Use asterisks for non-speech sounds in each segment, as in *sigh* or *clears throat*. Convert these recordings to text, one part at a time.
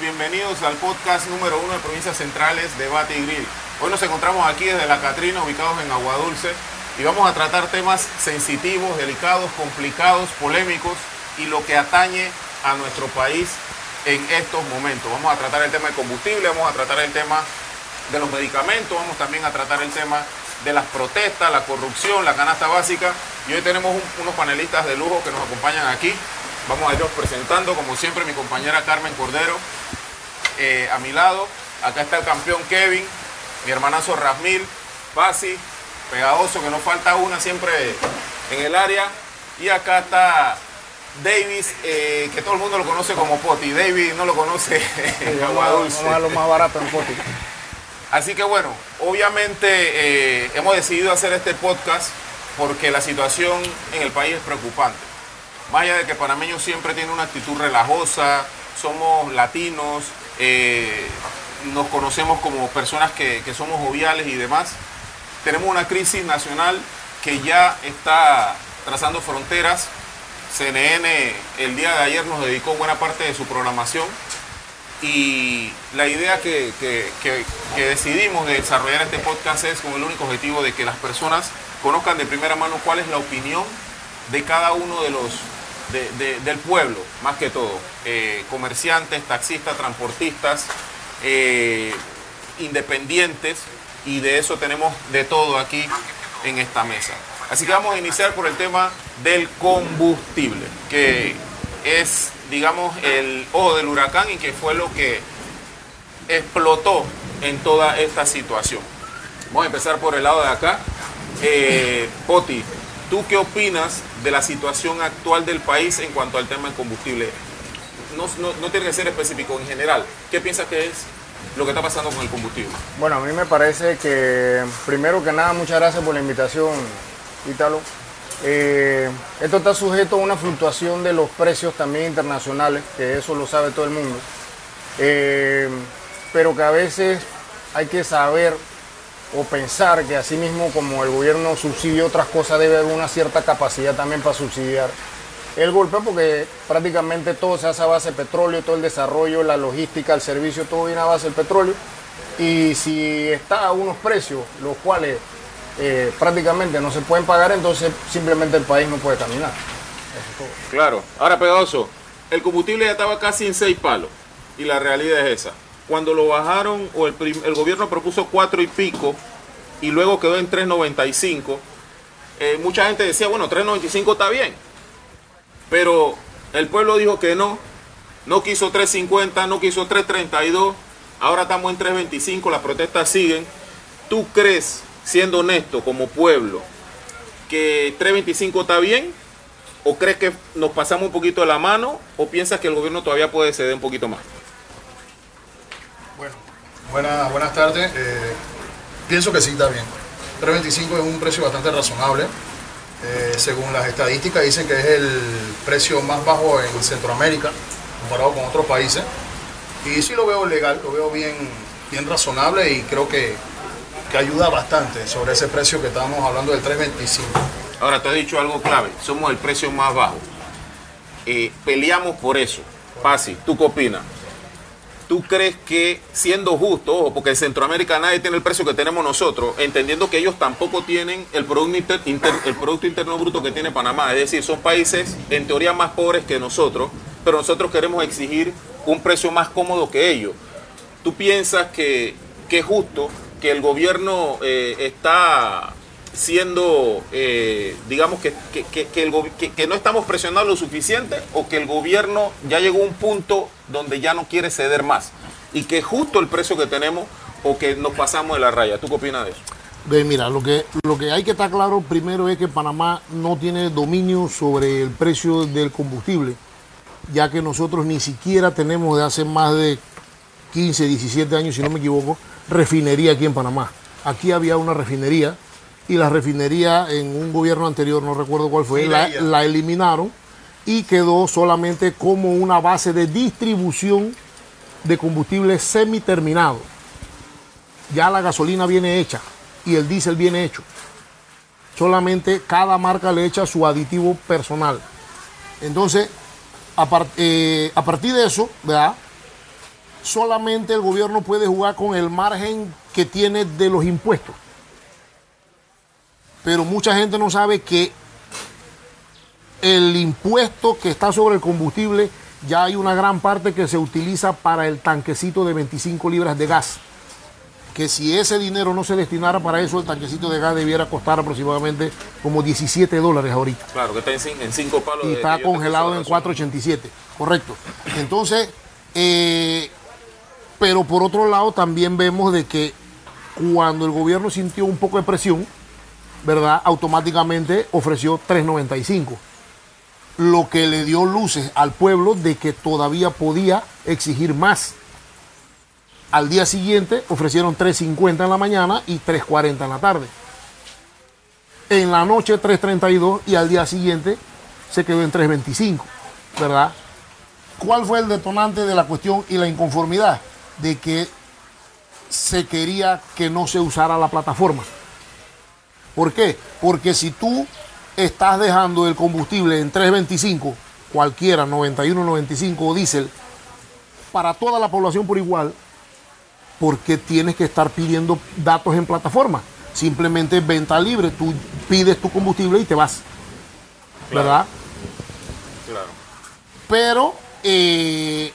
bienvenidos al podcast número uno de Provincias Centrales, Debate y Grill. Hoy nos encontramos aquí desde La Catrina, ubicados en Agua Dulce, y vamos a tratar temas sensitivos, delicados, complicados, polémicos y lo que atañe a nuestro país en estos momentos. Vamos a tratar el tema de combustible, vamos a tratar el tema de los medicamentos, vamos también a tratar el tema de las protestas, la corrupción, la canasta básica. Y hoy tenemos unos panelistas de lujo que nos acompañan aquí. Vamos a irlos presentando, como siempre, mi compañera Carmen Cordero eh, a mi lado. Acá está el campeón Kevin, mi hermanazo Rasmil, Pasi, Pegadoso, que nos falta una siempre en el área. Y acá está Davis, eh, que todo el mundo lo conoce como Poti. David no lo conoce en Agua Dulce. Vamos a lo más barato en Poti. Así que bueno, obviamente eh, hemos decidido hacer este podcast porque la situación en el país es preocupante. Más allá de que panameños siempre tienen una actitud relajosa, somos latinos, eh, nos conocemos como personas que, somos joviales y demás, tenemos una crisis nacional que ya está trazando fronteras. CNN el día de ayer nos dedicó buena parte de su programación. Y la idea que, decidimos de desarrollar este podcast es con el único objetivo de que las personas conozcan de primera mano cuál es la opinión de cada uno de los de- de- del pueblo, más que todo, Eh, comerciantes, taxistas, transportistas, eh, independientes, y de eso tenemos de todo aquí en esta mesa. Así que vamos a iniciar por el tema del combustible, que es, digamos, el ojo del huracán y que fue lo que explotó en toda esta situación. Vamos a empezar por el lado de acá. Eh, Poti, ¿tú qué opinas de la situación actual del país en cuanto al tema del combustible? No, no- tiene que ser específico, en general. ¿Qué piensas que es lo que está pasando con el combustible? Bueno, a mí me parece que, primero que nada, muchas gracias por la invitación, Ítalo. Eh, esto está sujeto a una fluctuación de los precios también internacionales, que eso lo sabe todo el mundo. Eh, pero que a veces hay que saber o pensar que así mismo como el gobierno subsidia otras cosas, debe haber una cierta capacidad también para subsidiar el golpe, porque prácticamente todo se hace a base de petróleo, todo el desarrollo, la logística, el servicio, todo viene a base del petróleo. Y si está a unos precios, los cuales eh, prácticamente no se pueden pagar, entonces simplemente el país no puede caminar. Claro. Ahora, Pegadoso, el combustible ya estaba casi en seis palos. Y la realidad es esa. Cuando lo bajaron, o el gobierno propuso cuatro y pico, y luego quedó en 3.95, eh, mucha gente decía, bueno, 3.95 está bien. Pero el pueblo dijo que no. No quiso 3.50, no quiso 3.32. Ahora estamos en 3.25, las protestas siguen. ¿Tú crees, siendo honesto como pueblo, que 3.25 está bien? ¿O crees que nos pasamos un poquito de la mano? ¿O piensas que el gobierno todavía puede ceder un poquito más? Bueno, buenas, buenas tardes. Eh, pienso que sí está bien. 3.25 es un precio bastante razonable. Eh, según las estadísticas dicen que es el precio más bajo en Centroamérica comparado con otros países. Y sí lo veo legal, lo veo bien, bien razonable y creo que, que ayuda bastante sobre ese precio que estábamos hablando del 3.25. Ahora, te has dicho algo clave. Somos el precio más bajo. Eh, peleamos por eso. Pasi, ¿tú qué opinas? ¿Tú crees que siendo justo, ojo, porque en Centroamérica nadie tiene el precio que tenemos nosotros, entendiendo que ellos tampoco tienen el Producto, Interno Bruto que tiene Panamá? Es decir, son países en teoría más pobres que nosotros, pero nosotros queremos exigir un precio más cómodo que ellos. ¿Tú piensas que, es justo que el gobierno eh, está siendo, eh, digamos, que, que- que- que no estamos presionando lo suficiente o que el gobierno ya llegó a un punto donde ya no quiere ceder más? Y que es justo el precio que tenemos o que nos pasamos de la raya. ¿Tú qué opinas de eso? Ve, mira, lo que, lo que hay que estar claro primero es que Panamá no tiene dominio sobre el precio del combustible, ya que nosotros ni siquiera tenemos de hace más de 15, 17 años, si no me equivoco, refinería aquí en Panamá. Aquí había una refinería y la refinería en un gobierno anterior, no recuerdo cuál fue, la, la eliminaron y quedó solamente como una base de distribución de combustible semiterminado. Ya la gasolina viene hecha y el diésel viene hecho. Solamente cada marca le echa su aditivo personal. Entonces, a, eh, a partir de eso, ¿verdad? solamente el gobierno puede jugar con el margen que tiene de los impuestos. Pero mucha gente no sabe que el impuesto que está sobre el combustible ya hay una gran parte que se utiliza para el tanquecito de 25 libras de gas. Que si ese dinero no se destinara para eso, el tanquecito de gas debiera costar aproximadamente como 17 dólares ahorita. Claro, que está en 5 palos. Y de- está congelado en razón. 4.87, correcto. Entonces, eh, pero por otro lado también vemos de que cuando el gobierno sintió un poco de presión, ¿verdad? Automáticamente ofreció 3.95, lo que le dio luces al pueblo de que todavía podía exigir más. Al día siguiente ofrecieron 3.50 en la mañana y 3.40 en la tarde. En la noche 3.32 y al día siguiente se quedó en 3.25, ¿verdad? ¿Cuál fue el detonante de la cuestión y la inconformidad? De que se quería que no se usara la plataforma. ¿Por qué? Porque si tú estás dejando el combustible en 3.25, cualquiera, 91, 95 o diésel, para toda la población por igual, ¿por qué tienes que estar pidiendo datos en plataforma? Simplemente venta libre, tú pides tu combustible y te vas. ¿Verdad? Claro. pero eh,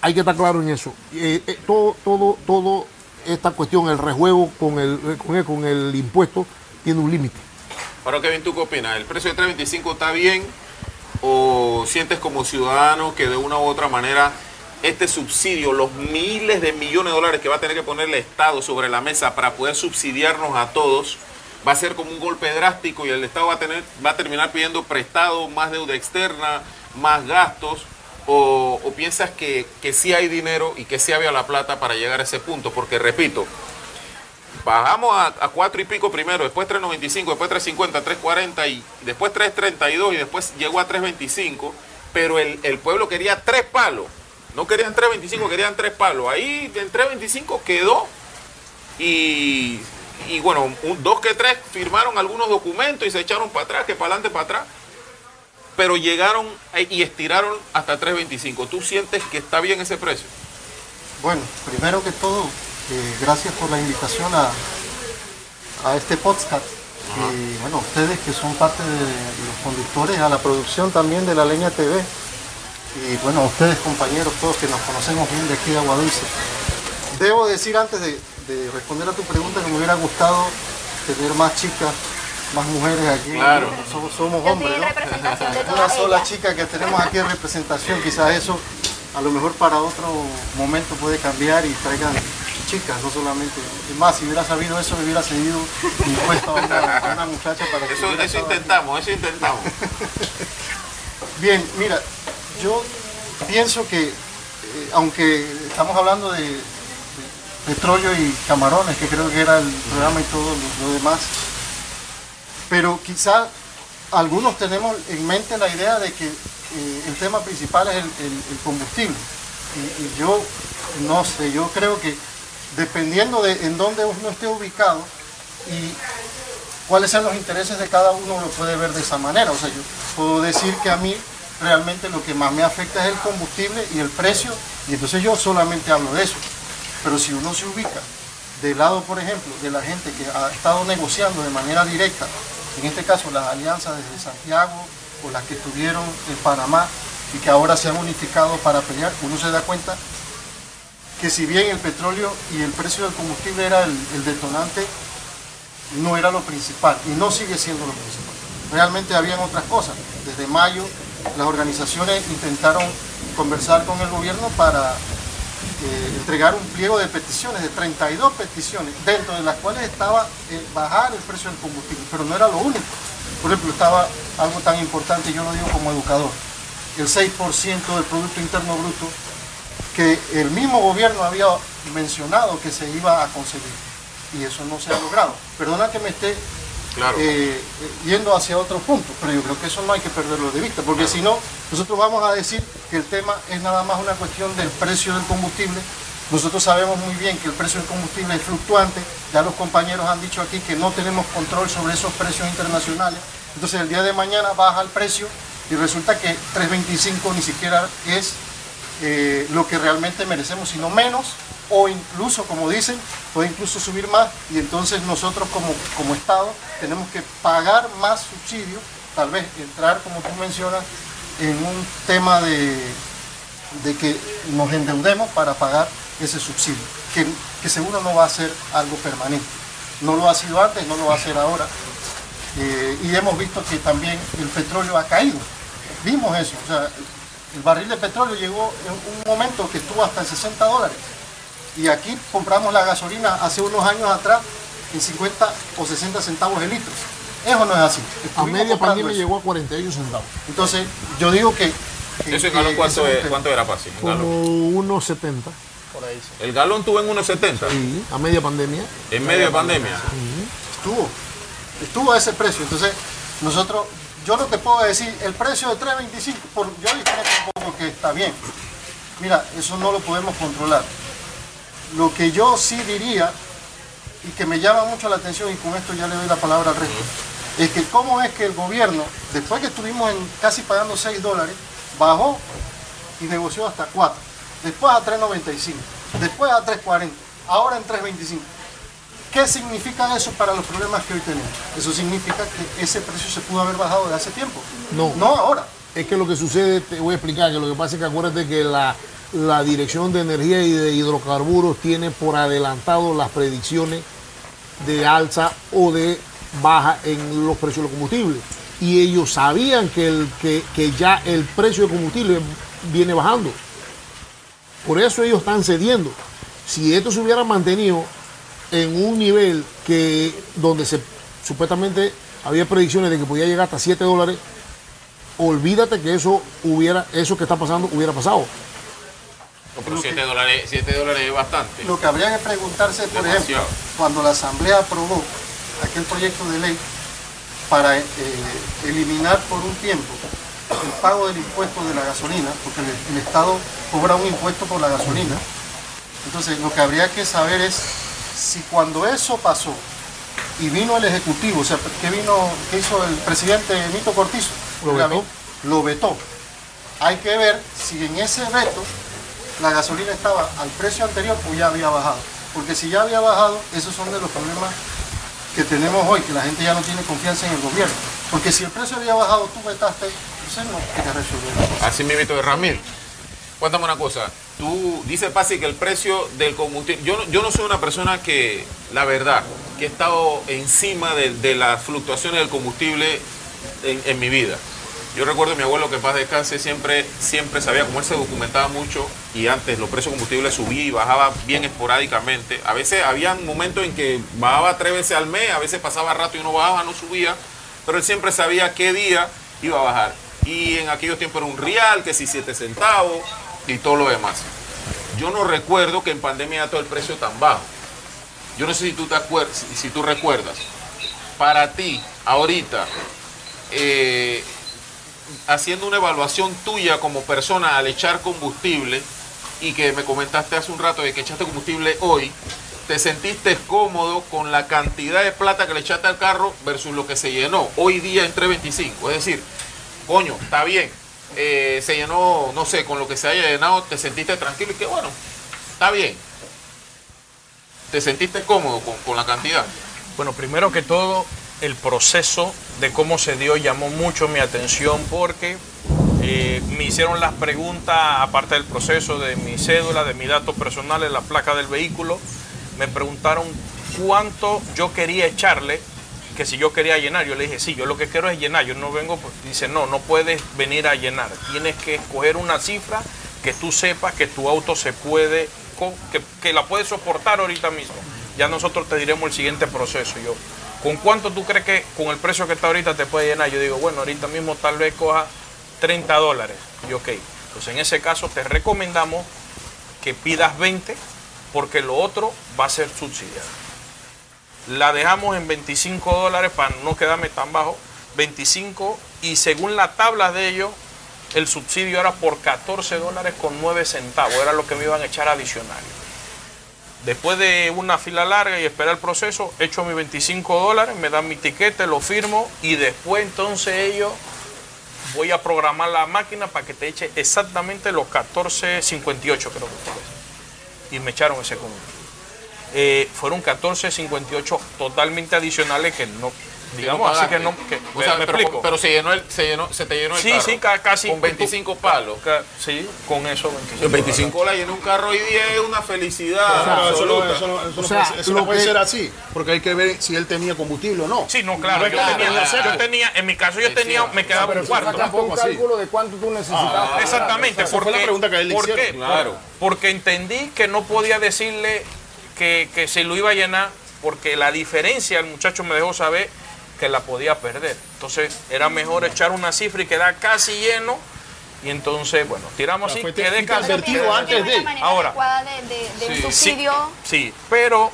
hay que estar claro en eso. Eh, eh, todo, todo, todo esta cuestión, el rejuego con el, eh, con el, con el impuesto, tiene un límite. Ahora, Kevin, ¿tú qué opinas? ¿El precio de 3.25 está bien? ¿O sientes como ciudadano que de una u otra manera este subsidio, los miles de millones de dólares que va a tener que poner el Estado sobre la mesa para poder subsidiarnos a todos, va a ser como un golpe drástico y el Estado va a, tener, va a terminar pidiendo prestado, más deuda externa, más gastos? ¿O, o piensas que, que sí hay dinero y que sí había la plata para llegar a ese punto? Porque, repito, bajamos a, a 4 y pico primero, después 3.95, después 3.50, 3.40 y después 3.32 y después llegó a 3.25, pero el, pueblo quería tres palos, no querían 3.25, querían tres palos. Ahí en 3.25 quedó y, y bueno, un- dos que tres firmaron algunos documentos y se echaron para atrás, que para adelante, para atrás, pero llegaron eh, y estiraron hasta 3.25. ¿Tú sientes que está bien ese precio? Bueno, primero que todo, eh, gracias por la invitación a, a este podcast. Y bueno, ustedes que son parte de los conductores, a la producción también de La Leña TV. Y bueno, ustedes compañeros, todos que nos conocemos bien de aquí de Aguadulce. Debo decir antes de, de responder a tu pregunta que me hubiera gustado tener más chicas, más mujeres aquí. Claro. Somos, hombres, ¿no? representación de *laughs* Una sola ellas. chica que tenemos aquí en representación, quizás eso a lo mejor para otro momento puede cambiar y traigan chicas, no solamente. Es más, si hubiera sabido eso, me hubiera cedido mi puesto a una, a una muchacha para que Eso, eso intentamos, eso intentamos. Bien, mira, yo pienso que, eh, aunque estamos hablando de, de petróleo y camarones, que creo que era el programa y todo lo, lo demás, pero quizá algunos tenemos en mente la idea de que eh, el tema principal es el, el- el combustible. Y, y yo no sé, yo creo que dependiendo de en dónde uno esté ubicado y cuáles sean los intereses de cada uno lo puede ver de esa manera. O sea, yo puedo decir que a mí realmente lo que más me afecta es el combustible y el precio, y entonces yo solamente hablo de eso. Pero si uno se ubica del lado, por ejemplo, de la gente que ha estado negociando de manera directa, en este caso las alianzas desde Santiago o las que tuvieron en Panamá y que ahora se han unificado para pelear, uno se da cuenta que si bien el petróleo y el precio del combustible era el, detonante, no era lo principal y no sigue siendo lo principal. Realmente habían otras cosas. Desde mayo las organizaciones intentaron conversar con el gobierno para eh, entregar un pliego de peticiones, de 32 peticiones, dentro de las cuales estaba eh, bajar el precio del combustible, pero no era lo único. Por ejemplo, estaba algo tan importante, yo lo digo como educador, el 6% del Producto Interno Bruto que el mismo gobierno había mencionado que se iba a conseguir y eso no se ha logrado. Perdona que me esté Claro. eh, yendo hacia otro punto, pero yo creo que eso no hay que perderlo de vista, porque si no, nosotros vamos a decir que el tema es nada más una cuestión del precio del combustible. Nosotros sabemos muy bien que el precio del combustible es fluctuante, ya los compañeros han dicho aquí que no tenemos control sobre esos precios internacionales, entonces el día de mañana baja el precio y resulta que 3.25 ni siquiera es eh, lo que realmente merecemos, sino menos, o incluso, como dicen, puede incluso subir más, y entonces nosotros como, como Estado tenemos que pagar más subsidios, tal vez entrar, como tú mencionas, en un tema de, de que nos endeudemos para pagar ese subsidio, que, que seguro no va a ser algo permanente. No lo ha sido antes, no lo va a ser ahora. Eh, y hemos visto que también el petróleo ha caído. Vimos eso. El barril de petróleo llegó en un momento que estuvo hasta en 60 dólares. Y aquí compramos la gasolina hace unos años atrás en 50 o 60 centavos el litro. Eso no es así. A Estuvimos media comprando pandemia eso. llegó a 41 centavos. Entonces, yo digo que... que- ¿Eso que galón cuánto, es cuánto era, Pasi? Como 1,70. El galón tuvo en 1.70 Sí, a media pandemia. en medio de pandemia. Estuvo, estuvo a ese precio. Entonces, nosotros, yo lo que puedo decir, el precio de 3.25, por, yo discrepo que está bien. Mira, eso no lo podemos controlar. Lo que yo sí diría, y que me llama mucho la atención, y con esto ya le doy la palabra al resto, es que cómo es que el gobierno, después que estuvimos casi pagando 6 dólares, bajó y negoció hasta 4, después a 3.95, después a 3.40, ahora en 3.25. ¿Qué significa eso para los problemas que hoy tenemos? Eso significa que ese precio se pudo haber bajado de hace tiempo. No. No ahora. Es que lo que sucede, te voy a explicar, que lo que pasa es que acuérdate que la, la Dirección de Energía y de Hidrocarburos tiene por adelantado las predicciones de alza o de baja en los precios de los combustibles. Y ellos sabían que, el, que, que ya el precio de combustible viene bajando. Por eso ellos están cediendo. Si esto se hubiera mantenido en un nivel que donde se supuestamente había predicciones de que podía llegar hasta 7 dólares, olvídate que eso hubiera, eso que está pasando hubiera pasado. No, pero 7 dólares, 7 dólares es bastante. Lo que habría que preguntarse, por Demasiado. ejemplo, cuando la Asamblea aprobó aquel proyecto de ley para eh, eliminar por un tiempo el pago del impuesto de la gasolina, porque el, el Estado cobra un impuesto por la gasolina. Entonces, lo que habría que saber es si cuando eso pasó y vino el Ejecutivo, o sea, ¿qué, vino, qué hizo el presidente Nito Cortizo? Lo vetó. Lo vetó. Hay que ver si en ese veto la gasolina estaba al precio anterior o ya había bajado. Porque si ya había bajado, esos son de los problemas que tenemos hoy, que la gente ya no tiene confianza en el gobierno. Porque si el precio había bajado, tú vetaste, entonces no hay que resolver. Así me invito de Ramil. Cuéntame una cosa. Tú dices, Pasi, que el precio del combustible. Yo, yo no soy una persona que, la verdad, que he estado encima de, las fluctuaciones del combustible en, mi vida. Yo recuerdo a mi abuelo que en paz descanse siempre, siempre sabía, como él se documentaba mucho y antes los precios de combustible subían y bajaba bien esporádicamente. A veces había momentos en que bajaba tres veces al mes, a veces pasaba rato y no bajaba, no subía, pero él siempre sabía qué día iba a bajar. Y en aquellos tiempos era un real, que si siete centavos y todo lo demás. Yo no recuerdo que en pandemia era todo el precio tan bajo. Yo no sé si tú te acuerdas, si, tú recuerdas. Para ti, ahorita, eh, haciendo una evaluación tuya como persona al echar combustible y que me comentaste hace un rato de que echaste combustible hoy, te sentiste cómodo con la cantidad de plata que le echaste al carro versus lo que se llenó hoy día en 325. Es decir, coño, está bien, eh, se llenó, no sé, con lo que se haya llenado, te sentiste tranquilo y que bueno, está bien. Te sentiste cómodo con, la cantidad. Bueno, primero que todo, el proceso de cómo se dio llamó mucho mi atención porque eh, me hicieron las preguntas, aparte del proceso de mi cédula, de mis datos personales, la placa del vehículo, me preguntaron cuánto yo quería echarle, que si yo quería llenar, yo le dije, sí, yo lo que quiero es llenar, yo no vengo, pues, dice, no, no puedes venir a llenar, tienes que escoger una cifra que tú sepas que tu auto se puede, que, que la puedes soportar ahorita mismo. Ya nosotros te diremos el siguiente proceso. Yo, ¿con cuánto tú crees que con el precio que está ahorita te puede llenar? Yo digo, bueno, ahorita mismo tal vez coja 30 dólares. Y ok, entonces en ese caso te recomendamos que pidas 20 porque lo otro va a ser subsidiado. La dejamos en 25 dólares para no quedarme tan bajo. 25 y según la tabla de ellos, el subsidio era por 14 dólares con 9 centavos. Era lo que me iban a echar adicional. Después de una fila larga y esperar el proceso, echo mis 25 dólares, me dan mi tiquete, lo firmo y después entonces ellos voy a programar la máquina para que te eche exactamente los 14.58 creo que fue. Y me echaron ese combustible. Eh, fueron 14.58 totalmente adicionales que no, digamos así que no, que, O sea, me pero, explico. pero se llenó el, se llenó, se te llenó el Sí, carro. sí, ca- casi. Con 25 palos. Ca- Sí, con eso 25. Los 25 la llena un carro hoy día es una felicidad Pero eso no, absoluta. eso no- eso no O sea, puede, eso no lo puede que- ser así, porque hay que ver si él tenía combustible o no. Sí, no, claro. No yo, tenía, yo en mi caso yo tenía, me quedaba Pero un cuarto. un tampoco así. cálculo de cuánto tú necesitabas. Exactamente, esa fue porque, la pregunta que él ¿por hicieron. qué? Claro. Porque entendí que no podía decirle que, que se lo iba a llenar, porque la diferencia, el muchacho me dejó saber que la podía perder. Entonces era mejor echar una cifra y quedar casi lleno. Y entonces, bueno, tiramos así, quedé casi. advertido antes de- Ahora. De, de, Sí. subsidio. Sí, pero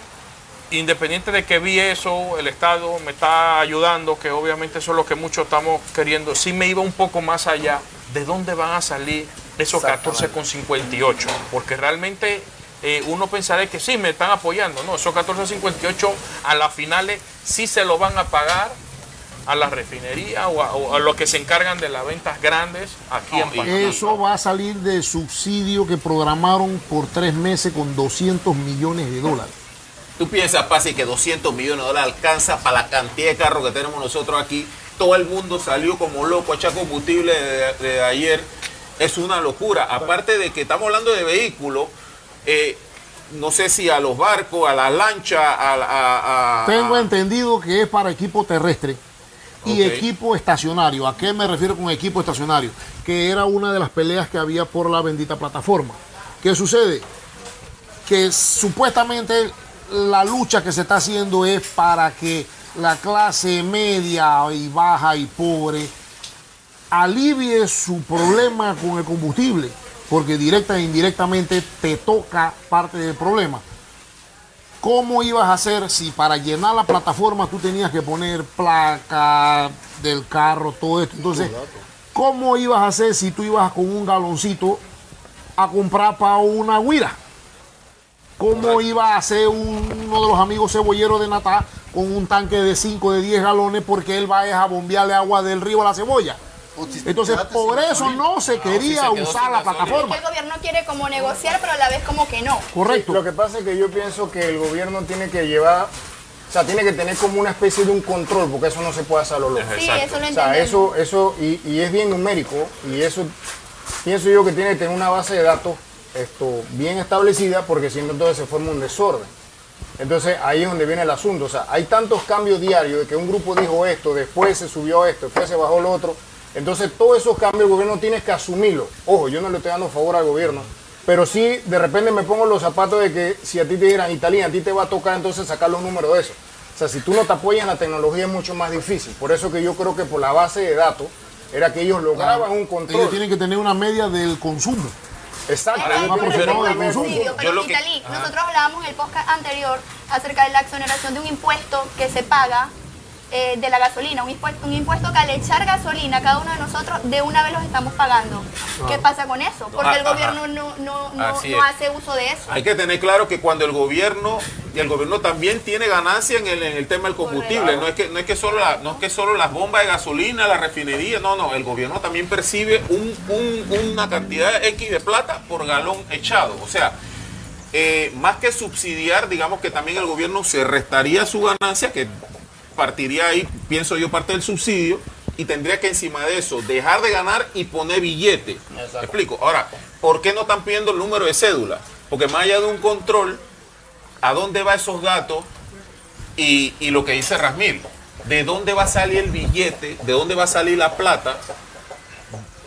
independiente de que vi eso, el Estado me está ayudando, que obviamente eso es lo que muchos estamos queriendo, sí me iba un poco más allá de dónde van a salir esos 14,58, porque realmente eh, uno pensaría que sí, me están apoyando, no, esos 14,58 a las finales sí se lo van a pagar a la refinería o a, o a los que se encargan de las ventas grandes aquí en No, Panamá. Eso va a salir de subsidio que programaron por tres meses con 200 millones de dólares. Tú piensas, Pasi, que 200 millones de dólares alcanza para la cantidad de carros que tenemos nosotros aquí. Todo el mundo salió como loco a echar combustible de, de ayer. Es una locura. Aparte de que estamos hablando de vehículos, eh, no sé si a los barcos, a las lanchas, a, a- a- Tengo entendido que es para equipo terrestre y equipo estacionario. ¿A qué me refiero con equipo estacionario? Que era una de las peleas que había por la bendita plataforma. ¿Qué sucede? Que supuestamente la lucha que se está haciendo es para que la clase media y baja y pobre alivie su problema con el combustible, porque directa e indirectamente te toca parte del problema. ¿Cómo ibas a hacer si para llenar la plataforma tú tenías que poner placa del carro, todo esto? Entonces, ¿cómo ibas a hacer si tú ibas con un galoncito a comprar para una guira? ¿Cómo iba a hacer un- uno de los amigos cebolleros de Natá con un tanque de 5, de 10 galones porque él va a bombearle agua del río a la cebolla? Entonces, por eso no se quería se quedó usar la plataforma. El gobierno quiere como negociar, pero a la vez como que no. Correcto. Lo que pasa es que yo pienso que el gobierno tiene que llevar, o sea, tiene que tener como una especie de un control, porque eso no se puede hacer a lo loco. Sí, eso lo O sea, eso, eso y, y es bien numérico, y eso pienso yo que tiene que tener una base de datos esto, bien establecida, porque si no, entonces se forma un desorden. Entonces ahí es donde viene el asunto. O sea, hay tantos cambios diarios de que un grupo dijo esto, después se subió esto, después se bajó lo otro. Entonces todos esos cambios el gobierno tiene que asumirlo. Ojo, yo no le estoy dando favor al gobierno. Pero sí, de repente me pongo los zapatos de que si a ti te dijeran, Italia, a ti te va a tocar entonces sacar los números de eso. O sea, si tú no te apoyas en la tecnología es mucho más difícil. Por eso que yo creo que por la base de datos era que ellos lograban un Ellos control. tienen que tener una media del consumo. Exacto. Ellos pero lo que- Vitalik, nosotros hablábamos en el podcast anterior acerca de la exoneración de un impuesto que se paga eh, de la gasolina, un impuesto, un impuesto que al echar gasolina cada uno de nosotros de una vez los estamos pagando. ¿Qué pasa con eso? Porque el Ah, gobierno ajá. no, no, no, hace uso de eso. Hay que tener claro que cuando el gobierno y el gobierno también tiene ganancia en el, en el tema del combustible, no es que no es que solo la- no es que solo las bombas de gasolina, la refinería, no, no, el gobierno también percibe un- un- una cantidad X de plata por galón echado, o sea, eh, más que subsidiar, digamos que también el gobierno se restaría su ganancia, que partiría ahí, pienso yo, parte del subsidio, y tendría que encima de eso dejar de ganar y poner billete. ¿Me explico? Ahora, ¿por qué no están pidiendo el número de cédula? Porque más allá de un control, ¿a dónde va esos datos? Y, y lo que dice Rasmil, ¿de dónde va a salir el billete? ¿De dónde va a salir la plata?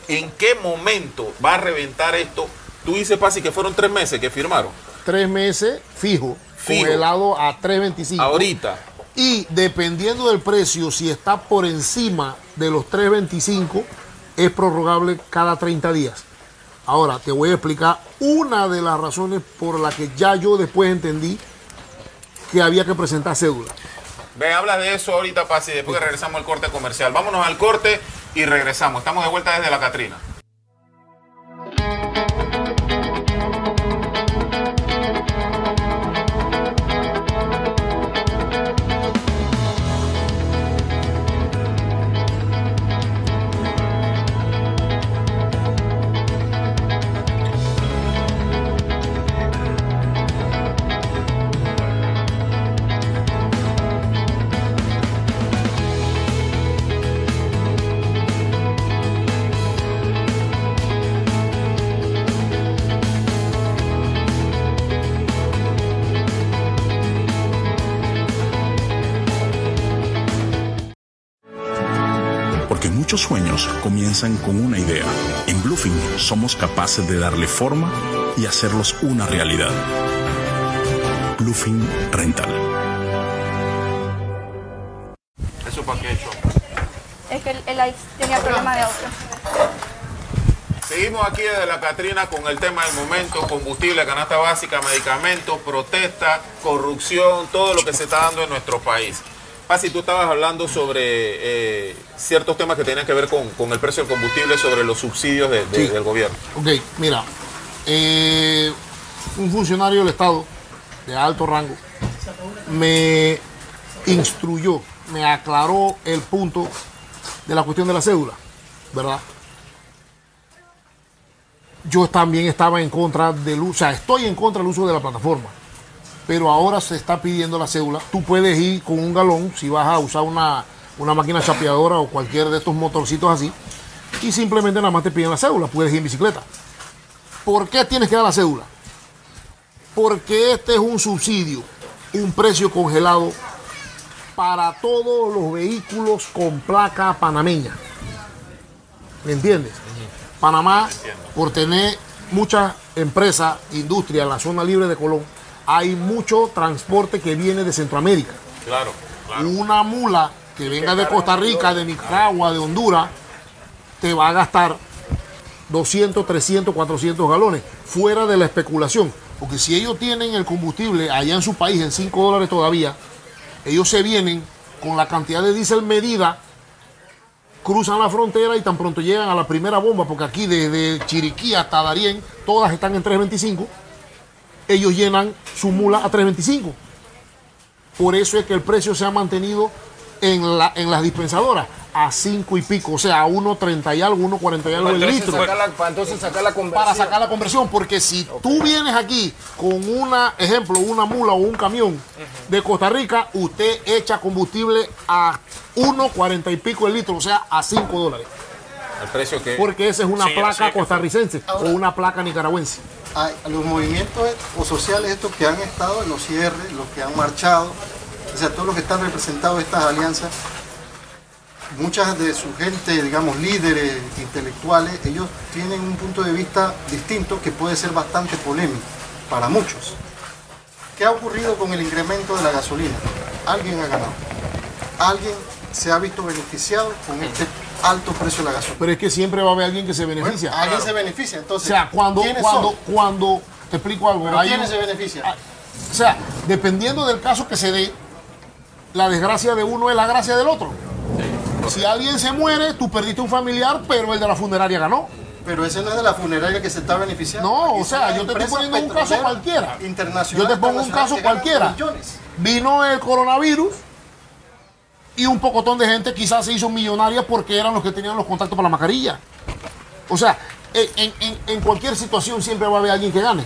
¿En qué momento va a reventar esto? Tú dices, Pasi, que fueron tres meses que firmaron. Tres meses fijo, Fijo. congelado a 3.25. Ahorita. Y dependiendo del precio, si está por encima de los 3.25, es prorrogable cada 30 días. Ahora, te voy a explicar una de las razones por las que ya yo después entendí que había que presentar cédula. Ve, habla de eso ahorita, Pasi, después regresamos al corte comercial. Vámonos al corte y regresamos. Estamos de vuelta desde la Catrina. Muchos sueños comienzan con una idea. En Bluefin somos capaces de darle forma y hacerlos una realidad. Bluefin Rental. ¿Eso para qué hecho? Es que el, el ICE tenía problemas de audio. Seguimos aquí desde la Catrina con el tema del momento, combustible, canasta básica, medicamentos, protesta, corrupción, todo lo que se está dando en nuestro país. Pasi, tú estabas hablando sobre eh, ciertos temas que tenían que ver con, con el precio del combustible, sobre los subsidios de- de- Sí. del gobierno. Ok, mira, eh, un funcionario del Estado de alto rango me instruyó, me aclaró el punto de la cuestión de la cédula, ¿verdad? Yo también estaba en contra del uso, o sea, estoy en contra del uso de la plataforma, pero ahora se está pidiendo la cédula. Tú puedes ir con un galón si vas a usar una, una máquina chapeadora o cualquier de estos motorcitos así, y simplemente nada más te piden la cédula, puedes ir en bicicleta. ¿Por qué tienes que dar la cédula? Porque este es un subsidio, un precio congelado para todos los vehículos con placa panameña. ¿Me entiendes? Panamá, por tener muchas empresas, industria en la zona libre de Colón, hay mucho transporte que viene de Centroamérica. Claro, claro. Una mula que venga de Costa Rica, de Nicaragua, de Honduras, te va a gastar 200, 300, 400 galones, fuera de la especulación. Porque si ellos tienen el combustible allá en su país en 5 dólares todavía, ellos se vienen con la cantidad de diésel medida, cruzan la frontera y tan pronto llegan a la primera bomba, porque aquí desde Chiriquí hasta Darién, todas están en 325, ellos llenan su mula a 325. Por eso es que el precio se ha mantenido en, la, en las dispensadoras a 5 y pico, o sea, a 1.30 y algo, 1.40 y algo el litro. La- para entonces sacar la conversión. Para sacar la conversión, porque si tú vienes aquí con una, ejemplo, una mula o un camión de Costa Rica, usted echa combustible a 1.40 y pico el litro, o sea, a 5 dólares. El precio que... Porque esa es una Sí, placa costarricense Ahora- o una placa nicaragüense. hay los movimientos o sociales estos que han estado en los cierres, los que han marchado, o sea, todos los que están representados en estas alianzas, muchas de su gente, digamos, líderes intelectuales, ellos tienen un punto de vista distinto que puede ser bastante polémico para muchos. ¿Qué ha ocurrido con el incremento de la gasolina? Alguien ha ganado. Alguien se ha visto beneficiado con este alto precio de la gasolina. Pero es que siempre va a haber alguien que se Bueno, beneficia. alguien se beneficia. o Entonces, sea, cuando, ¿quiénes cuando, son? cuando, te explico algo. ¿Pero hay ¿Quiénes se benefician? Ah, O sea, dependiendo del caso que se dé, la desgracia de uno es la gracia del otro. Si alguien se muere, tú perdiste un familiar, pero el de la funeraria ganó. Pero ese no es de la funeraria que se está beneficiando. No, Aquí o sea, yo te estoy poniendo un caso cualquiera. Internacionales. Yo te pongo un caso cualquiera. millones. Vino el coronavirus y un pocotón de gente quizás se hizo millonaria porque eran los que tenían los contactos para la mascarilla. O sea, en, en- en- en cualquier situación siempre va a haber alguien que gane.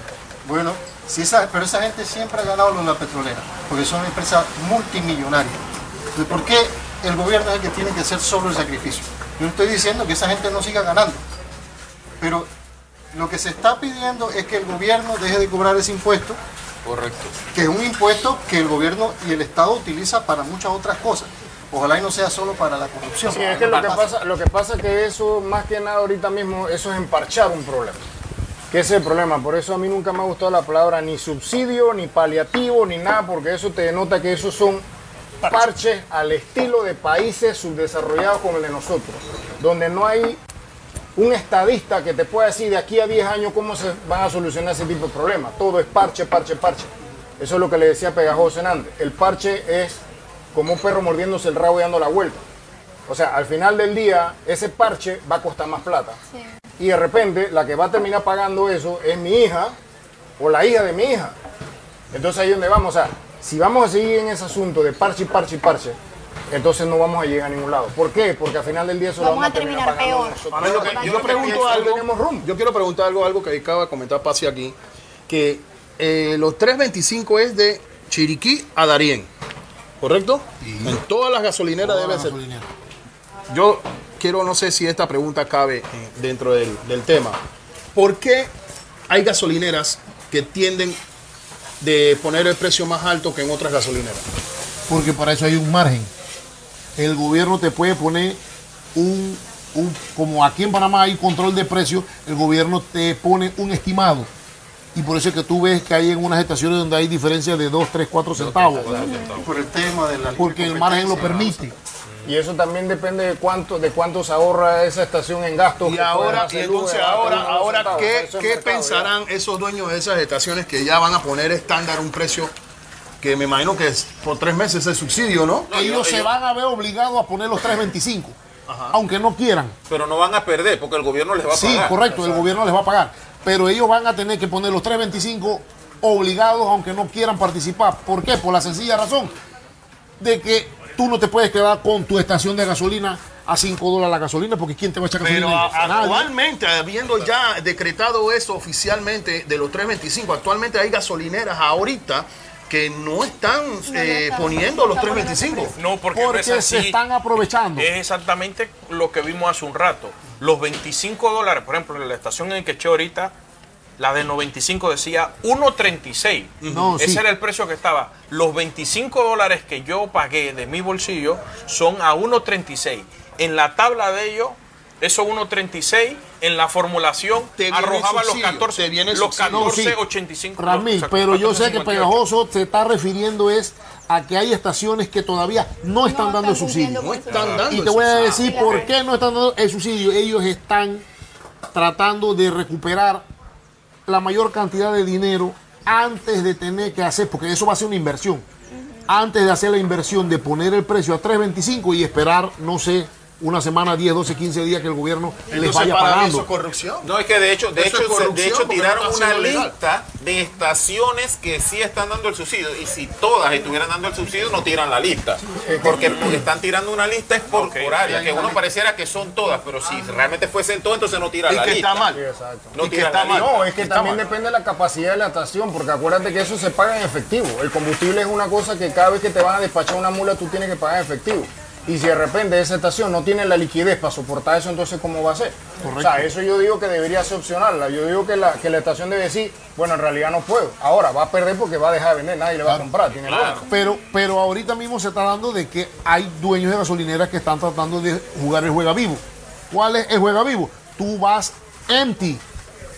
Bueno, si esa, pero esa gente siempre ha ganado los de la petrolera, porque son empresas multimillonarias. Entonces, ¿por qué el gobierno es el que tiene que hacer solo el sacrificio? Yo no estoy diciendo que esa gente no siga ganando, pero lo que se está pidiendo es que el gobierno deje de cobrar ese impuesto, Correcto. que es un impuesto que el gobierno y el Estado utiliza para muchas otras cosas. Ojalá y no sea solo para la corrupción. Sí, es que lo que pasa, lo que pasa es que eso, más que nada ahorita mismo, eso es emparchar un problema. Que ese es el problema. Por eso a mí nunca me ha gustado la palabra ni subsidio, ni paliativo, ni nada, porque eso te denota que esos son parches al estilo de países subdesarrollados como el de nosotros, donde no hay un estadista que te pueda decir de aquí a 10 años cómo se van a solucionar ese tipo de problemas. Todo es parche, parche, parche. Eso es lo que le decía Pegajoso antes. El parche es como un perro mordiéndose el rabo y dando la vuelta. O sea, al final del día, ese parche va a costar más plata. Sí. Y de repente, la que va a terminar pagando eso es mi hija o la hija de mi hija. Entonces ahí es donde vamos. O sea, si vamos a seguir en ese asunto de parche, parche, parche, entonces no vamos a llegar a ningún lado. ¿Por qué? Porque al final del día eso lo Vamos vamos a terminar pagando peor. A mí lo que- Yo pregunto algo, yo quiero preguntar algo, algo que acaba de comentar Pasi aquí, que eh, los 325 es de Chiriquí a Darién, ¿correcto? En todas las gasolineras debe ser. Gasolinera. Yo quiero, no sé si esta pregunta cabe eh, dentro del, del tema. ¿Por qué hay gasolineras que tienden de poner el precio más alto que en otras gasolineras? Porque para eso hay un margen. El gobierno te puede poner un, un- como aquí en Panamá hay control de precios, el gobierno te pone un estimado. Y por eso es que tú ves que hay en unas estaciones donde hay diferencias de 2, 3, 4 centavos. Por el tema de la Porque el margen lo permite. Y eso también depende de cuánto, de cuánto se ahorra esa estación en gastos. Y que ahora, y entonces ahora, ahora centavos. ¿qué, es qué mercado, pensarán esos dueños de esas estaciones que ya van a poner estándar un precio que me imagino que es por tres meses el subsidio, ¿no? ellos se van a ver obligados a poner los 3.25, aunque no quieran. Pero no van a perder porque el gobierno les va a Sí, pagar. correcto, el gobierno les va a pagar. Pero ellos van a tener que poner los 3.25 obligados aunque no quieran participar. ¿Por qué? Por la sencilla razón de que tú no te puedes quedar con tu estación de gasolina a 5 dólares la gasolina porque ¿quién te va a echar gasolina? Pero actualmente, habiendo ya decretado eso oficialmente de los 3.25, actualmente hay gasolineras ahorita que no están eh, poniendo los No están 3.25. No, porque, no Porque es se están aprovechando. Es exactamente lo que vimos hace un rato. Los 25 dólares, por ejemplo, en la estación en que eché ahorita, la de 95 decía 1.36. No, Ese sí. era el precio que estaba. Los 25 dólares que yo pagué de mi bolsillo son a 1.36. En la tabla de ellos, esos 1.36, en la formulación arrojaba el los subsidio, 14, te viene el los subsidio. No, sí. 14.85. Ramil, o sea, pero yo sé que 14.58. Pegajoso se está refiriendo es a que hay estaciones que todavía no están No dando subsidio. No están dando Y te voy a subsidio. decir por qué no están dando el subsidio. Ellos están tratando de recuperar la mayor cantidad de dinero antes de tener que hacer, porque eso va a ser una inversión. Antes de hacer la inversión de poner el precio a 3.25 y esperar, no sé, una semana, 10, 12, 15 días que el gobierno les Entonces, vaya para mí pagando. eso es corrupción. No, es que de hecho, de Eso hecho, de hecho no tiraron una legal. lista de estaciones que sí están dando el subsidio. Y si todas estuvieran dando el subsidio, no tiran la lista. Porque porque están tirando una lista es por, por área, que uno pareciera que son todas, pero si realmente fuesen todas, entonces no tiran Y la que lista. está mal. No Y que está mal. No, es que Está también mal. depende de la capacidad de la estación, porque acuérdate que eso se paga en efectivo. El combustible es una cosa que cada vez que te van a despachar una mula tú tienes que pagar en efectivo. Y si de repente esa estación no tiene la liquidez para soportar eso, entonces ¿cómo va a ser? O sea, eso yo digo que debería ser opcional. Yo digo que la, que la estación debe decir, bueno, en realidad no puedo. Ahora va a perder porque va a dejar de vender, nadie le va a comprar. Tiene. Pero, pero ahorita mismo se está dando de que hay dueños de gasolineras que están tratando de jugar el juega vivo. ¿Cuál es el juega vivo? Tú vas empty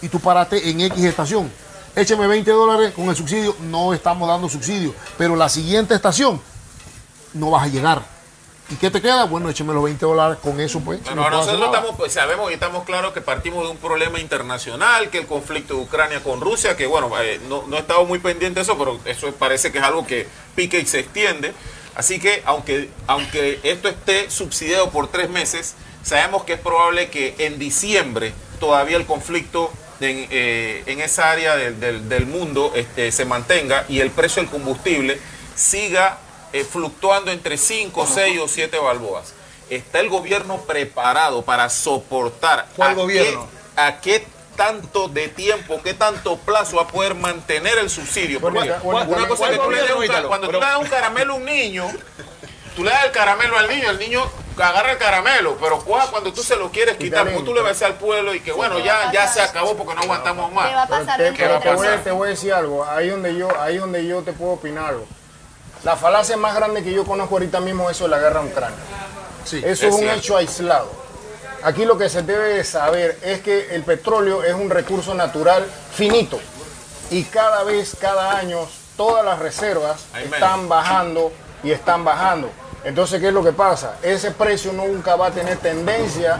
y tú paraste en X estación. Écheme 20 dólares con el subsidio. No estamos dando subsidio. Pero la siguiente estación no vas a llegar. ¿Y qué te queda? Bueno, écheme los 20 dólares con eso, pues. Bueno, no nosotros estamos, pues, sabemos y estamos claros que partimos de un problema internacional, que el conflicto de Ucrania con Rusia, que bueno, eh, no, no he estado muy pendiente de eso, pero eso parece que es algo que pica y se extiende. Así que aunque, aunque esto esté subsidiado por tres meses, sabemos que es probable que en diciembre todavía el conflicto en, eh, en esa área del, del- del mundo este, se mantenga y el precio del combustible siga eh, fluctuando entre 5, 6 o 7 balboas. ¿Está el gobierno preparado para soportar ¿Cuál a gobierno? Qué, a qué tanto de tiempo, qué tanto plazo va a poder mantener el subsidio? Porque bueno, una bueno, cosa que ¿cuál tú le des un Ítalo? cuando tú le das un caramelo a un niño, tú le das el caramelo al niño, el niño agarra el caramelo, pero cua- cuando tú se lo quieres quitar, pues tú le vas a decir al pueblo y que bueno, ¿qué va ya, ya se acabó porque no aguantamos ¿Qué va a más. Pasar te, te voy, a- meses? te voy a decir algo, ahí donde yo, ahí donde yo te puedo opinar algo. La falacia más grande que yo conozco ahorita mismo es eso de la guerra en Ucrania. eso es, es un cierto. hecho aislado. Aquí lo que se debe de saber es que el petróleo es un recurso natural finito y cada vez, cada año, todas las reservas están bajando y están bajando. Entonces, ¿qué es lo que pasa? Ese precio nunca va a tener tendencia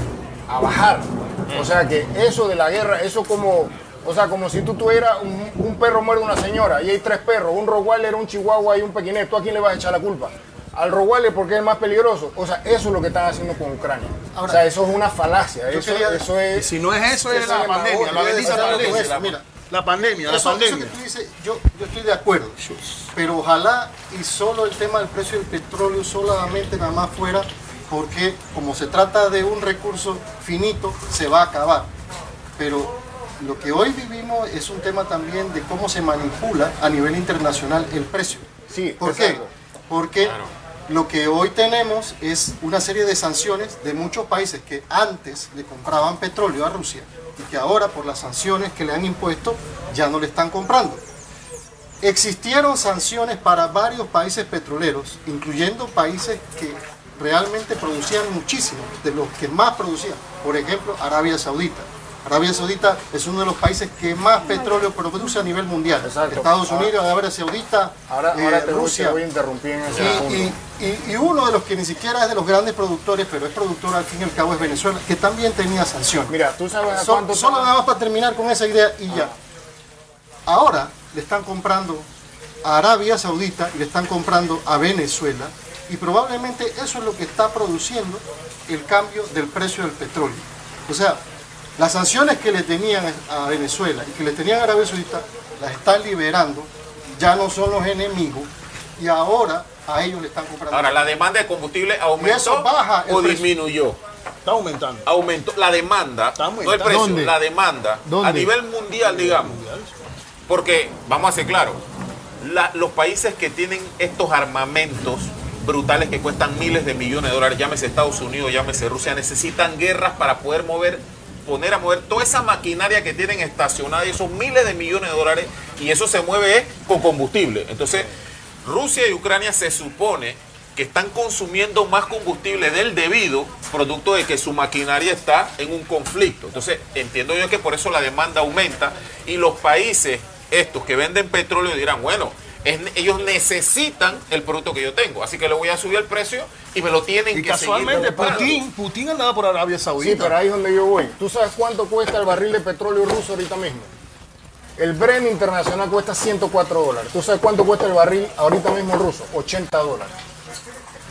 a bajar. O sea que eso de la guerra, eso como, o sea, como si tú tuvieras un, un perro muerde una señora y hay tres perros, un Rottweiler, un Chihuahua y un Pequinés, ¿tú a quién le vas a echar la culpa? Al Rottweiler porque es el más peligroso. O sea, eso es lo que están haciendo con Ucrania. o sea, eso es una falacia. Eso, quería- eso Y es... si no es eso, es la pandemia, la bendita pandemia. Mira, La pandemia, la eso pandemia. que tú dices, yo, yo estoy de acuerdo. Pero ojalá y solo el tema del precio del petróleo solamente nada más fuera porque como se trata de un recurso finito, se va a acabar. Pero lo que hoy vivimos es un tema también de cómo se manipula a nivel internacional el precio. Sí, ¿Por qué? Porque lo que hoy tenemos es una serie de sanciones de muchos países que antes le compraban petróleo a Rusia y que ahora por las sanciones que le han impuesto ya no le están comprando. Existieron sanciones para varios países petroleros, incluyendo países que realmente producían muchísimo, de los que más producían. Por ejemplo, Arabia Saudita. Arabia Saudita es uno de los países que más petróleo produce a nivel mundial. Exacto. Estados Ah. Unidos, Arabia Saudita, Ahora, eh, ahora te, voy, Rusia. te voy a interrumpir en ese Y, punto. y- y- y uno de los que ni siquiera es de los grandes productores, pero es productor al fin y al cabo es Venezuela, que también tenía sanciones. Mira, tú sabes a So- cuánto solo está- nada más para terminar con esa idea y ya. Ahora le están comprando a Arabia Saudita y le están comprando a Venezuela y probablemente eso es lo que está produciendo el cambio del precio del petróleo. O sea, las sanciones que le tenían a Venezuela y que le tenían a Arabia Saudita las están liberando, ya no son los enemigos y ahora a ellos le están comprando. Ahora, la demanda de combustible aumentó eso baja o precio. disminuyó. Está aumentando. Aumentó la demanda, Está no el precio, ¿Dónde? la demanda a ¿Dónde? nivel mundial, digamos. Porque, vamos a ser claros, la- los países que tienen estos armamentos brutales que cuestan miles de millones de dólares, llámese Estados Unidos, llámese Rusia, necesitan guerras para poder mover, poner a mover toda esa maquinaria que tienen estacionada y esos miles de millones de dólares, y eso se mueve con combustible. Entonces, Rusia y Ucrania se supone que están consumiendo más combustible del debido, producto de que su maquinaria está en un conflicto. Entonces, entiendo yo que por eso la demanda aumenta y los países estos que venden petróleo dirán, bueno, es- ellos necesitan el producto que yo tengo, así que le voy a subir el precio y me lo tienen Y que casualmente. Putin, Putin andaba por Arabia Sí, Saudita. pero ahí es donde yo voy. ¿Tú sabes cuánto cuesta el barril de petróleo ruso ahorita mismo? El Brent internacional cuesta 104 dólares. ¿Tú sabes cuánto cuesta el barril ahorita mismo ruso? 80 dólares.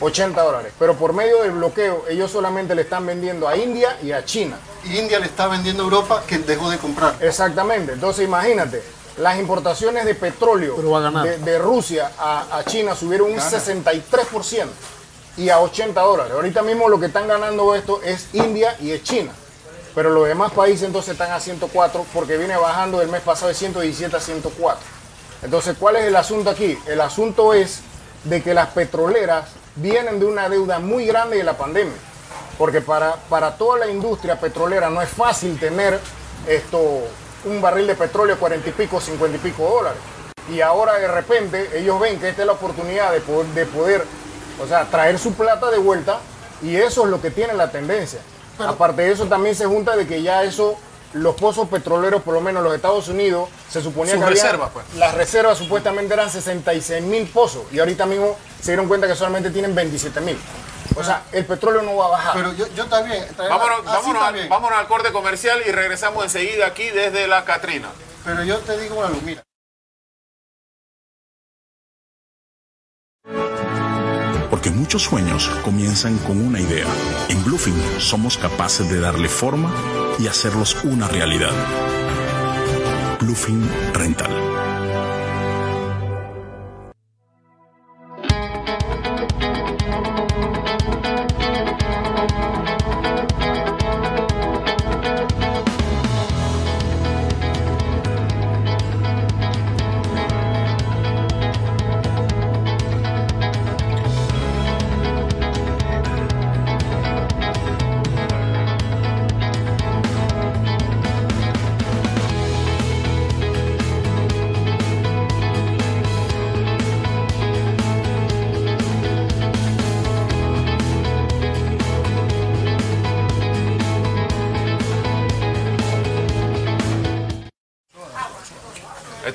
80 dólares. Pero por medio del bloqueo, ellos solamente le están vendiendo a India y a China. Y India le está vendiendo a Europa que dejó de comprar. Exactamente. Entonces imagínate, las importaciones de petróleo Pero va a ganar. de, de Rusia a, a China subieron un 63% y a 80 dólares. Ahorita mismo lo que están ganando esto es India y es China. Pero los demás países entonces están a 104 porque viene bajando del mes pasado de 117 a 104. Entonces, ¿cuál es el asunto aquí? El asunto es de que las petroleras vienen de una deuda muy grande de la pandemia. Porque para, para toda la industria petrolera no es fácil tener esto, un barril de petróleo 40 y pico, 50 y pico dólares. Y ahora de repente ellos ven que esta es la oportunidad de poder, de poder o sea, traer su plata de vuelta y eso es lo que tiene la tendencia. Aparte de eso también se junta de que ya eso, los pozos petroleros, por lo menos los Estados Unidos, se suponía que reservas, pues. las reservas supuestamente eran 66 mil pozos y ahorita mismo se dieron cuenta que solamente tienen 27 mil. O sea, el petróleo no va a bajar. Pero yo, yo también. Vámonos, vámonos, al, vámonos al corte comercial y regresamos enseguida aquí desde la Catrina. Pero yo te digo algo, mira. Porque muchos sueños comienzan con una idea. En Bluefin somos capaces de darle forma y hacerlos una realidad. Bluefin Rental.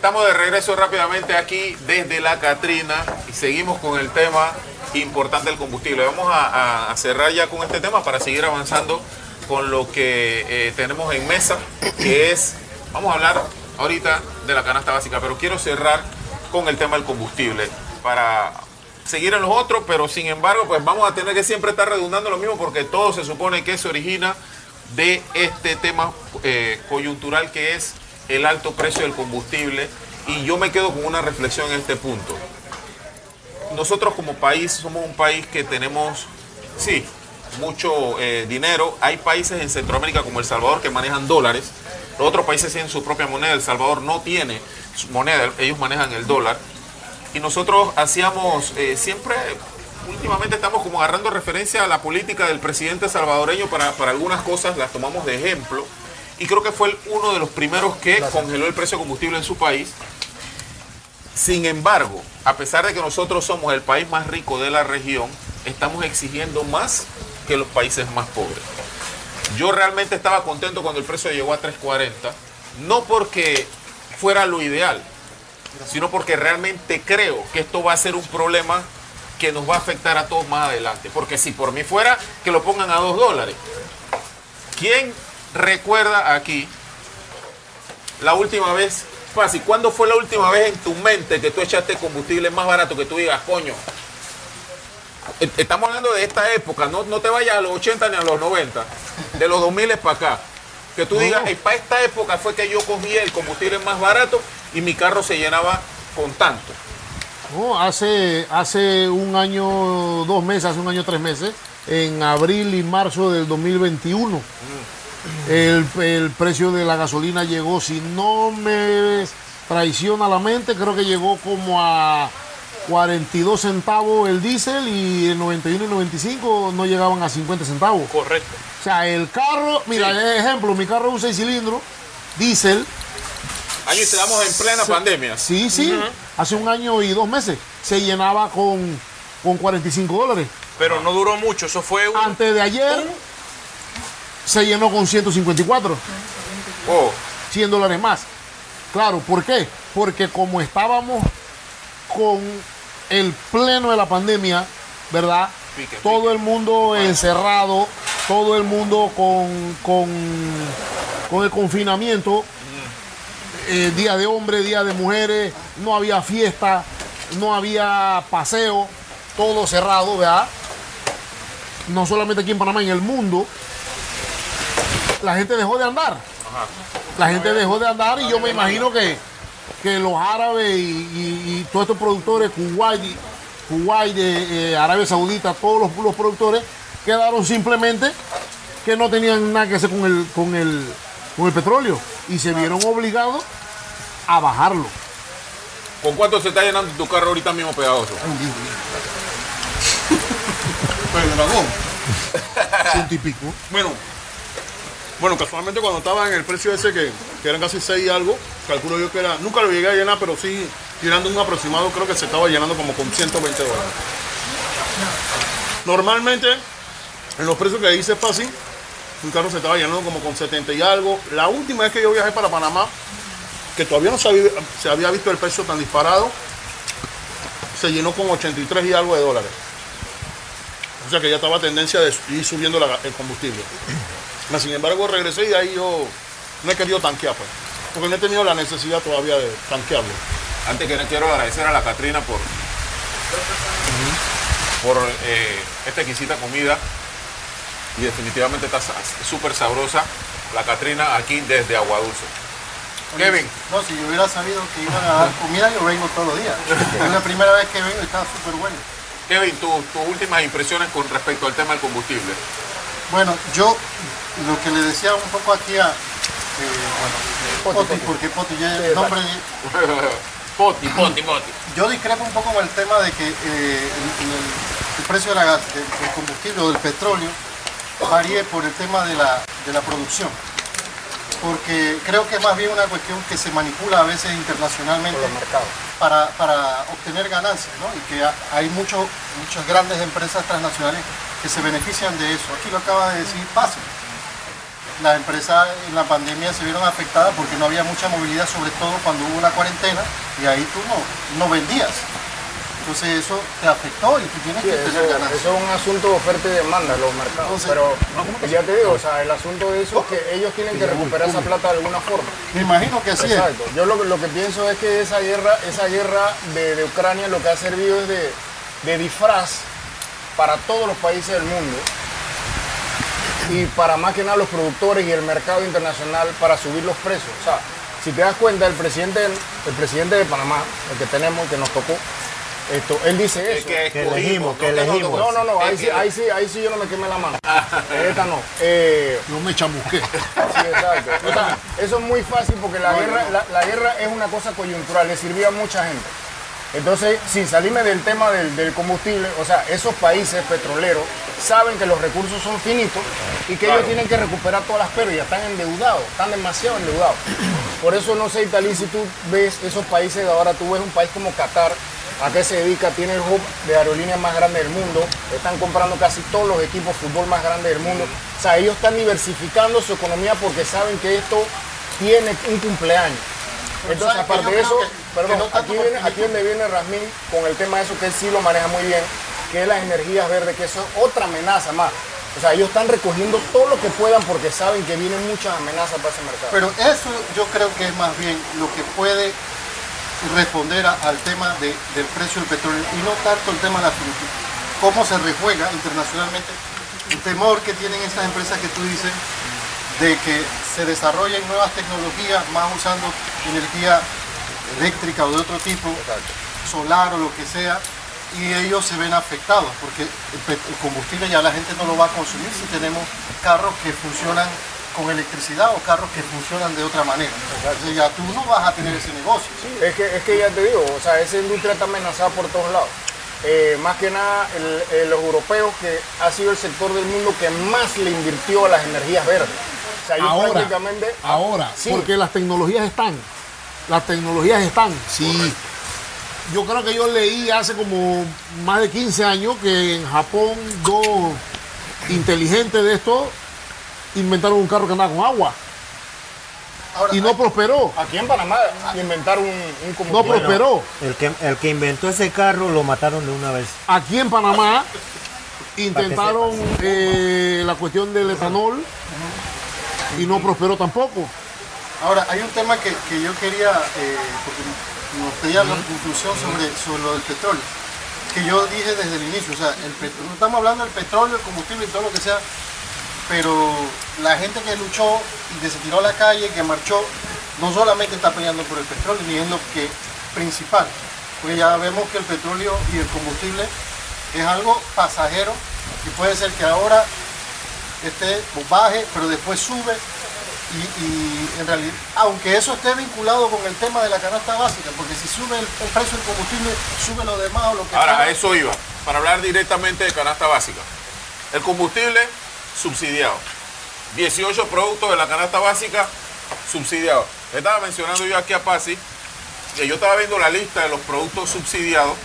Estamos de regreso rápidamente aquí desde la Catrina y seguimos con el tema importante del combustible. Vamos a, cerrar ya con este tema para seguir avanzando con lo que eh, tenemos en mesa, que es, vamos a hablar ahorita de la canasta básica, pero quiero cerrar con el tema del combustible para seguir en los otros, pero sin embargo, pues vamos a tener que siempre estar redundando lo mismo porque todo se supone que se origina de este tema eh, coyuntural que es el alto precio del combustible y yo me quedo con una reflexión en este punto. Nosotros como país somos un país que tenemos, sí, mucho eh, dinero. Hay países en Centroamérica como El Salvador que manejan dólares. Los otros países tienen su propia moneda. El Salvador no tiene su moneda, ellos manejan el dólar. Y nosotros hacíamos eh, siempre, últimamente estamos como agarrando referencia a la política del presidente salvadoreño para, para algunas cosas, las tomamos de ejemplo. Y creo que fue el- uno de los primeros que congeló el precio de combustible en su país. Sin embargo, a pesar de que nosotros somos el país más rico de la región, estamos exigiendo más que los países más pobres. Yo realmente estaba contento cuando el precio llegó a 3.40, no porque fuera lo ideal, sino porque realmente creo que esto va a ser un problema que nos va a afectar a todos más adelante. Porque si por mí fuera, que lo pongan a 2 dólares. ¿Quién recuerda aquí la última vez, Fácil, cuándo fue la última vez en tu mente que tú echaste combustible más barato que tú digas, coño? e- Estamos hablando de esta época, no, no te vayas a los 80 ni a los 90, de los 2000 para acá. Que tú digas, para esta época fue que yo cogí el combustible más barato y mi carro se llenaba con tanto. No, hace, hace un año, dos meses, hace un año, tres meses, en abril y marzo del 2021, el, el precio de la gasolina llegó, si no me traiciona la mente, creo que llegó como a 42 centavos el diésel y el 91 y 95 no llegaban a 50 centavos. Correcto. O sea, el carro, mira, ejemplo, mi carro es un 6 cilindros, diésel, Año y estamos en plena Sí. pandemia. Sí, sí. Hace un año y dos meses se llenaba con, con 45 dólares. Pero no duró mucho, eso fue un... Antes de ayer se llenó con 154, Oh, 100 dólares más. Claro, ¿por qué? Porque como estábamos con el pleno de la pandemia, ¿verdad? Pique, todo pique. el mundo encerrado, todo el mundo con, con, con el confinamiento, eh, día de hombres, día de mujeres, no había fiesta, no había paseo, todo cerrado, ¿verdad? No solamente aquí en Panamá, en el mundo, la gente dejó de andar. La gente dejó de andar y yo me imagino que, que los árabes y, y- y todos estos productores, Kuwait, Kuwait de eh, Arabia Saudita, todos los, los productores quedaron simplemente que no tenían nada que hacer con el, con el, con el petróleo y se vieron obligados a bajarlo. ¿con cuánto se está llenando tu carro ahorita mismo pegajoso? *laughs* El dragón. Ciento y pico. Bueno, bueno, casualmente cuando estaba en el precio ese que, que eran casi 6 y algo, calculo yo que era, nunca lo llegué a llenar, pero sí, tirando un aproximado, creo que se estaba llenando como con 120 dólares. Normalmente, en los precios que dice fácil, un carro se estaba llenando como con 70 y algo. La última vez que yo viajé para Panamá, que todavía no se había, visto el precio tan disparado, se llenó con 83 y algo de dólares. O sea que ya estaba tendencia de ir subiendo el combustible. Mas, sin embargo, regresé y de ahí yo no he querido tanquear, pues. Porque no he tenido la necesidad todavía de tanquearlo. Antes que nada, quiero agradecer a la Catrina por, por eh, esta exquisita comida y definitivamente está súper sabrosa la Catrina aquí desde Agua Dulce. Kevin, No, si yo hubiera sabido que iban a dar comida, yo vengo todos los días. Es la primera vez que vengo y está súper bueno. Kevin, tu- tus últimas impresiones con respecto al tema del combustible. Bueno, yo lo que le decía un poco aquí a. eh, bueno, Poti, porque Poti ya el nombre. poti, poti, poti. Yo discrepo un poco con el tema de que eh, el, el- el precio de la gas- del, del combustible o del petróleo varíe por el tema de la, de la producción. Porque creo que es más bien una cuestión que se manipula a veces internacionalmente para, para obtener ganancias, ¿no? Y que ha- hay muchos muchas grandes empresas transnacionales que se benefician de eso. Aquí lo acaba de decir Pase. Las empresas en la pandemia se vieron afectadas porque no había mucha movilidad, sobre todo cuando hubo la cuarentena, y ahí tú no, no vendías. Entonces eso te afectó y tú tienes Sí, que eso, tener ganancias. eso es un asunto de oferta y demanda, los mercados. Entonces- Pero ya te digo, o sea, el asunto de eso es que ellos tienen que recuperar esa plata de alguna forma. Me imagino que así es. Exacto. Yo lo, que- lo que pienso es que esa guerra, esa guerra de, de Ucrania lo que ha servido es de, de disfraz para todos los países del mundo y para más que nada los productores y el mercado internacional para subir los precios. O sea, si te das cuenta, el presidente, el presidente de Panamá, el que tenemos, que nos tocó, esto, él dice eso. que elegimos, que no elegimos. No, no, no, ahí sí, ahí sí, ahí sí yo no me quemé la mano. Esta no. Eh, Yo me chamusqué. *laughs* Sí, exacto. O sea, eso es muy fácil porque la guerra, la, la guerra es una cosa coyuntural, le sirvió a mucha gente. Entonces, sin salirme del tema del, del combustible, o sea, esos países petroleros saben que los recursos son finitos y que ellos tienen que recuperar todas las pérdidas, están endeudados, están demasiado endeudados. Por eso no sé, Italy, si tú ves esos países de ahora, tú ves un país como Qatar, ¿A qué se dedica? Tiene el hub de aerolíneas más grande del mundo. Están comprando casi todos los equipos de fútbol más grandes del mundo. O sea, ellos están diversificando su economía porque saben que esto tiene un cumpleaños. Entonces, ¿sabes que aparte de eso, que- perdón, no aquí, viene, aquí donde viene Rasmín con el tema de eso, que él sí lo maneja muy bien, que es las energías verdes, que eso es otra amenaza más. O sea, ellos están recogiendo todo lo que puedan porque saben que vienen muchas amenazas para ese mercado. Pero eso yo creo que es más bien lo que puede responder a- al tema de- del precio del petróleo y no tanto el tema de la política. Cómo se rejuega internacionalmente el temor que tienen estas empresas que tú dices de que se desarrollen nuevas tecnologías más usando energía eléctrica o de otro tipo, solar o lo que sea, y ellos se ven afectados porque el, combustible ya la gente no lo va a consumir si tenemos carros que funcionan con electricidad o carros que funcionan de otra manera. Entonces ya tú no vas a tener ese negocio. Es que, es que ya te digo, o sea, esa industria está amenazada por todos lados. Eh, más que nada el- los europeos, que ha sido el sector del mundo que más le invirtió a las energías verdes. O sea, Ahora, prácticamente... ahora, Sí. porque las tecnologías están. Las tecnologías están. Sí. Yo creo que yo leí hace como más de 15 años que en Japón dos inteligentes de esto inventaron un carro que andaba con agua Ahora, y no prosperó. Aquí en Panamá inventaron un, un No prosperó. El que, el que inventó ese carro lo mataron de una vez. Aquí en Panamá *laughs* intentaron eh, la cuestión del etanol y no prosperó tampoco. Ahora, hay un tema que, que yo quería, eh, porque nos pedía la conclusión sobre, sobre lo del petróleo, que yo dije desde el inicio, o sea, el petro- no estamos hablando del petróleo, el combustible y todo lo que sea, pero la gente que luchó y que se tiró a la calle, que marchó, no solamente está peleando por el petróleo, ni es lo que principal, porque ya vemos que el petróleo y el combustible es algo pasajero y puede ser que ahora esté o baje, pero después sube y, y en realidad, aunque eso esté vinculado con el tema de la canasta básica, porque si sube el, el precio del combustible, sube lo demás o lo que Ahora, a eso iba, para hablar directamente de canasta básica. El combustible subsidiado. 18 productos de la canasta básica subsidiados. Estaba mencionando yo aquí a Pasi que yo estaba viendo la lista de los productos subsidiados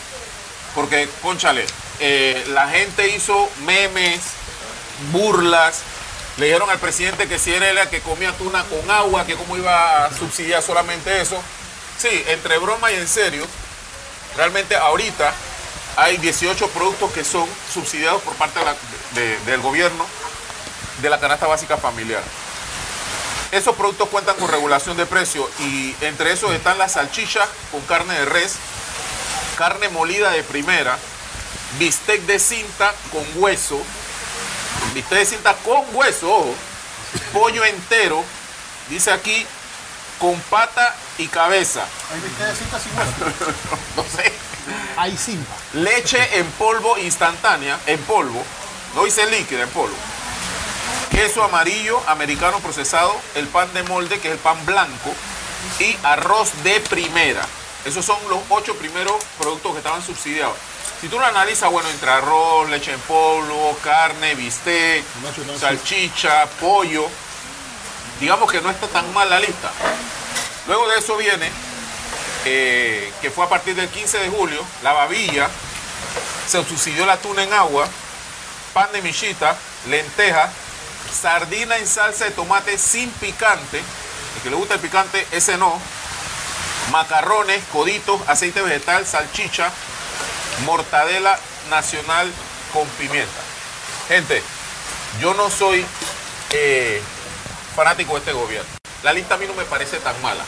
porque, conchale, eh, la gente hizo memes, burlas, le dijeron al presidente que si era él el que comía tuna con agua, que cómo iba a subsidiar solamente eso. Sí, entre broma y en serio, realmente ahorita hay 18 productos que son subsidiados por parte de- del gobierno de la canasta básica familiar. Esos productos cuentan con regulación de precio y entre esos están las salchichas con carne de res, carne molida de primera, bistec de cinta con hueso, bistec de cinta con hueso, ojo, pollo entero, dice aquí, con pata y cabeza. Ahí viste de cinta sin hueso. *laughs* No sé. Hay cinta. Leche en polvo instantánea, en polvo, no dice líquida, en polvo. Queso amarillo americano procesado, el pan de molde, que es el pan blanco, y arroz de primera. Esos son los ocho primeros productos que estaban subsidiados. Si tú lo analizas, bueno, entre arroz, leche en polvo, carne, bistec, salchicha, pollo, digamos que no está tan mal la lista. Luego de eso viene eh, que fue a partir del 15 de julio, la babilla, se subsidió la tuna en agua, pan de michita, lenteja, sardina en salsa de tomate sin picante, el que le gusta el picante, ese no, macarrones, coditos, aceite vegetal, salchicha, mortadela nacional con pimienta. Gente, yo no soy eh, fanático de este gobierno. La lista a mí no me parece tan mala.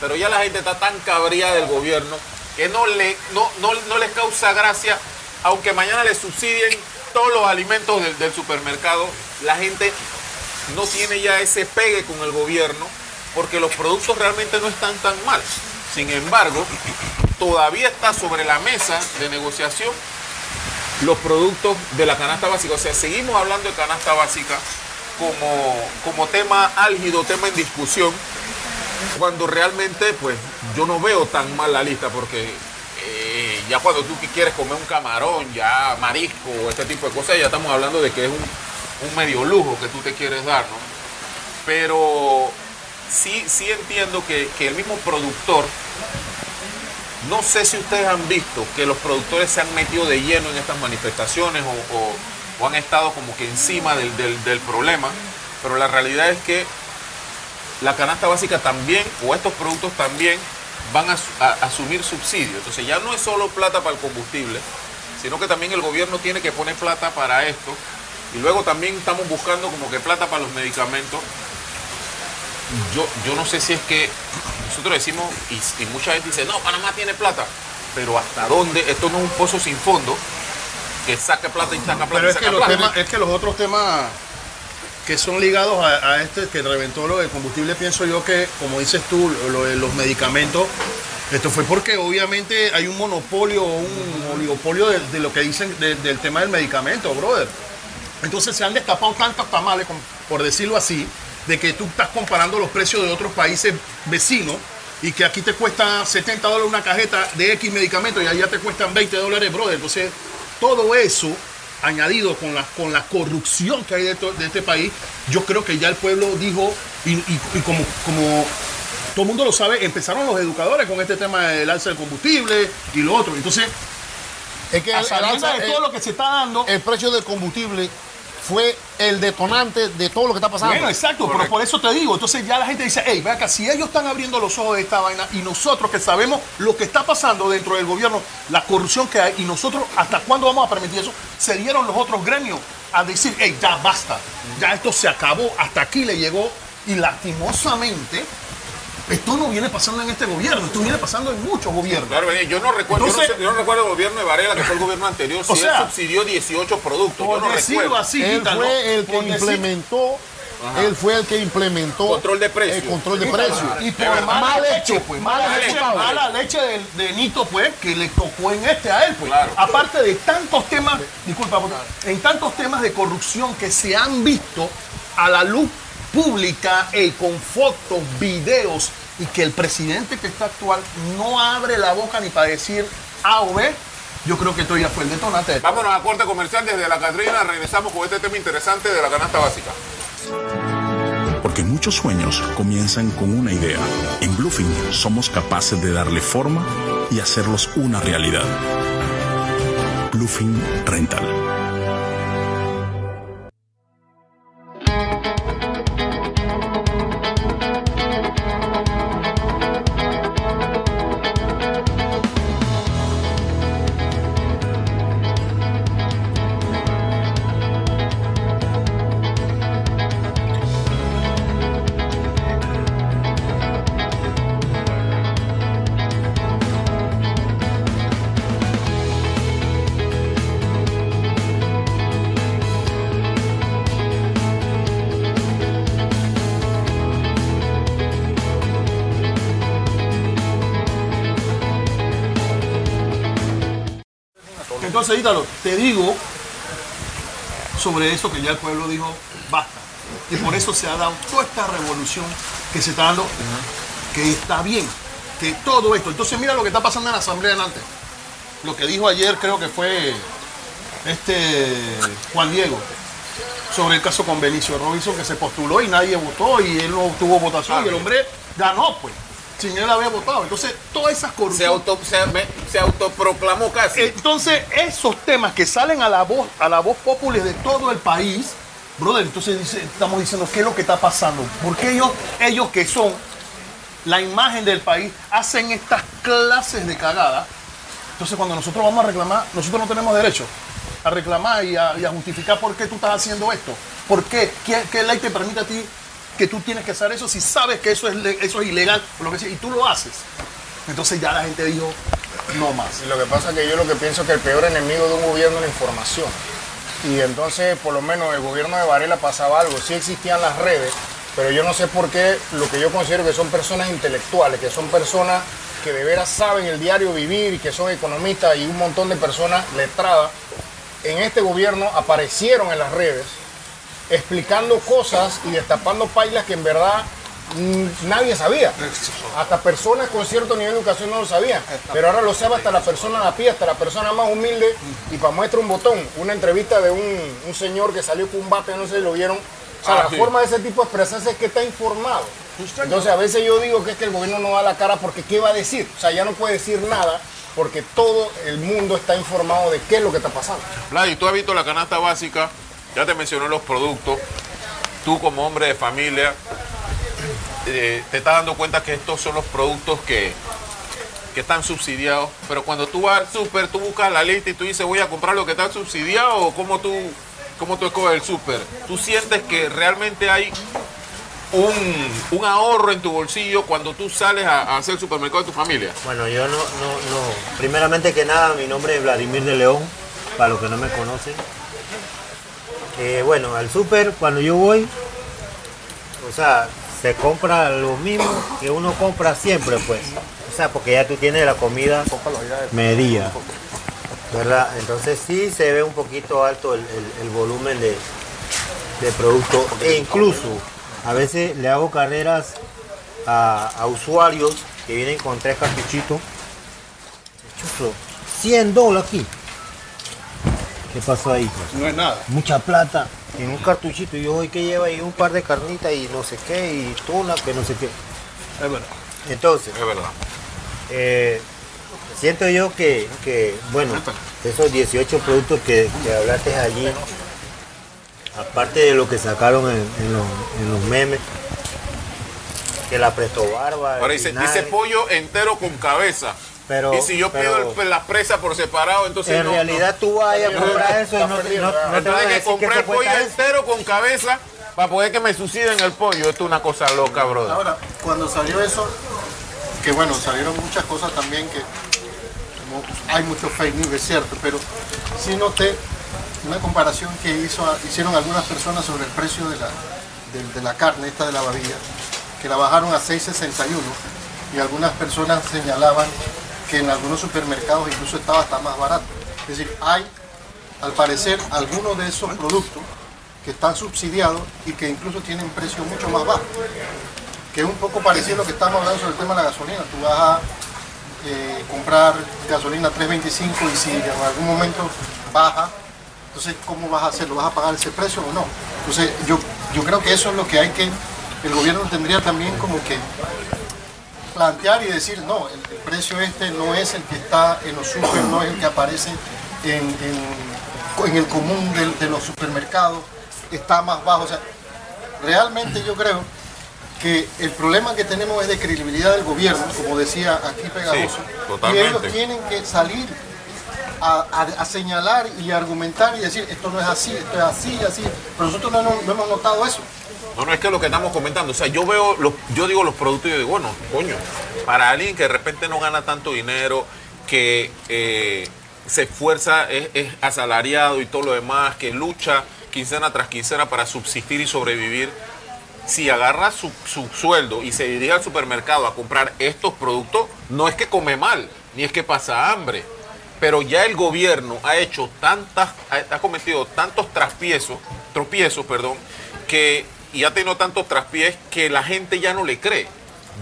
Pero ya la gente está tan cabría del gobierno que no, le, no, no, no les causa gracia, aunque mañana le subsidien todos los alimentos del, del supermercado, la gente no tiene ya ese pegue con el gobierno porque los productos realmente no están tan mal. Sin embargo, todavía está sobre la mesa de negociación los productos de la canasta básica. O sea, seguimos hablando de canasta básica como, como tema álgido, tema en discusión, cuando realmente pues yo no veo tan mal la lista porque eh, ya cuando tú quieres comer un camarón, ya marisco, este tipo de cosas, ya estamos hablando de que es un, un medio lujo que tú te quieres dar, ¿no? Pero sí, sí entiendo que, el mismo productor No sé si ustedes han visto que los productores se han metido de lleno en estas manifestaciones o, han estado como que encima del, problema, pero la realidad es que la canasta básica también, o estos productos también, van a, a- asumir subsidios. Entonces ya no es solo plata para el combustible, sino que también el gobierno tiene que poner plata para esto. Y luego también estamos buscando como que plata para los medicamentos. Yo, yo no sé si es que nosotros decimos, y, y mucha gente dice, no, Panamá tiene plata, pero ¿hasta dónde? Esto no es un pozo sin fondo, que saca plata y saca plata Pero y es que, los temas, es que los otros temas que son ligados a, a este que reventó lo del combustible, pienso yo que, como dices tú, lo, lo de los medicamentos, esto fue porque obviamente hay un monopolio o un oligopolio de, de lo que dicen de- del tema del medicamento, brother. Entonces se han destapado tantos tamales, por decirlo así, de que tú estás comparando los precios de otros países vecinos y que aquí te cuesta 70 dólares una cajeta de X medicamentos y allá te cuestan 20 dólares, brother. Entonces, todo eso añadido con la, con la corrupción que hay de, to- de este país, yo creo que ya el pueblo dijo, y, y- y como, como todo el mundo lo sabe, empezaron los educadores con este tema del alza del combustible y lo otro. Entonces, Es que a el, el alza- de todo lo que se está dando, el precio del combustible fue el detonante de todo lo que está pasando. Bueno, exacto, pero por eso te digo. Entonces ya la gente dice, hey, acá, si ellos están abriendo los ojos de esta vaina y nosotros que sabemos lo que está pasando dentro del gobierno, la corrupción que hay, y nosotros hasta cuándo vamos a permitir eso, se dieron los otros gremios a decir, hey, ya basta, ya esto se acabó, hasta aquí le llegó y lastimosamente esto no viene pasando en este gobierno, esto viene pasando en muchos gobiernos. Claro, yo no recuerdo, Entonces- yo, no sé- yo no recuerdo el gobierno de Varela, que fue el gobierno anterior, si O sea, él subsidió 18 productos. Yo no decirlo recuerdo. así, él fue el que implementó, él fue el que implementó Control de precios. el control de precios. Y por mala Mal leche, hecho, pues, mal mala leche, mala leche de, de Nito, pues, que le tocó en este a él, pues. Claro. Aparte de tantos temas, disculpa, en tantos temas de corrupción que se han visto a la luz pública, eh, con fotos, videos, y que el presidente que está actual no abre la boca ni para decir A o B, yo creo que esto ya fue el detonante. Vámonos a corte comercial desde la Catrina. Regresamos con este tema interesante de la canasta básica. Porque muchos sueños comienzan con una idea. En Bluefin somos capaces de darle forma y hacerlos una realidad. Bluefin Rental. Entonces, Ítalo, te digo sobre eso que ya el pueblo dijo, basta. Y por eso se ha dado toda esta revolución que se está dando, que está bien, que todo esto. Entonces, mira lo que está pasando en la Asamblea delante. Lo que dijo ayer, creo que fue este Juan Diego, sobre el caso con Benicio Robinson, que se postuló y nadie votó y él no tuvo votación y el hombre ganó, pues, sin él haber votado. Entonces, todas esas Se, corrupciones. auto, se, me- se autoproclamó casi. Entonces, esos temas que salen a la voz, a la voz popular de todo el país, brother, entonces estamos diciendo qué es lo que está pasando. Porque ellos, ellos que son la imagen del país, hacen estas clases de cagada. Entonces, cuando nosotros vamos a reclamar, nosotros no tenemos derecho a reclamar y a, justificar por qué tú estás haciendo esto. ¿Por qué? ¿Qué, ley te permite a ti que tú tienes que hacer eso si sabes que eso es, eso es ilegal y tú lo haces? Entonces ya la gente dijo, no más. Y lo que pasa es que yo lo que pienso es que el peor enemigo de un gobierno es la información. Y entonces, por lo menos, el gobierno de Varela pasaba algo. Sí existían las redes, pero yo no sé por qué lo que yo considero que son personas intelectuales, que son personas que de veras saben el diario vivir y que son economistas y un montón de personas letradas, en este gobierno aparecieron en las redes explicando cosas y destapando pailas que en verdad nadie sabía. Hasta personas con cierto nivel de educación no lo sabían. Pero ahora lo sabe hasta la persona a la pie, hasta la persona más humilde. Y para muestra un botón, una entrevista de un, un señor que salió con un bate, no sé si lo vieron. O sea, Ah, la sí. forma de ese tipo de expresarse es que está informado. Entonces a veces yo digo que es que el gobierno no da la cara porque ¿qué va a decir? O sea, ya no puede decir nada porque todo el mundo está informado de qué es lo que está pasando. Vladi, tú has visto la canasta básica, ya te mencioné los productos. Tú como hombre de familia, eh, te estás dando cuenta que estos son los productos que, que están subsidiados. Pero cuando tú vas al súper, tú buscas la lista y tú dices, voy a comprar lo que está subsidiado o cómo tú, cómo tú escoges el súper. Tú sientes que realmente hay un, un ahorro en tu bolsillo cuando tú sales a, hacer el supermercado de tu familia. Bueno, yo no, no, no. Primeramente que nada, mi nombre es Vladimir de León, para los que no me conocen. Eh, bueno, al súper, cuando yo voy, o sea, se compra lo mismo que uno compra siempre, pues. O sea, porque ya tú tienes la comida medida, ¿verdad? Entonces sí se ve un poquito alto el, el- volumen de, de producto. E incluso, a veces le hago carreras a, a usuarios que vienen con tres cartuchitos. Chuzo, 100 dólares aquí. ¿Qué pasó ahí? No es nada. mucha plata en un cartuchito. Y yo hoy que lleva ahí un par de carnitas y no sé qué, y tuna, que no sé qué. Es verdad. Entonces, Es verdad. eh, siento yo que, que, bueno, esos 18 productos que, que hablaste allí, aparte de lo que sacaron en, en los, en los memes, que la Presto Barba, Ahora dice, dice pollo entero con cabeza. Pero, y si yo pero pido el- la presa por separado, entonces en no- realidad tú vayas a comprar eso y no, no- no no. Entonces hay que comprar eso pollo eso. entero con cabeza para poder que me suiciden el pollo. Esto es una cosa loca, brother. Ahora, cuando salió eso, que bueno, salieron muchas cosas también que como hay mucho fake news, es cierto, pero sí noté una comparación que hizo, hicieron algunas personas sobre el precio de la, de, de la carne, esta de la babilla, que la bajaron a 6.61 y algunas personas señalaban que en algunos supermercados incluso estaba hasta más barato. Es decir, hay al parecer algunos de esos productos que están subsidiados y que incluso tienen precios mucho más bajos que es un poco parecido a lo que estamos hablando sobre el tema de la gasolina. Tú vas a eh, comprar gasolina 3.25 y si en algún momento baja, entonces ¿cómo vas a hacerlo? ¿Vas a pagar ese precio o no? Entonces yo, yo creo que eso es lo que hay que, el gobierno tendría también como que plantear y decir, no, el, el precio este no es el que está en los super, no es el que aparece en, en- en el común de, los supermercados, está más bajo. O sea, realmente yo creo que el problema que tenemos es de credibilidad del gobierno, como decía aquí Pegajoso, y ellos tienen que salir a, a- a señalar y argumentar y decir esto no es así, esto es así, así, pero nosotros no hemos notado eso. No, no es que lo que estamos comentando. O sea, yo veo, los, yo digo los productos y yo digo, bueno, coño, para alguien que de repente no gana tanto dinero, que eh, se esfuerza, es, es asalariado y todo lo demás, que lucha quincena tras quincena para subsistir y sobrevivir, si agarra su, su sueldo y se dirige al supermercado a comprar estos productos, no es que come mal, ni es que pasa hambre. Pero ya el gobierno ha hecho tantas, ha, cometido tantos traspiezos, tropiezos, perdón, que y ha tenido tantos traspiés que la gente ya no le cree.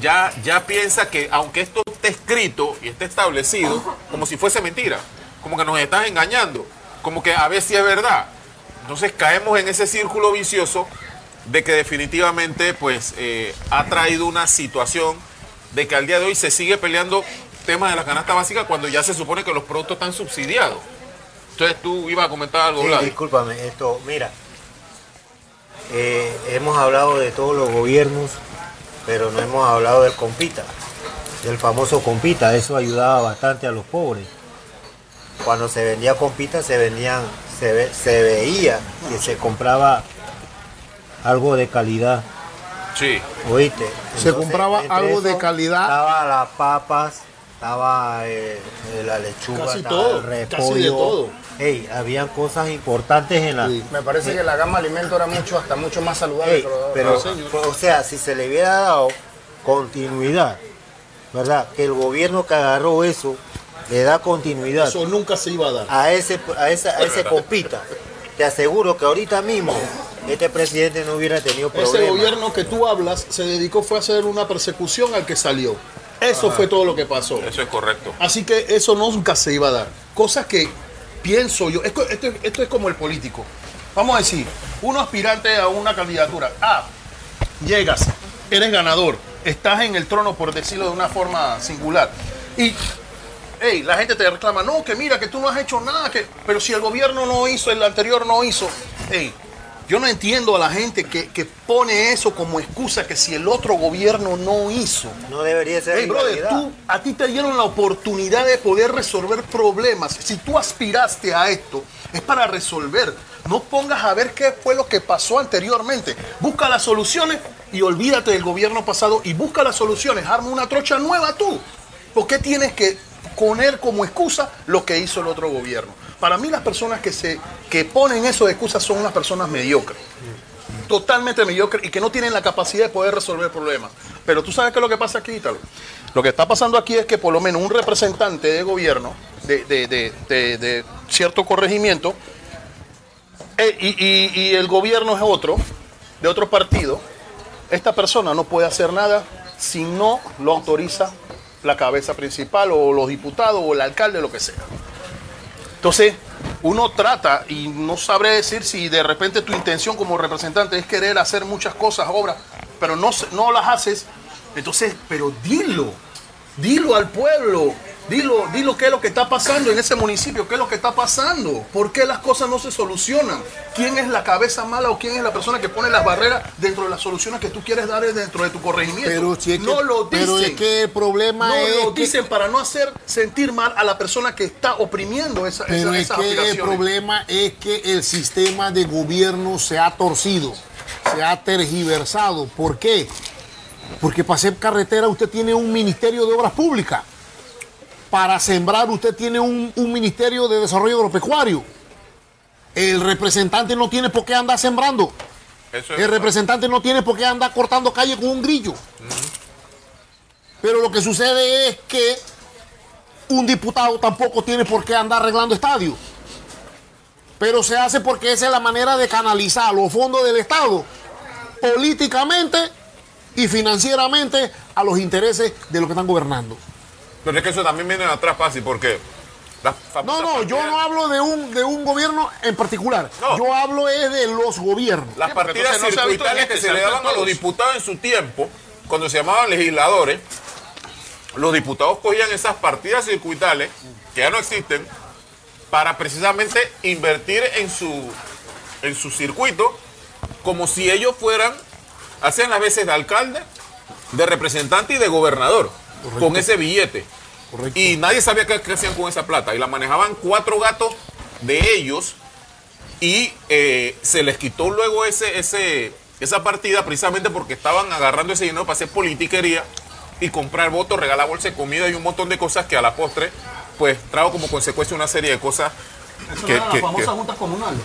Ya, ya piensa que aunque esto esté escrito y esté establecido, como si fuese mentira, como que nos están engañando, como que a ver si es verdad. Entonces caemos en ese círculo vicioso de que definitivamente pues eh, ha traído una situación de que al día de hoy se sigue peleando temas de la canasta básica cuando ya se supone que los productos están subsidiados. Entonces tú ibas a comentar algo, Sí, discúlpame, esto, mira, eh, hemos hablado de todos los gobiernos, pero no hemos hablado del compita, del famoso compita, eso ayudaba bastante a los pobres. Cuando se vendía compita se vendían, se, ve- se veía que se compraba algo de calidad, Sí. ¿oíste? Se compraba algo de calidad. Estaba las papas, estaba eh, eh, la lechuga, Casi estaba todo, el repollo. casi de todo. Ey, habían cosas importantes en la, Me parece que la gama alimento era mucho, hasta mucho más saludable. Ey, que lo- pero, señor. pues, o sea, si se le hubiera dado continuidad, ¿verdad? Que el gobierno que agarró eso le da continuidad Eso nunca se iba a dar. a ese, a esa- a ese compita. Te aseguro que ahorita mismo este presidente no hubiera tenido Ese problemas. gobierno que tú hablas se dedicó fue a hacer una persecución al que salió. Eso fue todo lo que pasó. Eso es correcto. Así que eso nunca se iba a dar. Cosas que pienso yo, esto, esto- esto es como el político. Vamos a decir, un aspirante a una candidatura. Ah, llegas, eres ganador, estás en el trono, por decirlo de una forma singular. Y hey, la gente te reclama, no, que mira, que tú no has hecho nada, que... pero si el gobierno no hizo, el anterior no hizo, hey, yo no entiendo a la gente que, que pone eso como excusa que si el otro gobierno no hizo. No debería ser Hey, brother, tú, a ti te dieron la oportunidad de poder resolver problemas. Si tú aspiraste a esto, es para resolver. No pongas a ver qué fue lo que pasó anteriormente. Busca las soluciones y olvídate del gobierno pasado y busca las soluciones. Arma una trocha nueva tú. ¿Por qué tienes que poner como excusa lo que hizo el otro gobierno? Para mí las personas que, se, que ponen eso de excusas son unas personas mediocres totalmente mediocre y que no tienen la capacidad de poder resolver problemas. Pero tú sabes qué es lo que pasa aquí, Ítalo. Lo que está pasando aquí es que por lo menos un representante de gobierno de, de- de- de- cierto corregimiento eh, y, y- y el gobierno es otro, de otro partido, esta persona no puede hacer nada si no lo autoriza la cabeza principal o los diputados o el alcalde, lo que sea. Entonces, uno trata, y no sabré decir si de repente tu intención como representante es querer hacer muchas cosas, obras, pero no, no las haces. Entonces, pero dilo, dilo al pueblo, dilo, dilo qué es lo que está pasando en ese municipio, qué es lo que está pasando, por qué las cosas no se solucionan, quién es la cabeza mala o quién es la persona que pone las barreras dentro de las soluciones que tú quieres dar dentro de tu corregimiento. Pero, si es que, no lo dicen. pero es que el problema No es lo que- dicen para no hacer sentir mal a la persona que está oprimiendo esa, Pero esa- es esas que el problema es que el sistema de gobierno se ha torcido, se ha tergiversado. ¿Por qué? Porque para hacer carretera usted tiene un ministerio de obras públicas. Para sembrar usted tiene un, un ministerio de desarrollo agropecuario. El representante no tiene por qué andar sembrando. Eso es El representante no tiene por qué andar cortando calle con un grillo. Pero lo que sucede es que un diputado tampoco tiene por qué andar arreglando estadios. Pero se hace porque esa es la manera de canalizar los fondos del Estado políticamente y financieramente a los intereses de los que están gobernando. Pero es que eso también viene de atrás fácil porque... No, no, yo no hablo de un, de un gobierno en particular. No. Yo hablo es de los gobiernos. Las partidas circuitales que se le daban a los diputados en su tiempo, cuando se llamaban legisladores, los diputados cogían esas partidas circuitales, que ya no existen, para precisamente invertir en su, en su circuito, como si ellos fueran, hacían las veces de alcalde, de representante y de gobernador, con ese billete. Correcto. Y nadie sabía qué, qué hacían con esa plata. Y la manejaban cuatro gatos de ellos y eh, se les quitó luego ese, ese, esa partida precisamente porque estaban agarrando ese dinero para hacer politiquería y comprar votos, regalar bolsa de comida y un montón de cosas que a la postre pues trajo como consecuencia una serie de cosas Eso que, eran que- las famosas que juntas comunales.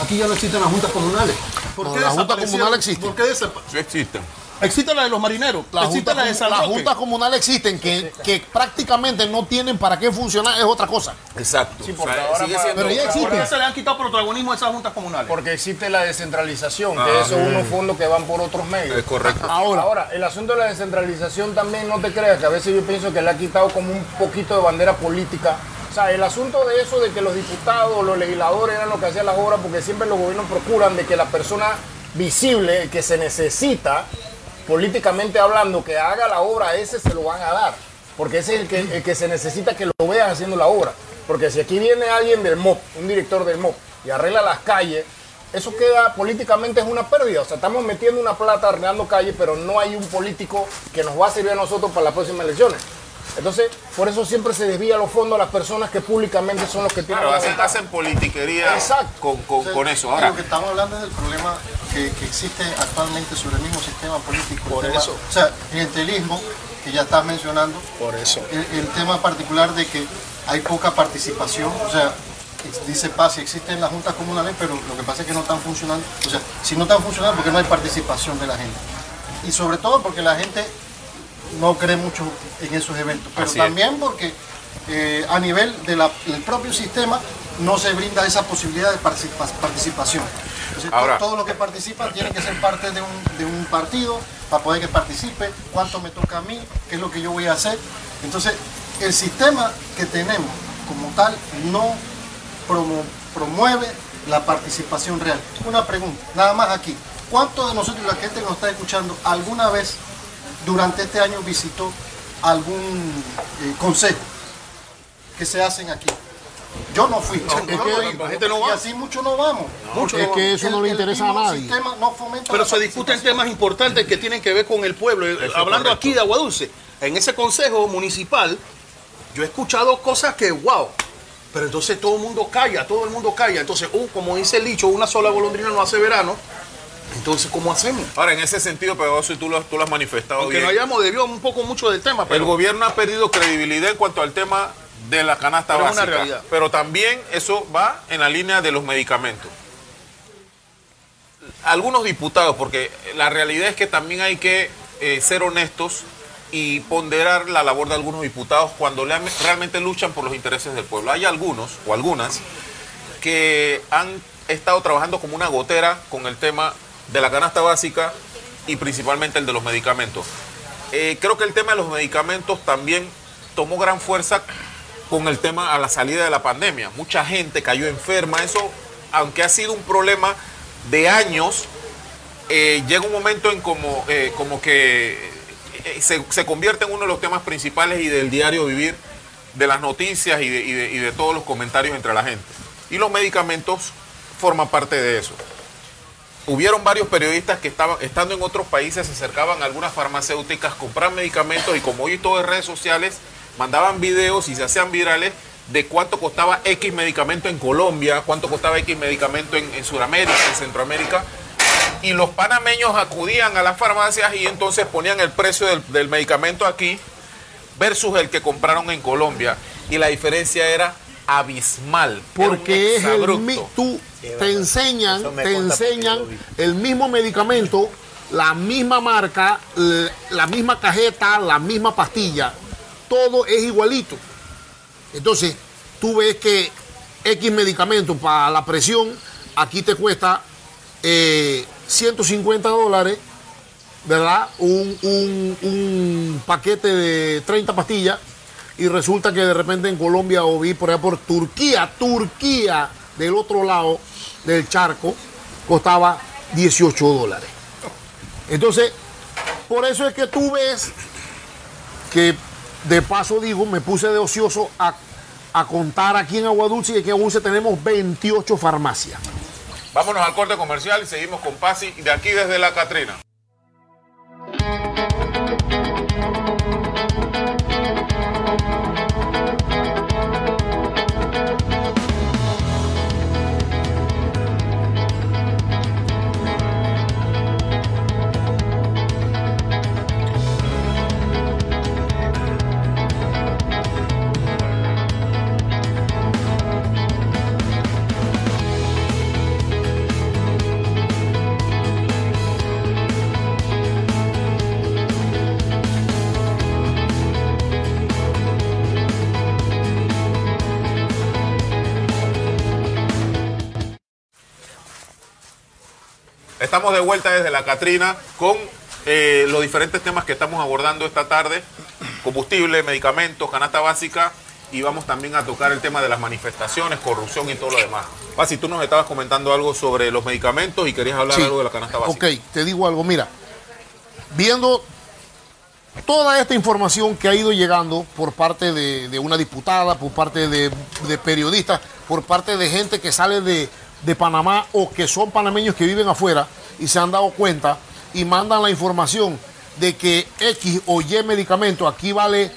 Aquí ya no existen las juntas comunales. ¿Por No, qué la Junta desaparecieron? Comunal existe. ¿Por qué sí existen. Existe la de los marineros, existe juntas, la de San las juntas comunales existen, que, que prácticamente no tienen para qué funcionar, es otra cosa. Exacto. Sí, porque O sea, ahora sigue para- siendo- Pero ya ¿Por existe. qué se le han quitado protagonismo a esas juntas comunales? Porque existe la descentralización, Ah, que esos son unos fondos que van por otros medios. Es correcto. Ahora, ahora, el asunto de la descentralización también no te creas que a veces yo pienso que le ha quitado como un poquito de bandera política. O sea, el asunto de eso de que los diputados, los legisladores eran los que hacían las obras, porque siempre los gobiernos procuran de que la persona visible, que se necesita, políticamente hablando, que haga la obra, ese se lo van a dar. Porque ese es el que, se necesita que lo vean haciendo la obra. Porque si aquí viene alguien del MOP, un director del MOP, y arregla las calles, eso queda políticamente es una pérdida. O sea, estamos metiendo una plata arreglando calles, pero no hay un político que nos va a servir a nosotros para las próximas elecciones. Entonces, por eso siempre se desvía los fondos a las personas que públicamente son los que tienen Claro, la hacen, hacen politiquería Exacto. con, con- con eso. Ahora, Lo que estamos hablando es del problema que, que existe actualmente sobre el mismo sistema político. el Por tema- eso. O sea, clientelismo, que ya estás mencionando. Por eso. El, el tema particular de que hay poca participación. O sea, dice Paz, si existen las juntas comunales, pero lo que pasa es que no están funcionando. O sea, si no están funcionando, porque no hay participación de la gente. Y sobre todo porque la gente no cree mucho en esos eventos. Pero Así es. también porque eh, a nivel del propio sistema no se brinda esa posibilidad de participa- participación. Entonces, to- Ahora- todos los que participan tienen que ser parte de un, de un partido para poder que participe, cuánto me toca a mí, qué es lo que yo voy a hacer. Entonces, el sistema que tenemos como tal no promo- promueve la participación real. Una pregunta, nada más aquí. ¿cuántos de nosotros, la gente que nos está escuchando, alguna vez durante este año visitó algún eh, consejo que se hacen aquí? Yo no fui. Yo que no la gente no y va. así mucho no vamos. Mucho es no que vamos. eso no le el interesa a nadie. no Pero se discuten temas importantes que tienen que ver con el pueblo. Eh, es Hablando correcto. aquí de Agua Dulce, en ese consejo municipal, yo he escuchado cosas que, wow, pero entonces todo el mundo calla, todo el mundo calla. Entonces, uh, como dice el dicho, una sola golondrina no hace verano. Entonces, ¿cómo hacemos? Ahora, en ese sentido, Pegaso, y tú lo, tú lo has manifestado Aunque bien, no hayamos debido un poco mucho del tema, el pero gobierno ha perdido credibilidad en cuanto al tema de la canasta Pero es una básica. realidad. Pero también eso va en la línea de los medicamentos. Algunos diputados, porque la realidad es que también hay que eh, ser honestos y ponderar la labor de algunos diputados cuando realmente luchan por los intereses del pueblo. Hay algunos o algunas que han estado trabajando como una gotera con el tema de la canasta básica y principalmente el de los medicamentos. Eh, creo que el tema de los medicamentos también tomó gran fuerza con el tema a la salida de la pandemia. Mucha gente cayó enferma. Eso, aunque ha sido un problema de años, eh, llega un momento en como, eh, como que se, se convierte en uno de los temas principales y del diario vivir de las noticias y de, y de- y de todos los comentarios entre la gente. Y los medicamentos forman parte de eso. Hubieron varios periodistas que estaban, estando en otros países, se acercaban a algunas farmacéuticas, compraban medicamentos y como hoy todo en redes sociales, mandaban videos y se hacían virales de cuánto costaba X medicamento en Colombia, cuánto costaba X medicamento en, en Sudamérica, en Centroamérica. Y los panameños acudían a las farmacias y entonces ponían el precio del, del medicamento aquí versus el que compraron en Colombia. Y la diferencia era abismal. Porque es el tú te enseñan, te enseñan el mismo medicamento, la misma marca, la misma cajeta, la misma pastilla, todo es igualito. Entonces, tú ves que X medicamento para la presión aquí te cuesta eh, 150 dólares, ¿verdad? Un, un- un paquete de 30 pastillas y resulta que de repente en Colombia o vi por allá por Turquía, Turquía, del otro lado del charco, costaba 18 dólares. Entonces, por eso es que tú ves que de paso digo, me puse de ocioso a, a contar aquí en Agua Dulce y aquí en Agua Dulce tenemos 28 farmacias. Vámonos al corte comercial y seguimos con Pasi de aquí desde la Catrina. Estamos de vuelta desde la Catrina con eh, los diferentes temas que estamos abordando esta tarde. Combustible, medicamentos, canasta básica y vamos también a tocar el tema de las manifestaciones, corrupción y todo lo demás. Pasi, tú nos estabas comentando algo sobre los medicamentos y querías hablar Sí. algo de la canasta básica. Ok, te digo algo, mira, viendo toda esta información que ha ido llegando por parte de, de una diputada, por parte de, de periodistas, por parte de gente que sale de, de Panamá o que son panameños que viven afuera y se han dado cuenta y mandan la información de que X o Y medicamento aquí vale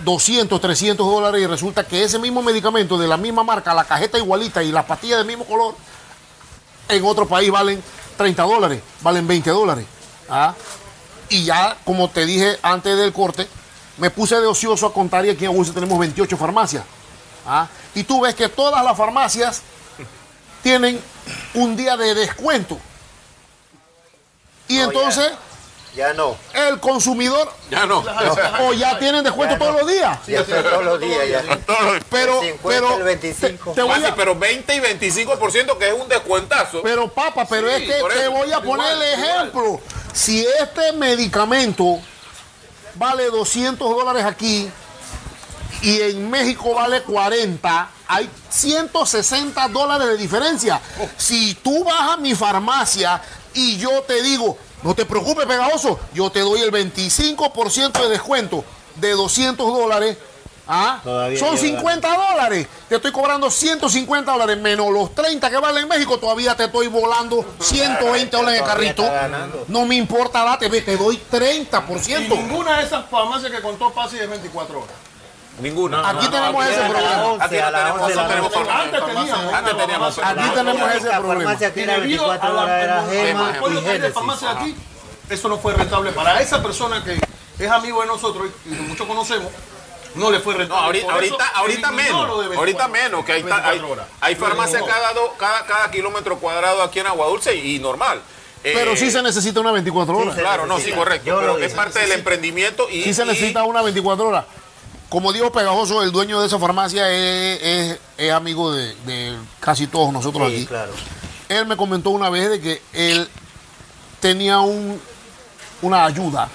200, 300 dólares y resulta que ese mismo medicamento de la misma marca, la cajeta igualita y las pastillas del mismo color, en otro país valen 30 dólares, valen 20 dólares. ¿ah? Y ya, como te dije antes del corte, me puse de ocioso a contar y aquí en Agusa tenemos 28 farmacias. ¿ah? Y tú ves que todas las farmacias tienen un día de descuento. Y No, entonces Ya no. el consumidor Ya no. o ya tienen descuento Ya no. todos los días. Ya son todos los días ya. Pero, El 50, pero, el 25. te- te voy a- pero 20 y 25% que es un descuentazo. Pero papá, pero Sí, es que te voy a poner igual, el igual. ejemplo. Si este medicamento vale 200 dólares aquí y en México vale 40, hay 160 dólares de diferencia. Si tú vas a mi farmacia, y yo te digo, no te preocupes, pegajoso, yo te doy el 25% de descuento de 200 dólares. ¿Ah? Todavía Son lleva. 50 dólares. Te estoy cobrando 150 dólares menos los 30 que vale en México. Todavía te estoy volando 120 dólares en el carrito. No me importa, date, te doy Y 30%. ninguna de esas farmacias que contó Pasi es 24 horas. Ninguna. Aquí tenemos ese problema. 11, Aquí no a las tenemos, 11 de no la tenemos noche. farmacia. Antes teníamos. Antes teníamos. Aquí tenemos ese problema. era Debido 24 a horas la- monopolio y de farmacia aquí, eso no fue rentable para esa persona que es amigo de nosotros y que muchos conocemos. No le fue No, rentable. ahorita, ahorita, menos. lo de 24, Ahorita menos, que hay, hay, 24 horas. hay farmacia cada, do- cada, cada kilómetro cuadrado aquí en Agua Dulce y, normal. Eh, Pero sí se necesita una 24 horas. Claro, no, sí, correcto. Yo Pero es parte del emprendimiento y. Sí se y- necesita una 24 horas. Como dijo Pegajoso, el dueño de esa farmacia es, es- es amigo de, de casi todos nosotros Sí, aquí. claro. Él me comentó una vez de que él tenía un, una ayuda,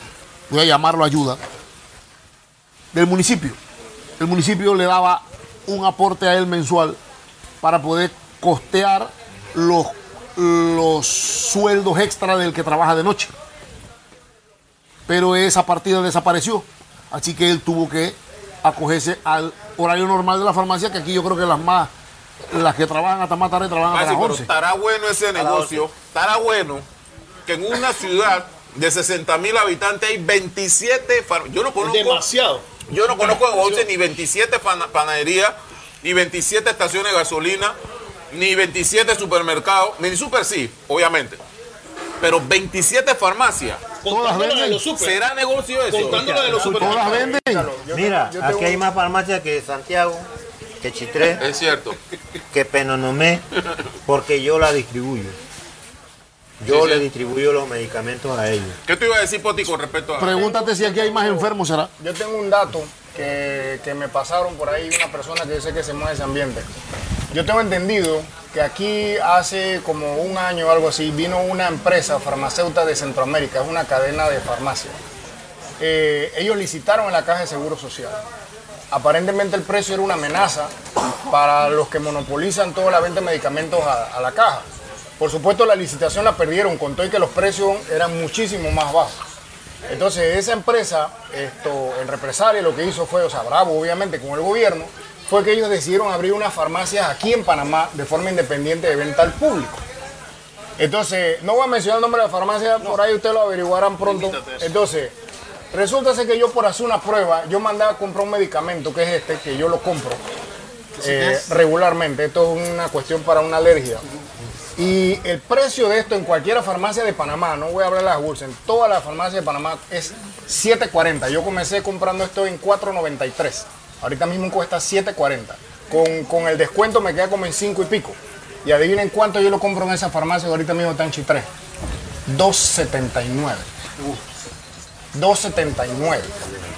voy a llamarlo ayuda, del municipio. El municipio le daba un aporte a él mensual para poder costear los, los sueldos extra del que trabaja de noche. Pero esa partida desapareció. Así que él tuvo que acogerse al horario normal de la farmacia, que aquí yo creo que las más, las que trabajan hasta más tarde trabajan Ah, hasta sí, las pero 11. estará bueno ese negocio. Estará bueno que en una ciudad de 60 mil habitantes hay 27 far- Yo no Es conozco. demasiado. Yo no conozco en Agua Dulce ni 27 pana- panaderías, ni 27 estaciones de gasolina, ni 27 supermercados, ni super sí, obviamente. Pero 27 farmacias. De venden. los super. ¿Será negocio eso? Contando la de los super. Todas venden. Mira, aquí hay más farmacias que Santiago, que Chitré, Es cierto. que Penonomé, porque yo la distribuyo. Yo Sí, le sí. distribuyo los medicamentos a ellos. ¿Qué te iba a decir, Poti, con respecto a.? Pregúntate si aquí hay más enfermos, ¿será? Yo tengo un dato que, que me pasaron por ahí una persona que yo sé que se mueve ese ambiente. Yo tengo entendido que aquí hace como un año o algo así vino una empresa farmacéutica de Centroamérica, es una cadena de farmacia. Eh, ellos licitaron en la Caja de Seguro Social. Aparentemente el precio era una amenaza para los que monopolizan toda la venta de medicamentos a, la caja. Por supuesto la licitación la perdieron, con todo y que los precios eran muchísimo más bajos. Entonces esa empresa, esto, en represalia, lo que hizo fue, o sea, bravo obviamente con el gobierno, fue que ellos decidieron abrir unas farmacias aquí en Panamá de forma independiente de venta al público. Entonces, no voy a mencionar el nombre de la farmacia, por ahí ustedes lo averiguarán pronto. Entonces, resulta ser que yo por hacer una prueba, yo mandaba a comprar un medicamento que es este, que yo lo compro eh, regularmente. Esto es una cuestión para una alergia. Y el precio de esto en cualquier farmacia de Panamá, no voy a hablar de las bolsas, en todas las farmacias de Panamá es 7.40. Yo comencé comprando esto en 4.93. Ahorita mismo cuesta 7.40. Con, con el descuento me queda como en 5 y pico. Y adivinen cuánto yo lo compro en esa farmacia ahorita mismo está en Chitré. 2.79. 2.79.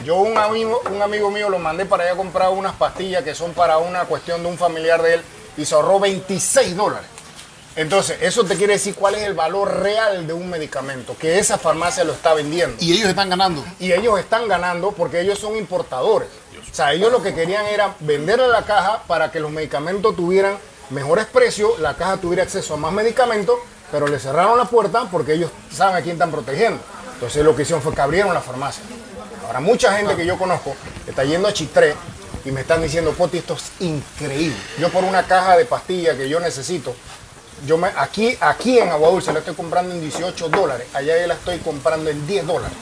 Yo un amigo, un amigo mío lo mandé para allá a comprar unas pastillas que son para una cuestión de un familiar de él y se ahorró 26 dólares. Entonces, eso te quiere decir cuál es el valor real de un medicamento, que esa farmacia lo está vendiendo. Y ellos están ganando. Y ellos están ganando porque ellos son importadores. O sea, ellos lo que querían era venderle la caja para que los medicamentos tuvieran mejores precios, la caja tuviera acceso a más medicamentos, pero le cerraron la puerta porque ellos saben a quién están protegiendo. Entonces lo que hicieron fue que abrieron la farmacia. Ahora mucha gente que yo conozco está yendo a Chitré y me están diciendo, Poti, esto es increíble. Yo por una caja de pastillas que yo necesito, yo me, aquí, aquí en Agua Dulce la estoy comprando en 18 dólares, allá yo la estoy comprando en 10 dólares.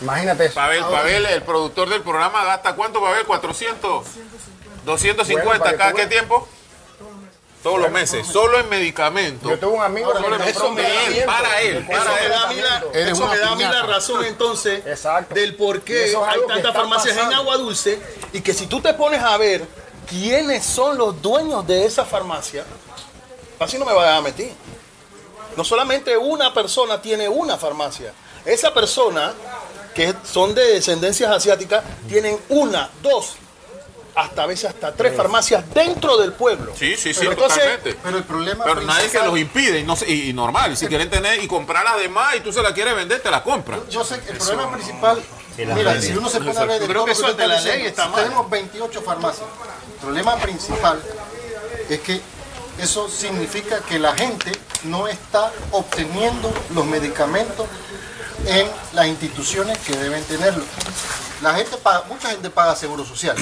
Imagínate eso. Pavel, Pavel, el productor del programa, ¿gasta cuánto, Pavel? 400, 250, Bueno, para que ¿cada tú qué tiempo? Todos los meses, solo en medicamentos. Yo tengo un amigo Ahora, que me eso me da medicamentos. para él, Eso para Eso me él. da a mí la, eso me da a mí la razón entonces Exacto. del por qué es hay tantas farmacias en agua dulce y que si tú te pones a ver quiénes son los dueños de esa farmacia, así no me vayas a meter. No solamente una persona tiene una farmacia. Esa persona, que son de descendencias asiáticas, tienen una, dos, hasta a veces hasta tres farmacias dentro del pueblo. Sí, sí, sí, Pero entonces, totalmente. Pero el problema Pero nadie se los impide y, no y, y normal. Y si quieren tener y comprar las demás y tú se la quieres vender, te la compras. Yo sé que el problema principal, Sí, mira, si uno se pone a ver creo todo que eso de la ley diciendo, está si mal. Tenemos 28 farmacias. El problema principal es que eso significa que la gente no está obteniendo los medicamentos en las instituciones que deben tenerlo. La gente paga, mucha gente paga seguro social.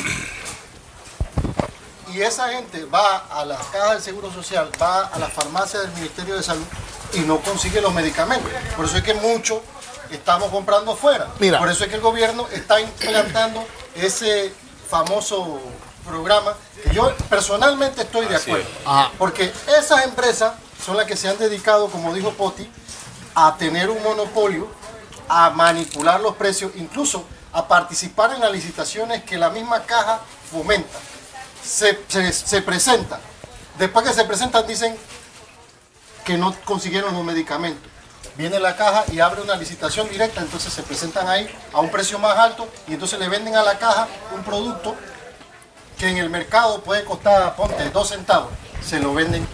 Y esa gente va a la caja del seguro social, va a la farmacia del Ministerio de Salud y no consigue los medicamentos. Por eso es que muchos estamos comprando fuera. Mira. Por eso es que el gobierno está implantando ese famoso programa que yo personalmente estoy de acuerdo. Ajá. Porque esas empresas son las que se han dedicado, como dijo Poti, a tener un monopolio, a manipular los precios, incluso a participar en las licitaciones que la misma caja fomenta. Se, se, se presentan. Después que se presentan dicen que no consiguieron los medicamentos. Viene la caja y abre una licitación directa, entonces se presentan ahí a un precio más alto y entonces le venden a la caja un producto que en el mercado puede costar, ponte, 2 centavos, se lo venden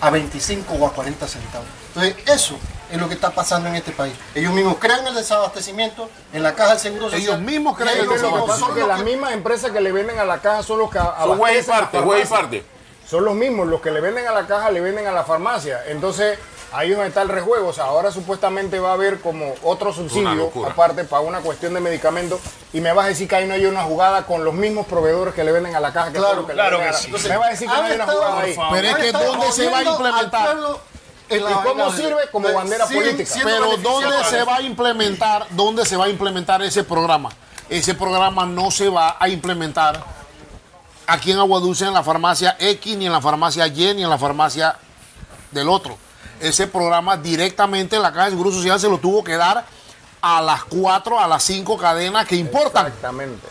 a 25 o a 40 centavos. Entonces, eso es lo que está pasando en este país. Ellos mismos crean el desabastecimiento en la caja del Seguro Social. Ellos mismos crean el Lo que las mismas empresas que le venden a la caja son los que Son güey parte, güey parte. Son los mismos, los que le venden a la caja le venden a la farmacia. Entonces, ahí es donde está el rejuego. O sea, ahora supuestamente va a haber como otro subsidio, aparte, para una cuestión de medicamentos. Y me vas a decir que ahí no hay una jugada con los mismos proveedores que le venden a la caja. Que Claro, que le claro venden que a la- sí. Me vas a decir que no hay una jugada ahí. Pero es que ¿dónde se va a implementar? Pueblo en la ¿Y cómo sirve? Como de- bandera política. Pero ¿dónde se va a implementar? ¿Dónde se va a implementar ese programa? Ese programa no se va a implementar aquí en Aguadulce en la farmacia X, ni en la farmacia Y, ni en la farmacia del otro. Ese programa directamente la Caja de Seguro Social se lo tuvo que dar a las cuatro, a las cinco cadenas que importan. Exactamente.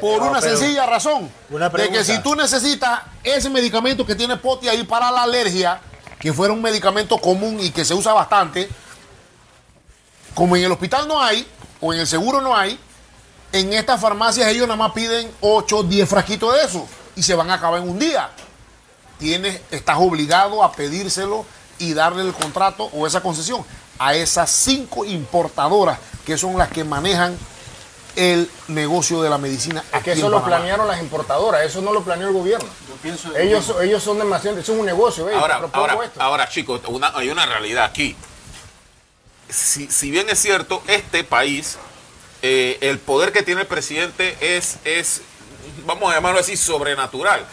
Por una sencilla razón. Una de que si tú necesitas ese medicamento que tiene Poti ahí para la alergia, que fuera un medicamento común y que se usa bastante, como en el hospital no hay, o en el seguro no hay, en estas farmacias ellos nada más piden 8, 10 frasquitos de eso y se van a acabar en un día. Tienes, estás obligado a pedírselo y darle el contrato o esa concesión a esas cinco importadoras que son las que manejan el negocio de la medicina. Es que aquí eso en lo planearon las importadoras, eso no lo planeó el gobierno. Yo pienso- Ellos, ellos son demasiado, eso es un negocio. Ahora, ahora, esto. ahora, chicos, una- hay una realidad aquí. Si, si bien es cierto, este país, eh, el poder que tiene el presidente es, es, vamos a llamarlo así, sobrenatural.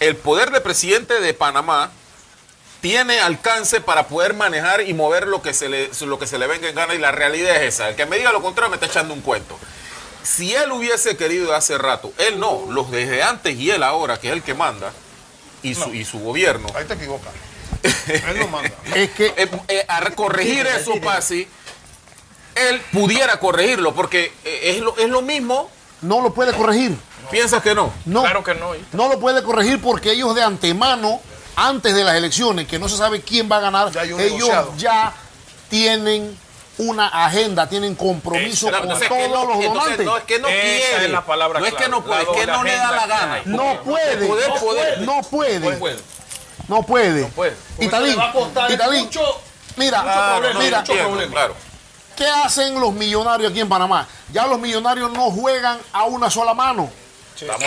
El poder del presidente de Panamá tiene alcance para poder manejar y mover lo que se le, lo que se le venga en gana y la realidad es esa. El que me diga lo contrario me está echando un cuento. Si él hubiese querido hace rato, él no, los desde antes y él ahora, que es el que manda, y su, y su gobierno, Ahí te equivocas. *laughs* Él no manda. Es que eh, eh, a corregir eso, Pasi, él pudiera corregirlo, porque eh, es lo, es lo mismo. no lo puede corregir. ¿Piensas que no? No, Claro que no. no lo puede corregir porque ellos de antemano, antes de las elecciones, que no se sabe quién va a ganar, Ya ellos negociado. ya tienen una agenda, tienen compromiso Claro, con todos no, los donantes. no es que no quiere. es la palabra no es que no puede, es que no le da la gana. No puede, no puede, No puede. no puede. Italín, mira, Claro, mira, entiendo, claro. ¿qué hacen los millonarios aquí en Panamá? Ya los millonarios no juegan a una sola mano.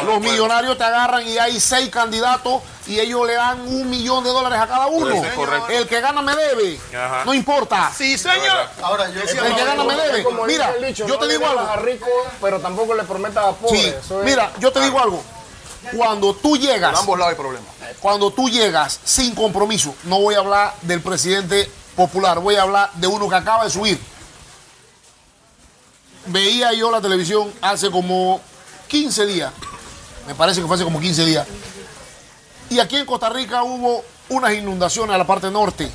Los millonarios te agarran y hay seis candidatos y ellos le dan un millón de dólares a cada uno. Es. El que gana me debe. Ajá. No importa. Sí, señor. Ahora, yo El que gana me debe. Mira, dicho, yo no te digo a algo. rico, pero tampoco le prometas a pobre. Sí, es- mira, yo te digo algo. Cuando tú Por llegas, ambos lados hay problemas. cuando tú llegas sin compromiso, no voy a hablar del presidente popular, voy a hablar de uno que acaba de subir. Veía yo la televisión hace como 15 días, me parece que fue hace como 15 días, y aquí en Costa Rica hubo unas inundaciones a la parte norte,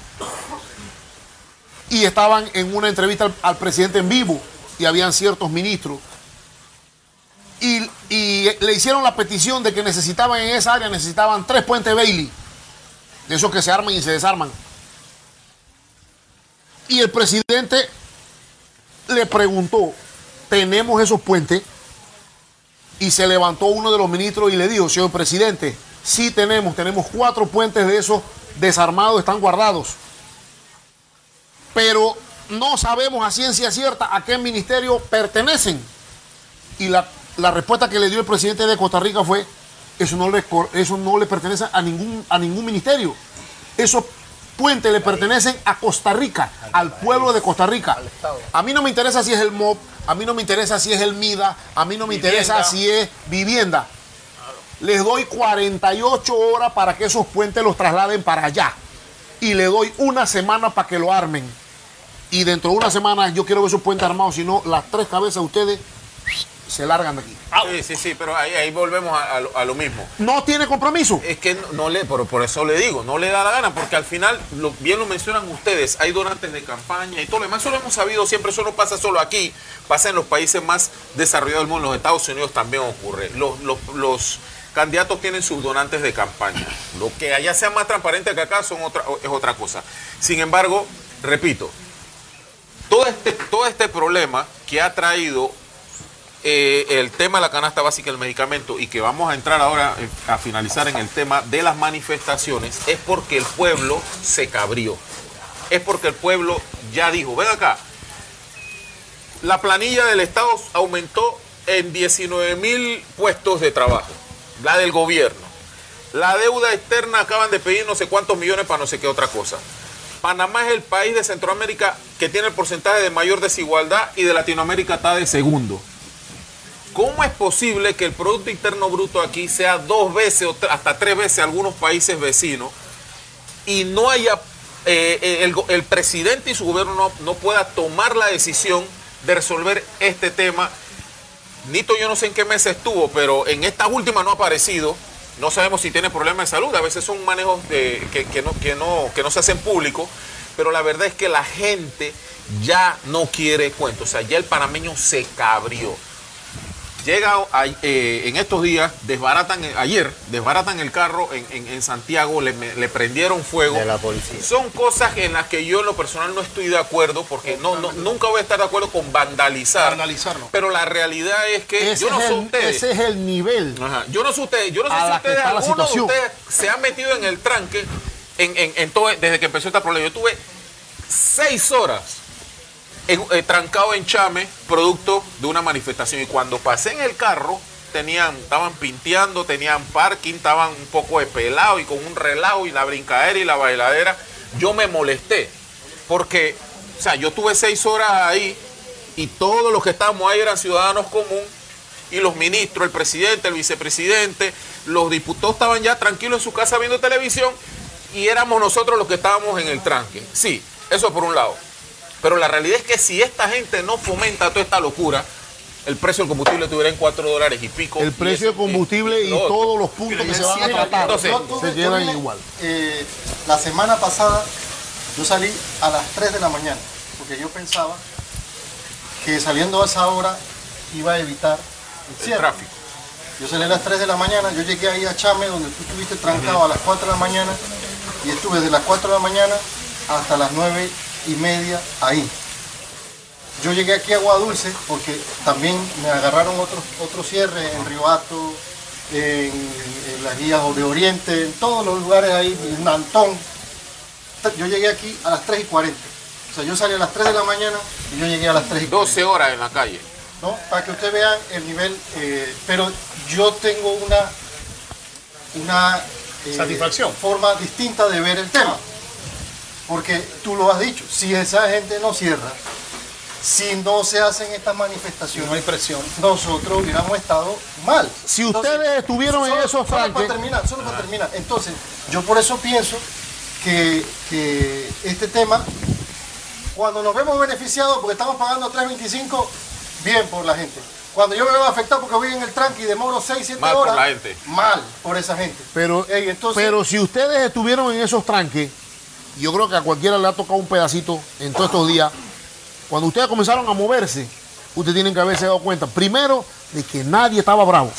y estaban en una entrevista al, presidente en vivo, y habían ciertos ministros, y, y le hicieron la petición de que necesitaban en esa área, necesitaban tres puentes Bailey, de esos que se arman y se desarman. Y el presidente le preguntó, ¿tenemos esos puentes? Y se levantó uno de los ministros y le dijo, señor presidente, sí tenemos, tenemos cuatro puentes de esos desarmados, están guardados. Pero no sabemos a ciencia cierta a qué ministerio pertenecen. Y la, la respuesta que le dio el presidente de Costa Rica fue, eso no le, eso no le pertenece a ningún, a ningún ministerio. Eso puentes le pertenecen a Costa Rica, al pueblo de Costa Rica. A mí no me interesa si es el MOB, a mí no me interesa si es el MIDA, a mí no me interesa si es vivienda. Les doy 48 horas para que esos puentes los trasladen para allá. Y le doy una semana para que lo armen. Y dentro de una semana yo quiero ver esos puentes armados, si no, las tres cabezas de ustedes se largan de aquí. Sí, sí, sí, pero ahí, ahí volvemos a, a lo, a lo mismo. No tiene compromiso. Es que no, no le, por, por eso le digo, no le da la gana, porque al final, lo- bien lo mencionan ustedes, hay donantes de campaña y todo lo demás, eso lo hemos sabido siempre, eso no pasa solo aquí, pasa en los países más desarrollados del mundo, en los Estados Unidos también ocurre. Los, los, los candidatos tienen sus donantes de campaña. Lo que allá sea más transparente que acá son otra, es otra cosa. Sin embargo, repito, todo este, todo este problema que ha traído eh, el tema de la canasta básica del medicamento y que vamos a entrar ahora eh, a finalizar en el tema de las manifestaciones es porque el pueblo se cabrió. Es porque el pueblo ya dijo, ven acá, la planilla del Estado aumentó en 19 mil puestos de trabajo, la del gobierno. La deuda externa acaban de pedir no sé cuántos millones para no sé qué otra cosa. Panamá es el país de Centroamérica que tiene el porcentaje de mayor desigualdad y de Latinoamérica está de segundo. ¿Cómo es posible que el Producto Interno Bruto aquí sea dos veces o hasta tres veces algunos países vecinos y no haya, eh, eh, el, presidente y su gobierno no, no pueda tomar la decisión de resolver este tema? Nito yo no sé en qué mes estuvo, pero en esta última no ha aparecido. No sabemos si tiene problemas de salud. A veces son manejos que, que no, que, no, que no se hacen públicos. Pero la verdad es que la gente ya no quiere cuentos. O sea, ya el panameño se cabrió. Llega a- eh, en estos días, desbaratan, el- ayer, desbaratan el carro en, en- en Santiago, le, me- le prendieron fuego. De la policía. Son cosas en las que yo en lo personal no estoy de acuerdo, porque no, no- nunca voy a estar de acuerdo con vandalizar. Vandalizarlo. Pero la realidad es que Ese, yo no es sé el, ustedes. ese es el nivel. Ajá. Yo no sé ustedes, yo no sé A si ustedes, alguno de ustedes se han metido en el tranque en, en- en todo, desde que empezó este problema. Yo tuve seis horas eh, trancado en Chame, producto de una manifestación. Y cuando pasé en el carro, tenían, estaban pinteando, tenían parking, estaban un poco de y con un relajo y la brincadera y la bailadera. Yo me molesté. Porque, o sea, yo tuve seis horas ahí y todos los que estábamos ahí eran ciudadanos comunes y los ministros, el presidente, el vicepresidente, los diputados estaban ya tranquilos en su casa viendo televisión y éramos nosotros los que estábamos en el tranque. Sí, eso por un lado. Pero la realidad es que si esta gente no fomenta toda esta locura, el precio del combustible estuviera en 4 dólares y pico. El precio eso- de combustible y todos los puntos que se van a tratar Entonces, Yo se yo quedan vine, igual. eh, la semana pasada yo salí a las 3 de la mañana porque yo pensaba que saliendo a esa hora iba a evitar el el tráfico. Yo salí a las 3 de la mañana, yo llegué ahí a Chame, donde tú estuviste trancado a las 4 de la mañana, y estuve de las 4 de la mañana hasta las 9 y media ahí. Yo llegué aquí a Agua Dulce porque también me agarraron otros otro cierre en Río Hato, en, en las guías de Oriente, en todos los lugares ahí, en Nantón. Yo llegué aquí a las 3 y 40. O sea, yo salí a las 3 de la mañana y yo llegué a las 3 y 40. 12 horas en la calle. ¿no? Para que ustedes vean el nivel, eh, pero yo tengo una, una eh, Satisfacción. forma distinta de ver el tema. Porque tú lo has dicho, si esa gente no cierra, si no se hacen estas manifestaciones, No hay presión. nosotros hubiéramos estado mal. Si ustedes estuvieron en esos solo para terminar, solo para terminar. Entonces, yo por eso pienso que, que este tema, cuando nos vemos beneficiados porque estamos pagando 3.25, bien por la gente. Cuando yo me veo afectado porque voy en el tranque y demoro 6, 7 Mal por horas, la gente. mal por esa gente. pero, Ey, entonces- pero si ustedes estuvieron en esos tranques, yo creo que a cualquiera le ha tocado un pedacito en todos estos días. Cuando ustedes comenzaron a moverse, ustedes tienen que haberse dado cuenta, primero, de que nadie estaba bravo.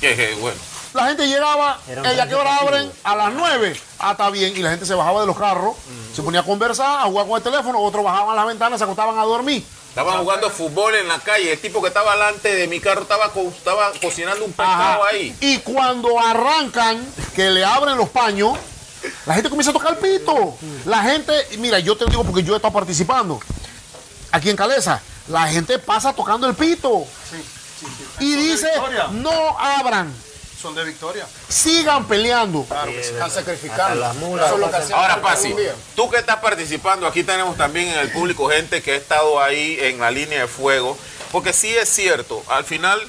Que, que, bueno. La gente llegaba, ¿ella qué tranque hora abren? A las 9. Ah, está bien. Y la gente se bajaba de los carros, se ponía a conversar, a jugar con el teléfono, otros bajaban a las ventanas, se acostaban a dormir. Estaban jugando fútbol en la calle. El tipo que estaba delante de mi carro estaba, co- estaba cocinando un pescado ahí. Y cuando arrancan, que le abren los paños, la gente comienza a tocar el pito. La gente, mira, yo te digo porque yo he estado participando. Aquí en Caleza, la gente pasa tocando el pito. Sí, sí, sí. Y dice, no abran. Son de victoria. Sigan peleando. Claro que sí. Están sacrificando. las mulas. Eso es lo que Ahora, Pasi, tú que estás participando, aquí tenemos también en el público gente que ha estado ahí en la línea de fuego, porque sí es cierto, al final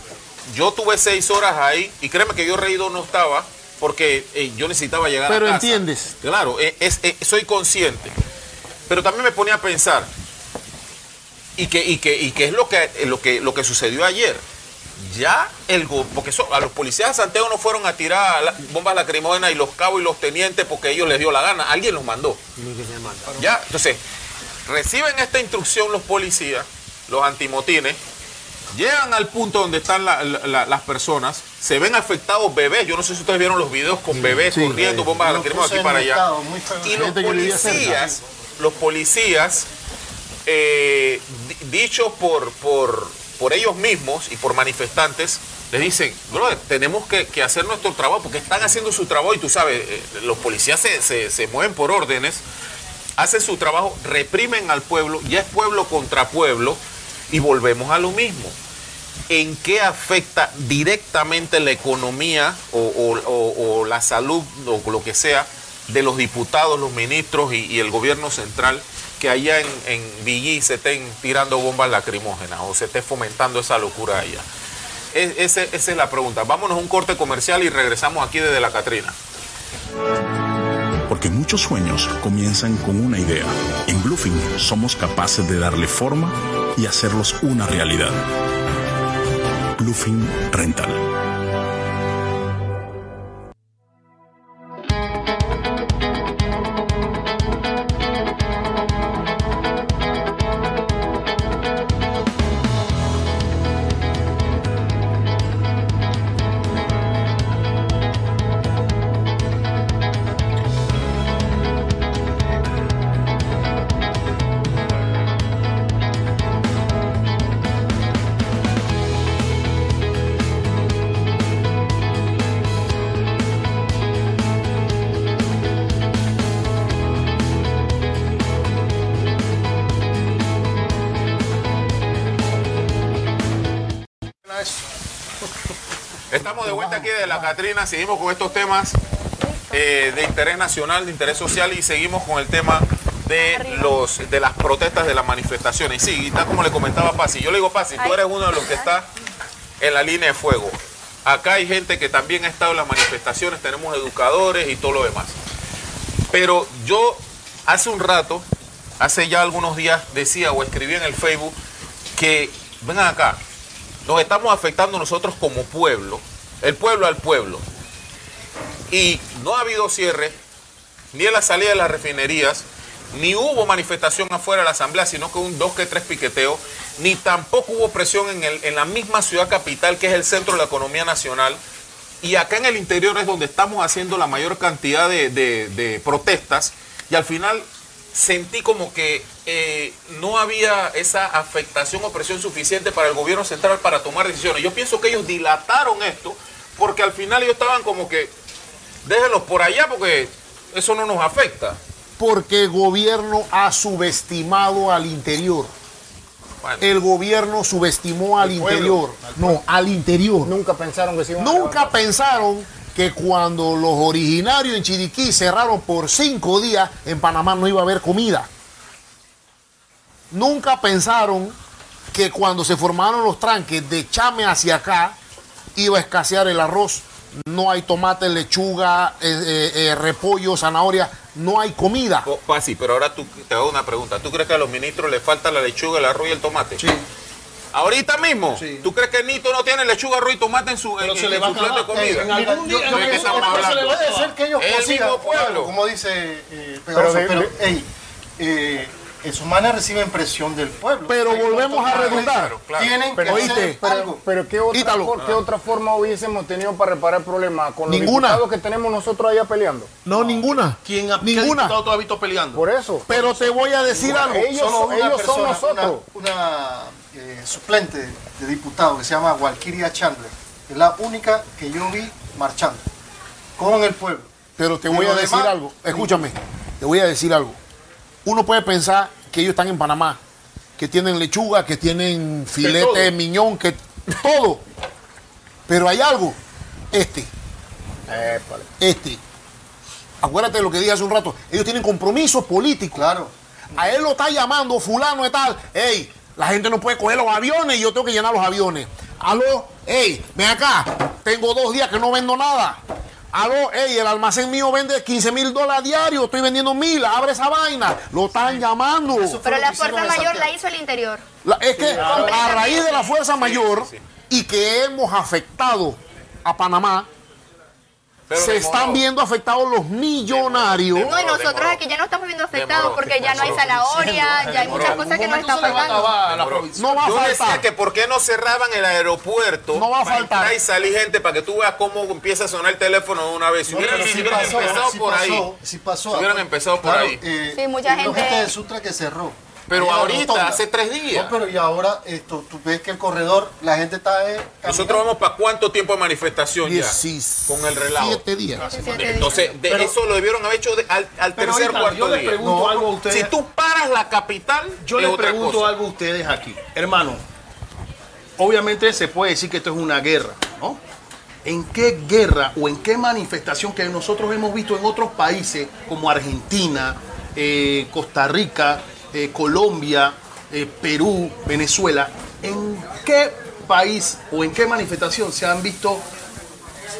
yo tuve seis horas ahí y créeme que yo reído no estaba porque eh, yo necesitaba llegar Pero a casa. entiendes. Claro, eh, es- eh, soy consciente, pero también me ponía a pensar y que, y que, y que es lo que, lo, que, lo que sucedió ayer. Ya el porque a los policías de Santiago no fueron a tirar la- bombas lacrimógenas y los cabos y los tenientes porque ellos les dio la gana, alguien los mandó. Ya, entonces, reciben esta instrucción los policías, los antimotines, llegan al punto donde están la- la- la- las personas, se ven afectados bebés. Yo no sé si ustedes vieron los videos con bebés sí. corriendo, bombas Lo lacrimógenas puse aquí para allá. Y los policías, los policías, eh, di- dichos por, por, por ellos mismos y por manifestantes, les dicen, brother, tenemos que, que hacer nuestro trabajo porque están haciendo su trabajo y tú sabes, eh, los policías se, se- se mueven por órdenes, hacen su trabajo, reprimen al pueblo, ya es pueblo contra pueblo y volvemos a lo mismo. ¿En qué afecta directamente la economía o, la salud o lo que sea de los diputados, los ministros y, el gobierno central que allá en, Villí se estén tirando bombas lacrimógenas o se esté fomentando esa locura allá? Es- esa es la pregunta. Vámonos a un corte comercial y regresamos aquí desde la Catrina. Porque muchos sueños comienzan con una idea. En Bluefin somos capaces de darle forma y hacerlos una realidad. Bluefin Rental. De la Catrina, seguimos con estos temas eh, de interés nacional, de interés social y seguimos con el tema de los de las protestas, de las manifestaciones. Sí, y tal como le comentaba Pasi, yo le digo Pasi, tú eres uno de los que está en la línea de fuego. Acá hay gente que también ha estado en las manifestaciones, tenemos educadores y todo lo demás. Pero yo hace un rato, hace ya algunos días, decía o escribí en el Facebook que, vengan acá, nos estamos afectando nosotros como pueblo, el pueblo al pueblo. Y no ha habido cierre, ni en la salida de las refinerías, ni hubo manifestación afuera de la asamblea, sino que un dos que tres piqueteo, ni tampoco hubo presión en, el- en la misma ciudad capital, que es el centro de la economía nacional. Y acá en el interior es donde estamos haciendo la mayor cantidad de, de- de protestas. Y al final sentí como que eh, no había esa afectación o presión suficiente para el gobierno central para tomar decisiones. Yo pienso que ellos dilataron esto porque al final ellos estaban como que déjenlos por allá porque eso no nos afecta. Porque el gobierno ha subestimado al interior. Bueno, El gobierno subestimó al, pueblo, interior. no, al interior. Nunca pensaron que se iban a Nunca pensaron que cuando los originarios en Chiriquí cerraron por cinco días, en Panamá no iba a haber comida. Nunca pensaron que cuando se formaron los tranques de Chame hacia acá, iba a escasear el arroz. No hay tomate, lechuga, eh, eh, eh, repollo, zanahoria, no hay comida. Po- Pasi, pero ahora tú, te hago una pregunta. ¿Tú crees que a los ministros les falta la lechuga, el arroz y el tomate? Sí. Ahorita mismo. Sí. ¿Tú crees que Nito no tiene lechuga, arroz y tomate en su, en, en le va su a plato de comida? En algún día- yo-. Puede ser que ellos el mismo pueblo. como dice eh, Pegaso, Pero pero, de- ey, eh, esos manes reciben presión del pueblo. Pero Hay volvemos a redundar. Claro, claro. Tienen Pero, que oíste, hacer pero, algo. pero ¿qué, otra, qué forma hubiésemos tenido para reparar el problema con los Ninguna. diputados que tenemos nosotros allá peleando? No, ninguna. ¿Quién ha, qué Ninguna. diputado tú has visto peleando? Por eso. Pero te voy a decir algo. ellos son, nosotros. Una, una, eh, suplente de diputado que se llama Walkiria Chandler. Es la única que yo vi marchando con el pueblo. Pero te voy a decir demás, algo. Escúchame. Te voy a decir algo. Uno puede pensar que ellos están en Panamá, que tienen lechuga, que tienen filete, todo. miñón, que todo. Pero hay algo. Este. Épale. Este. Acuérdate de lo que dije hace un rato. Ellos tienen compromisos políticos. Claro. A él lo está llamando fulano y tal. Ey, la gente no puede coger los aviones y yo tengo que llenar los aviones. Aló, ey, ven acá. Tengo dos días que no vendo nada. Aló, ey, el almacén mío vende 15 mil dólares diarios. Estoy vendiendo mil. Abre esa vaina. Lo están llamando. Pero la fuerza mayor la hizo el interior. La- es que a raíz de la fuerza mayor sí, sí. y que hemos afectado a Panamá, Pero se demoró. están viendo afectados los millonarios. No, y nosotros demoró. aquí ya no estamos viendo afectados Demoró, porque ya no hay demoró. zanahoria, ya hay muchas Demoró. cosas que nos están se le va a faltando. acabar a la Demoró. provincia. No va a Yo decía faltar. que por qué no cerraban el aeropuerto No va a faltar. y salir gente para que tú veas cómo empieza a sonar el teléfono de una vez. Si No, hubieran, si pasó, empezado sí por ahí, pasó, sí pasó. si hubieran empezado por Claro, ahí. eh, Sí, mucha gente- gente de Sutra que cerró. Pero ahorita, hace tres días. No, pero y ahora esto, tú ves que el corredor, la gente está eh, Nosotros vamos para cuánto tiempo de manifestación ya. 17 Con el relajo. días. Entonces, de Pero- eso lo debieron haber hecho de- al, tercer ahorita, cuarto yo les día. pregunto No, algo a ustedes. Si tú paras la capital, Yo es les pregunto cosa. algo a ustedes aquí. Hermano, obviamente se puede decir que esto es una guerra, ¿no? ¿En qué guerra o en qué manifestación que nosotros hemos visto en otros países como Argentina, eh, Costa Rica, eh, Colombia, eh, Perú, Venezuela, en qué país o en qué manifestación se han visto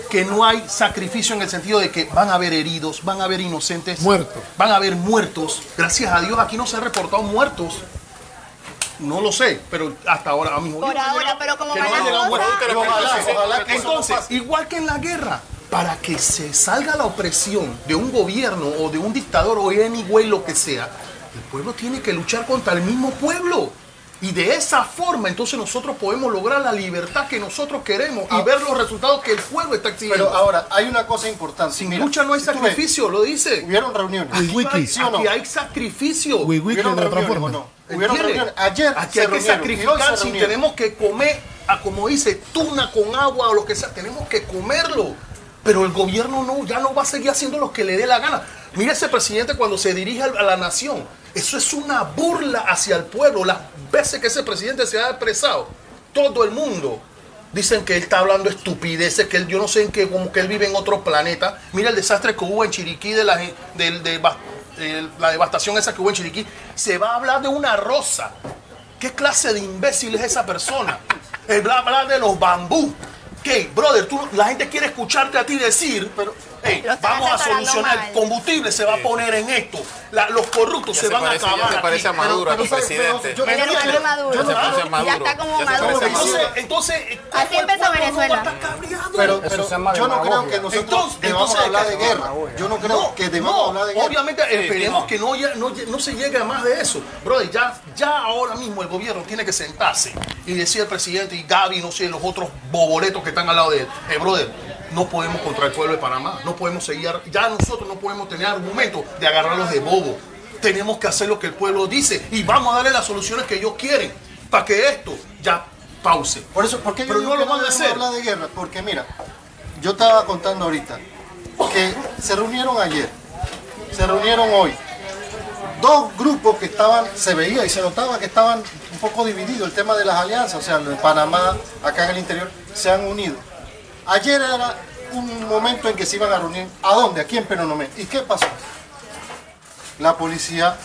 que no hay sacrificio en el sentido de que van a haber heridos, van a haber inocentes, Muertos. van a haber muertos. Gracias a Dios aquí no se han reportado muertos. No lo sé, pero hasta ahora a mi Por ahora, pero como que van no cosas- muertos. Y ojalá, ojalá que eso no Entonces, igual que en la guerra, para que se salga la opresión de un gobierno o de un dictador o anyway lo que sea, el pueblo tiene que luchar contra el mismo pueblo. Y de esa forma, entonces nosotros podemos lograr la libertad que nosotros queremos y Ah. ver los resultados que el pueblo está exigiendo. Pero ahora, hay una cosa importante. Sin Mira, lucha no hay si tú ves, sacrificio, lo dice. Hubieron reuniones. Aquí, ¿Sí o no? aquí hay sacrificio. Hubieron otra reuniones, forma. ¿o no? Hubieron reuniones. Ayer Aquí se hay que sacrificar se si tenemos que comer, a como dice, tuna con agua o lo que sea, tenemos que comerlo. Pero el gobierno no, ya no va a seguir haciendo lo que le dé la gana. Mira ese presidente cuando se dirige a la nación. Eso es una burla hacia el pueblo. Las veces que ese presidente se ha expresado, todo el mundo dicen que él está hablando estupideces, que él, yo no sé en qué, como que él vive en otro planeta. Mira el desastre que hubo en Chiriquí de la, de, el- la devastación esa que hubo en Chiriquí. Se va a hablar de una rosa. ¿Qué clase de imbécil es esa persona? Va a hablar de los bambú. Brother, tú, la gente quiere escucharte a ti decir, pero hey, vamos a solucionar, el combustible se va a poner en esto, La- los corruptos Ya se, se van parece- a ya acabar. se aquí. parece a Maduro, a tu pero, pero, presidente. yo- yo no quiero- Maduro. Ya se a Maduro. Ya está como Ya se Maduro. a Entonces, Maduro. entonces, Así ¿cómo el empezó a Venezuela. Pero, pero se yo no creo que nosotros Entonces- debamos entonces- hablar de guerra. Yo no creo que debamos no, hablar de guerra. Obviamente esperemos que no, ya- no, no se llegue a más de eso. Brother, ya, ya ahora mismo el gobierno tiene que sentarse y decir al presidente y Gaby, no sé, los otros boboletos que están al lado de él, eh, brother, no podemos contra el pueblo de Panamá, no podemos seguir, ya nosotros no podemos tener argumentos de agarrarlos de bobo. Tenemos que hacer lo que el pueblo dice y vamos a darle las soluciones que ellos quieren para que esto ya pause. Por eso, ¿por qué yo Pero no lo van a hacer. de guerra? Porque mira, yo estaba contando ahorita que se reunieron ayer, se reunieron hoy. Dos grupos que estaban, se veía y se notaba que estaban un poco divididos, el tema de las alianzas, o sea, de Panamá, acá en el interior, se han unido. Ayer era un momento en que se iban a reunir. ¿A dónde? Aquí en Penonomé. ¿Y qué pasó? La policía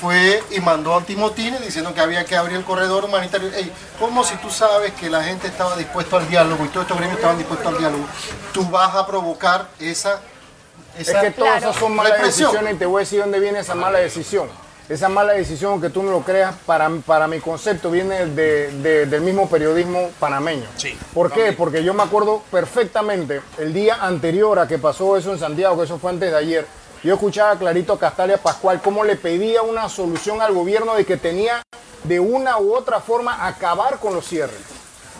fue y mandó antimotines diciendo que había que abrir el corredor humanitario. Ey, ¿Cómo si tú sabes que la gente estaba dispuesta al diálogo y todos estos gremios estaban dispuestos al diálogo? Tú vas a provocar esa... Es esa que todas Claro. esas son malas decisiones y te voy a decir dónde viene esa mala decisión. Esa mala decisión, que tú no lo creas, para, para mi concepto viene de- de- del mismo periodismo panameño. Sí, ¿Por qué? Porque yo me acuerdo perfectamente el día anterior a que pasó eso en Santiago, que eso fue antes de ayer, yo escuchaba a Clarito Castalia Pascual cómo le pedía una solución al gobierno de que tenía de una u otra forma acabar con los cierres.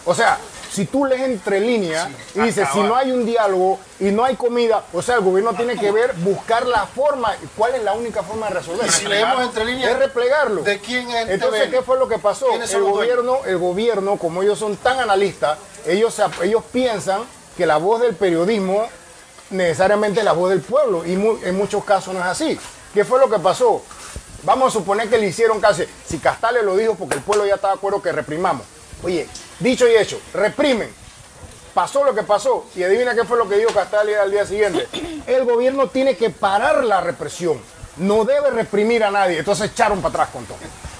O sea, si tú lees entre líneas y dices, si no hay un diálogo y no hay comida, o sea, el gobierno tiene que ver, buscar la forma, cuál es la única forma de resolver. Y si leemos entre líneas, es replegarlo. ¿de quién es este Entonces? ¿qué fue lo que pasó? ¿Quiénes El gobierno, el gobierno, como ellos son tan analistas, ellos, ellos piensan que la voz del periodismo necesariamente es la voz del pueblo y en muchos casos no es así. ¿Qué fue lo que pasó? Vamos a suponer que le hicieron casi, si Castales lo dijo porque el pueblo ya está de acuerdo que reprimamos. Oye, dicho y hecho, reprimen. pasó lo que pasó. Y adivina qué fue lo que dijo Castalia al día siguiente. *clears throat* El gobierno tiene que parar la represión. No debe reprimir a nadie. Entonces echaron para atrás con todo.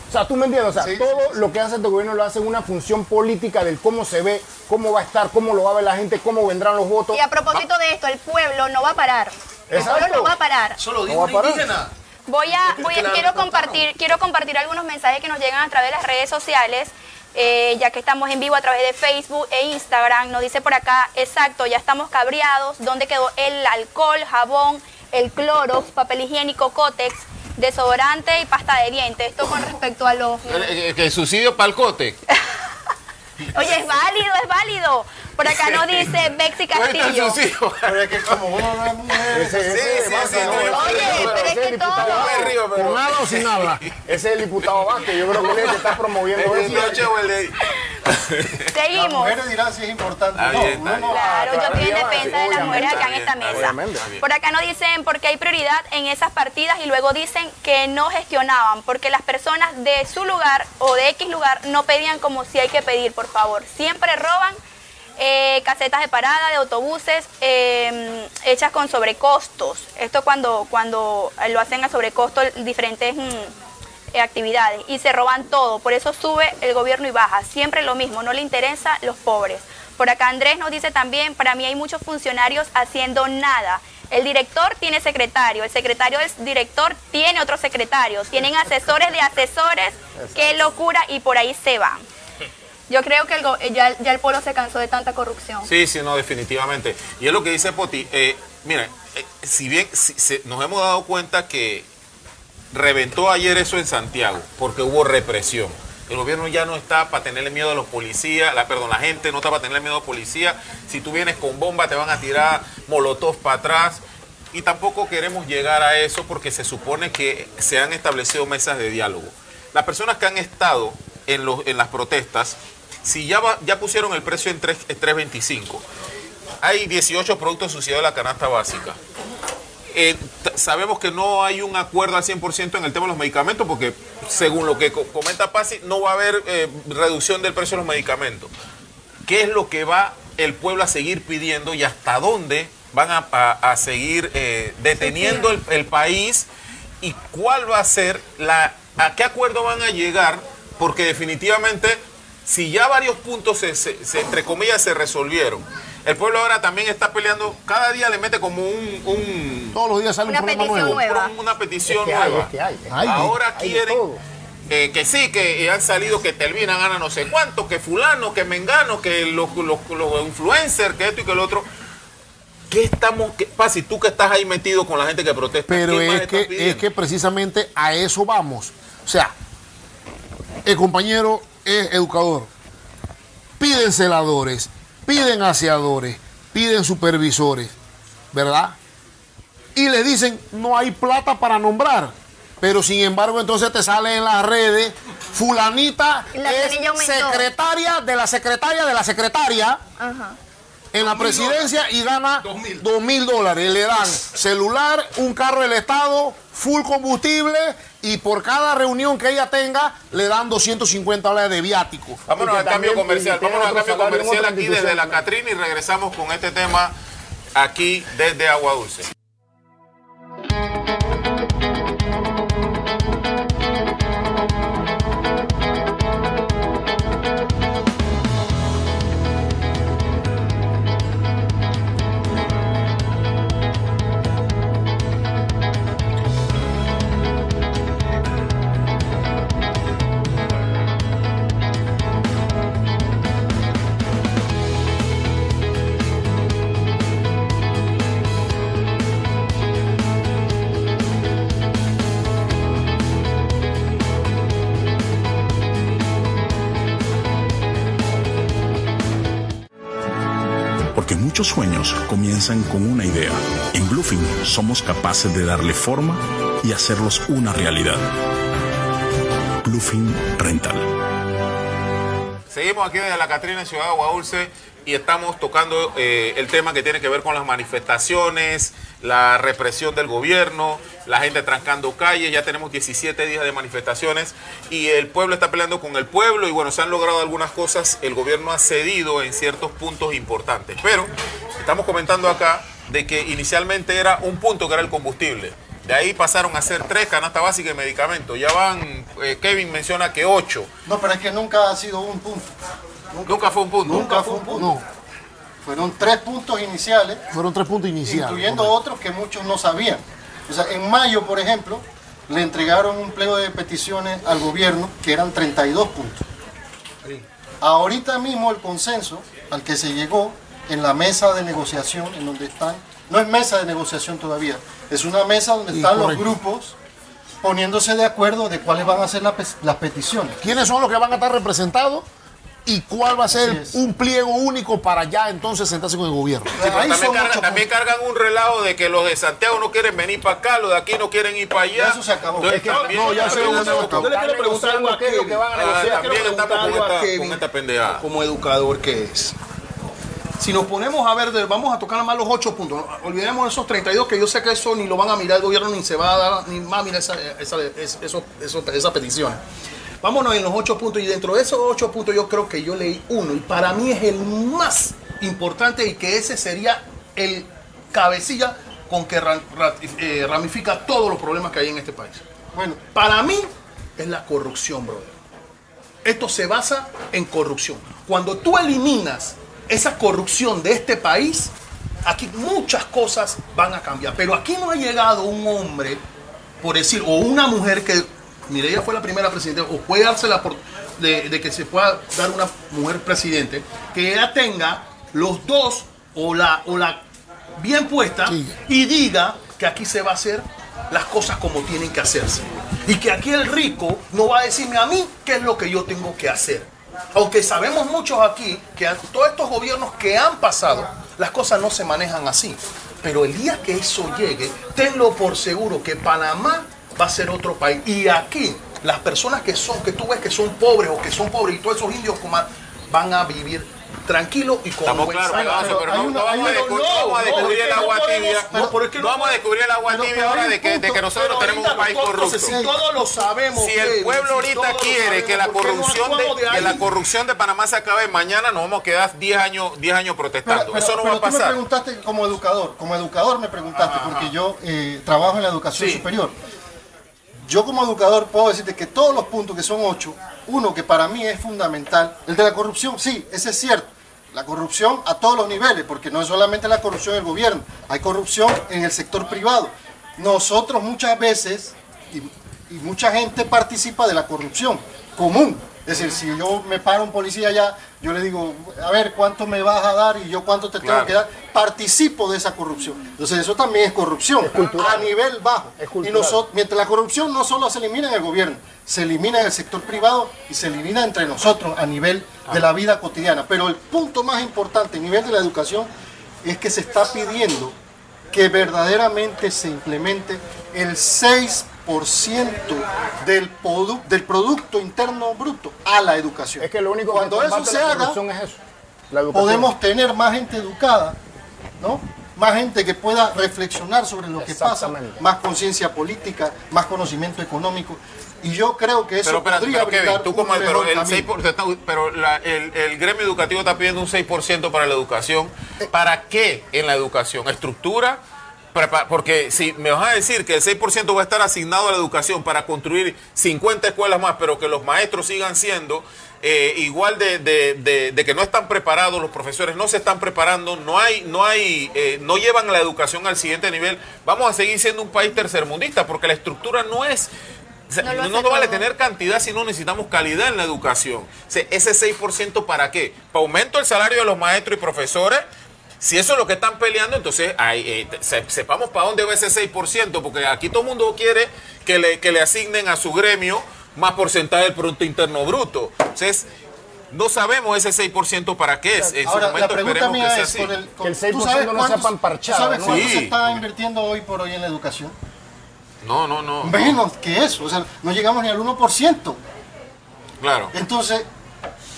O sea, tú me entiendes. O sea, Sí, todo lo que hace este gobierno lo hace en una función política del cómo se ve, cómo va a estar, cómo lo va a ver la gente, cómo vendrán los votos. Y a propósito de esto, el pueblo no va a parar. El Exacto. pueblo no va a parar. Solo No a parar. indígena. Voy a, voy a- quiero compartir, quiero compartir algunos mensajes que nos llegan a través de las redes sociales, eh, ya que estamos en vivo a través de Facebook e Instagram. Nos dice por acá, exacto, ya estamos cabreados. ¿Dónde quedó el alcohol, jabón, el clorox, papel higiénico, cótex, desodorante y pasta de dientes? Esto con respecto a los Que el subsidio para el cote. *laughs* Oye, es válido, es válido. Por acá nos dice el Castillo. subsidio. Pero es que como uno no es mujer. Ese, ese Sí, sí, Vázquez, sí, ¿no? no, Ese Oye, pero es que diputado todo- ¿Con nada o sin nada? *laughs* Ese es el diputado Vázquez. Yo creo que él es el que está promoviendo eso. de- *laughs* Las Seguimos. mujeres dirán si es importante. No, bien, uno no. Claro, yo estoy en defensa de las mujeres acá en esta mesa. Por acá nos dicen porque hay prioridad en esas partidas y luego dicen que no gestionaban, porque las personas de su lugar o de X lugar no pedían como si hay que pedir, por favor. Siempre roban eh, casetas de parada de autobuses eh, hechas con sobrecostos. Esto cuando, cuando lo hacen a sobrecosto diferentes... mm, actividades y se roban todo. Por eso sube el gobierno y baja. Siempre lo mismo, no le interesa los pobres. Por acá Andrés nos dice también, para mí hay muchos funcionarios haciendo nada. El director tiene secretario, el secretario del director tiene otro secretario, tienen asesores de asesores, qué locura y por ahí se van. Yo creo que el go- ya, el pueblo se cansó de tanta corrupción. Sí, sí, no, definitivamente. Y es lo que dice Poti. Eh, mira, eh, si bien se- nos hemos dado cuenta que reventó ayer eso en Santiago, porque hubo represión. El gobierno ya no está para tenerle miedo a los policías, la, perdón, la gente no está para tenerle miedo a los policías. Si tú vienes con bomba te van a tirar molotov para atrás. Y tampoco queremos llegar a eso porque se supone que se han establecido mesas de diálogo. Las personas que han estado en, los, en las protestas, si ya, va- ya pusieron el precio en 3 en 3.25, hay 18 productos subsidiados de la canasta básica. Eh, sabemos que no hay un acuerdo al 100% en el tema de los medicamentos porque según lo que co- comenta Pasi no va a haber eh, reducción del precio de los medicamentos. ¿Qué es lo que va el pueblo a seguir pidiendo y hasta dónde van a, a- a seguir eh, deteniendo el, el país y cuál va a ser la a qué acuerdo van a llegar porque definitivamente si ya varios puntos se, se- se, entre comillas se resolvieron el pueblo ahora también está peleando cada día le mete como un, un- Todos los días sale Una un problema nuevo. nueva. una petición Es que hay, nueva es que hay. Ahora quieren eh, que sí, que han salido que Telvina gana no sé cuánto, que fulano, que mengano, que los, los, los influencers, que esto y que lo otro. ¿Qué estamos, qué, Pasi, tú que estás ahí metido con la gente que protesta? Pero ¿qué más es que, es que precisamente a eso vamos. O sea, el compañero es educador. Piden celadores, piden aseadores, piden supervisores, ¿verdad? Y le dicen, no hay plata para nombrar. Pero sin embargo, entonces te sale en las redes, fulanita La es secretaria de la secretaria de la secretaria Ajá. en la presidencia y gana dos mil dólares. Le dan celular, un carro del Estado, full combustible y por cada reunión que ella tenga le dan 250 dólares de viático. Vámonos al cambio comercial. Vámonos al cambio comercial aquí desde la. Catrina y regresamos con este tema aquí desde Agua Dulce. Muchos sueños comienzan con una idea. En Bluefin somos capaces de darle forma y hacerlos una realidad. Bluefin Rental. Seguimos aquí desde la Catrina Ciudad de Agua Dulce y estamos tocando eh, el tema que tiene que ver con las manifestaciones, la represión del gobierno, la gente trancando calles, ya tenemos 17 días de manifestaciones y el pueblo está peleando con el pueblo y bueno, se han logrado algunas cosas, el gobierno ha cedido en ciertos puntos importantes, pero estamos comentando acá de que inicialmente era un punto que era el combustible. De ahí pasaron a ser tres canastas básicas de medicamentos. Ya van, eh, Kevin menciona que ocho. No, pero es que nunca ha sido un punto. Nunca fue un punto. Nunca fue un punto. No, Fueron tres puntos iniciales, fueron tres puntos iniciales. incluyendo correcto. otros que muchos no sabían. O sea, en mayo, por ejemplo, le entregaron un pliego de peticiones al gobierno que eran 32 puntos. Ahorita mismo el consenso al que se llegó en la mesa de negociación, en donde están, no es mesa de negociación todavía, es una mesa donde están los grupos poniéndose de acuerdo de cuáles van a ser las peticiones. ¿Quiénes son los que van a estar representados? ¿Y cuál va a ser un pliego único para ya entonces sentarse con el gobierno? Sí, pero Ahí también, cargan, ocho también cargan un relajo de que los de Santiago no quieren venir para acá, los de aquí no quieren ir para allá. Eso se acabó. Entonces, Es que- también- no, ya se acabó. Yo le quiero preguntar algo a negociando qué es lo Kevin. que van a Ah, negociar. También estamos preguntar con Kevin. con esta pendejada. como educador que es. Si nos ponemos a ver, de- vamos a tocar nada más los 8 puntos. Olvidemos esos 32 que yo sé que eso ni lo van a mirar el gobierno ni se va a dar, ni va a mirar esa, esa, es- eso- eso- esa petición. Vámonos en los 8 puntos y dentro de esos 8 puntos yo creo que yo leí uno y para mí es el más importante y que ese sería el cabecilla con que eh, ramifica todos los problemas que hay en este país. Bueno, Para mí es la corrupción, brother. Esto se basa en corrupción. Cuando tú eliminas esa corrupción de este país, aquí muchas cosas van a cambiar. Pero aquí no ha llegado un hombre, por decir, o una mujer que, mire, ella fue la primera presidenta, o puede darse la por- de, de que se pueda dar una mujer presidente, que ella tenga los dos o la, o la bien puesta Sí. y diga que aquí se va a hacer las cosas como tienen que hacerse. Y que aquí el rico no va a decirme a mí qué es lo que yo tengo que hacer. Aunque sabemos muchos aquí que a todos estos gobiernos que han pasado, las cosas no se manejan así. Pero el día que eso llegue, tenlo por seguro que Panamá va a ser otro país. Y aquí, las personas que son, que tú ves que son pobres o que son pobres y todos esos indios como van a vivir tranquilos y con Estamos buen claros, pero hay no, una- no vamos a descubrir, no, vamos a descubrir el agua no podemos- tibia. no, pero es que no No vamos a descubrir el agua pero- tibia pero ahora de que, de que nosotros Pero tenemos un país corrupto. Si todos lo sabemos. Si el pueblo si ahorita quiere sabemos, que la ¿por qué no corrupción actuamos de, que la corrupción de Panamá se acabe mañana, nos vamos a quedar 10 años, 10 años protestando. Pero, pero- Eso no pero va a tú me pasar. preguntaste como educador, como educador me preguntaste, porque yo eh, trabajo en la educación Sí. superior. Yo como educador puedo decirte que todos los puntos que son ocho, uno que para mí es fundamental, el de la corrupción, sí, ese es cierto. La corrupción a todos los niveles, porque no es solamente la corrupción del gobierno, hay corrupción en el sector privado. Nosotros muchas veces, y, y mucha gente participa de la corrupción común. Es decir, si yo me paro un policía allá, yo le digo, a ver, ¿cuánto me vas a dar y yo cuánto te Claro. tengo que dar? Participo de esa corrupción. Entonces eso también es corrupción, a nivel bajo. Y nosotros, mientras la corrupción no solo se elimina en el gobierno, se elimina en el sector privado y se elimina entre nosotros a nivel de la vida cotidiana. Pero el punto más importante a nivel de la educación es que se está pidiendo que verdaderamente se implemente el 6% del, produ- del Producto Interno Bruto a la educación. Es que lo único Cuando que eso combate se la haga, es eso. La podemos tener más gente educada, ¿no? Más gente que pueda reflexionar sobre lo que pasa, más conciencia política, más conocimiento económico. Y yo creo que eso Pero, podría pero Kevin, tú un como pero mejor el camino. 6%, pero la- el, el gremio educativo está pidiendo un 6% para la educación. ¿Para qué en la educación? ¿Estructura? Porque si me vas a decir que el 6% va a estar asignado a la educación para construir 50 escuelas más, pero que los maestros sigan siendo eh, igual de, de- de- de que no están preparados, los profesores no se están preparando, no hay, no hay, eh, no llevan la educación al siguiente nivel, vamos a seguir siendo un país tercermundista, porque la estructura no es No no, no vale todo. tener cantidad si no necesitamos calidad en la educación. O sea, ese 6% para qué? ¿Para aumento el salario de los maestros y profesores? Si eso es lo que están peleando, entonces ay, eh, se- sepamos para dónde va ese 6%, porque aquí todo el mundo quiere que le, que le asignen a su gremio más porcentaje del Producto Interno Bruto. Entonces, no sabemos ese 6% para qué es. En su Ahora, la momento pregunta esperemos que mía sea es así. con el, con- Que el 6% ¿tú sabes no sea cuántos- pan parchado, ¿tú ¿Sabes ¿no? cuánto Sí. se está invirtiendo hoy por hoy en la educación? No, no, no. Menos que eso, o sea, no llegamos ni al 1%. Claro. Entonces,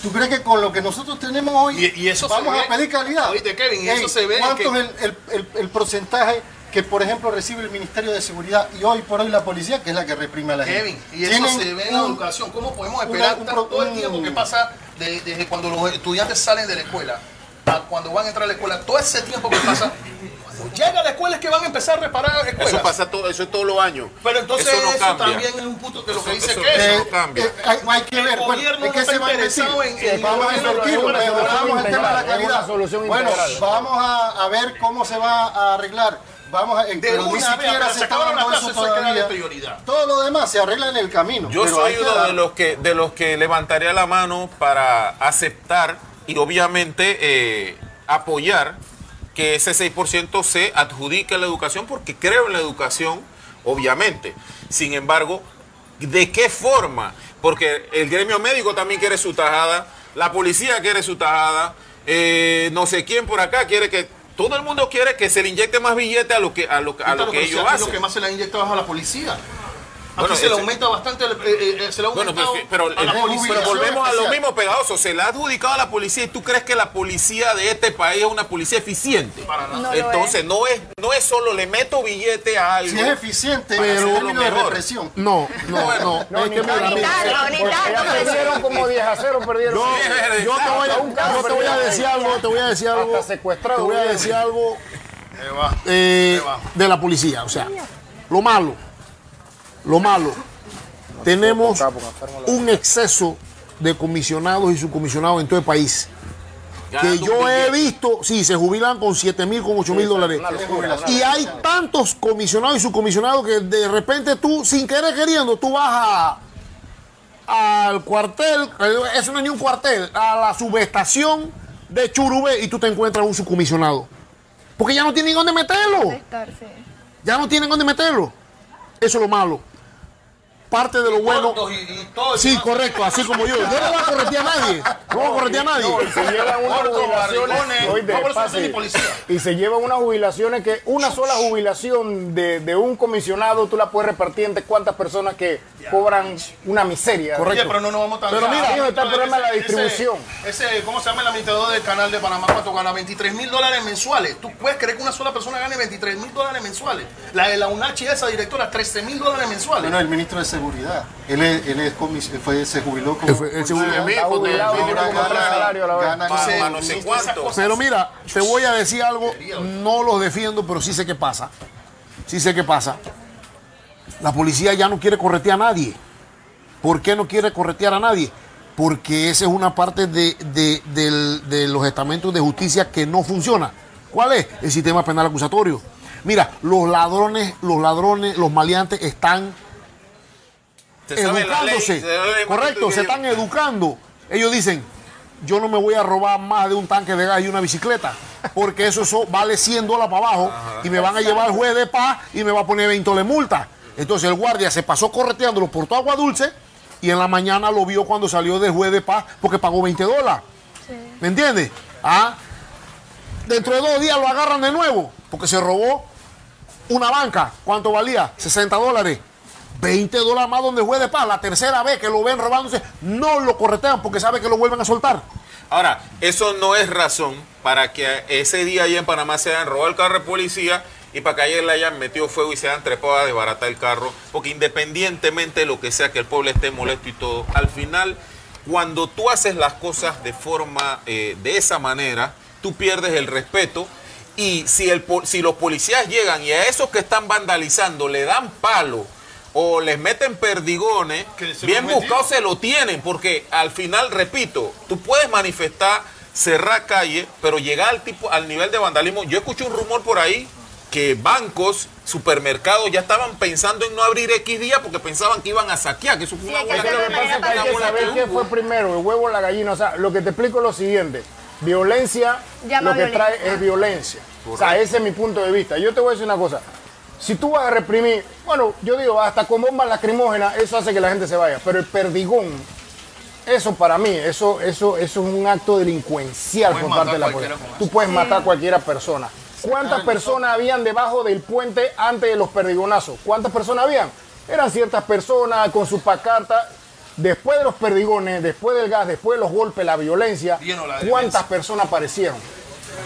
¿tú crees que con lo que nosotros tenemos hoy Y- y eso se vamos a pedir calidad? Oíste, Kevin, y Ey, eso se ve ¿Cuánto que- es el, el- el- el porcentaje que por ejemplo recibe el Ministerio de Seguridad y hoy por hoy la policía, que es la que reprime a la gente. Kevin, y eso se ve en la educación. ¿Cómo podemos una- esperar un todo el tiempo que pasa de- desde cuando los estudiantes salen de la escuela a cuando van a entrar a la escuela? Todo ese tiempo que pasa, cuando llega a la escuela es que van a empezar a reparar escuelas. Eso pasa todo, eso es todos los años. Pero entonces eso eso, no cambia. también es un punto de lo que dice eso- que eso no cambia. Eh, hay, hay que El ver, bueno, gobierno ¿de no se está va a interesado en- vamos a el tema de la calidad. solución Bueno, integral. vamos a, a ver cómo se va a arreglar. Vamos a, De pero ni una vez, siquiera se acabaron las clases, que todavía. prioridad. Todo lo demás se arregla en el camino. Yo pero soy que uno de los que de los que levantaría la mano para aceptar y obviamente eh, apoyar que ese 6% se adjudique a la educación porque creo en la educación, obviamente. Sin embargo, ¿de qué forma? Porque el gremio médico también quiere su tajada, la policía quiere su tajada, eh, no sé quién por acá quiere que todo el mundo quiere que se le inyecte más billete a lo que a lo, a lo que si ellos hacen. Lo que más se le ha inyectado es a la policía. Bueno, Aquí se le aumenta bastante, el- eh, eh, se le aumentado pero, pero- a la pero policía. volvemos a lo mismo pegadoso. Se le ha adjudicado a la policía y tú crees que la policía de este país es una policía eficiente. Para nada. No Entonces es. no es no es solo le meto billete a algo. Si es eficiente términos de represión. No, no, *laughs* no. No, es ni que tanto, mira, pero- perdieron como 10 a 0, perdieron. Yo, yo te voy a, te voy a decir algo, te voy a decir algo, te voy a decir algo eh, de la policía. O sea, lo malo, lo malo, tenemos un exceso de comisionados y subcomisionados en todo el país. Que yo he visto, sí, se jubilan con 7 mil, con 8 mil dólares. Y hay tantos comisionados y subcomisionados que de repente tú, sin querer queriendo, tú vas a, al cuartel, eso no es ni un cuartel, a la subestación de Churubé y tú te encuentras un subcomisionado. Porque ya no tienen dónde meterlo. Ya no tienen dónde meterlo. Eso es lo malo. Parte de lo bueno. Y, y todo Sí, correcto, así como yo. Yo no voy a corretear a nadie. No voy a corretear a nadie. No, se llevan unas jubilaciones. oíste, no pase, y se llevan unas jubilaciones que una sola jubilación de, de un comisionado tú la puedes repartir entre cuántas personas que cobran una miseria. Correcto. Oye, pero no nos vamos tan Pero mira, ahí está el problema de la Ese- distribución. Ese, ¿cómo se llama el administrador del canal de Panamá? ¿Cuánto gana? 23 mil dólares mensuales. ¿Tú puedes creer que una sola persona gane 23 mil dólares mensuales? La de la UNACHI, esa directora, 13 mil dólares mensuales. Bueno, el ministro de Seguridad. Él, es, él es comis- fue, se jubiló como. Fue- él se jubiló. Pero mira, te voy a decir algo, no los defiendo, pero sí sé qué pasa. Sí sé qué pasa. La policía ya no quiere corretear a nadie. ¿Por qué no quiere corretear a nadie? Porque esa es una parte de, de- de los estamentos de justicia que no funciona. ¿Cuál es? El sistema penal acusatorio. Mira, los ladrones, los ladrones, los maleantes están Se sabe la ley, educándose. ley, Correcto, se están educando. Ellos dicen, yo no me voy a robar más de un tanque de gas y una bicicleta, porque eso, eso vale 100 dólares para abajo y me van a llevar al juez de paz y me va a poner 20 de multa. Entonces el guardia se pasó correteándolo por toda agua dulce y en la mañana lo vio cuando salió del juez de paz porque pagó 20 dólares. ¿Me entiendes? Ah, dentro de dos días lo agarran de nuevo porque se robó una banca. ¿Cuánto valía? 60 dólares. 20 dólares más donde juez de paz. La tercera vez que lo ven robándose, no lo corretean porque sabe que lo vuelven a soltar. Ahora, eso no es razón para que ese día allá en Panamá se hayan robado el carro de policía y para que ayer le hayan metido fuego y se hayan trepado a desbaratar el carro. Porque independientemente de lo que sea que el pueblo esté molesto y todo, al final, cuando tú haces las cosas de forma, eh, de esa manera, tú pierdes el respeto. Y si, el, si los policías llegan y a esos que están vandalizando le dan palo o les meten perdigones, bien buscados se lo tienen, porque al final, repito, tú puedes manifestar, cerrar calle, pero llegar al tipo, al nivel de vandalismo. Yo escuché un rumor por ahí que bancos, supermercados ya estaban pensando en no abrir X días porque pensaban que iban a saquear, que eso fue Sí, una hay que Hay saber qué fue primero, el huevo o la gallina. O sea, lo que te explico es lo siguiente. Violencia, Llama lo que violencia. trae es violencia. O sea, ese es mi punto de vista. Yo te voy a decir una cosa. Si tú vas a reprimir, bueno, yo digo, hasta con bombas lacrimógenas, eso hace que la gente se vaya. Pero el perdigón, eso para mí, eso, eso, eso es un acto delincuencial Puedes por parte de la policía. Tú puedes matar a cualquiera persona. ¿Cuántas personas habían debajo del puente antes de los perdigonazos? ¿Cuántas personas habían? Eran ciertas personas con su pacarta. Después de los perdigones, después del gas, después de los golpes, la violencia, ¿cuántas personas aparecieron?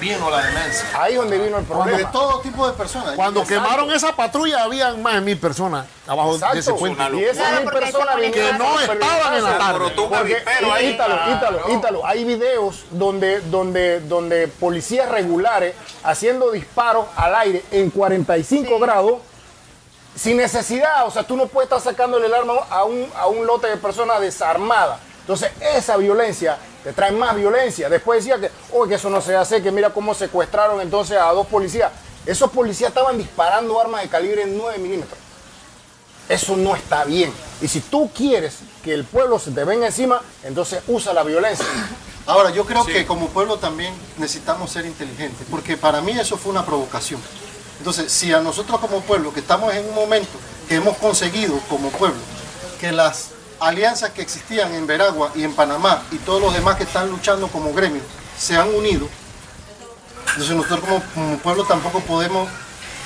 Vino la demencia. Ahí es donde vino el De problema. todo tipo de personas. Cuando Exacto. quemaron esa patrulla habían más de mil personas abajo de ese puente. Y esas mil porque personas Que no estaban en la tarde. Porque, avispero ahí. Ítalo, Ah, Ítalo, no. Ítalo, hay videos donde, donde, donde policías regulares haciendo disparos al aire en 45 grados sin necesidad. O sea, tú no puedes estar sacándole el arma a un, a un lote de personas desarmadas. Entonces, esa violencia te trae más violencia. Después decía que, oh, que eso no se hace, que mira cómo secuestraron entonces a dos policías. Esos policías estaban disparando armas de calibre 9 milímetros. Eso no está bien. Y si tú quieres que el pueblo se te venga encima, entonces usa la violencia. *coughs* Ahora, yo creo que como pueblo también necesitamos ser inteligentes, porque para mí eso fue una provocación. Entonces, si a nosotros como pueblo, que estamos en un momento que hemos conseguido como pueblo, que las alianzas que existían en Veragua y en Panamá y todos los demás que están luchando como gremio se han unido, entonces nosotros como, como pueblo tampoco podemos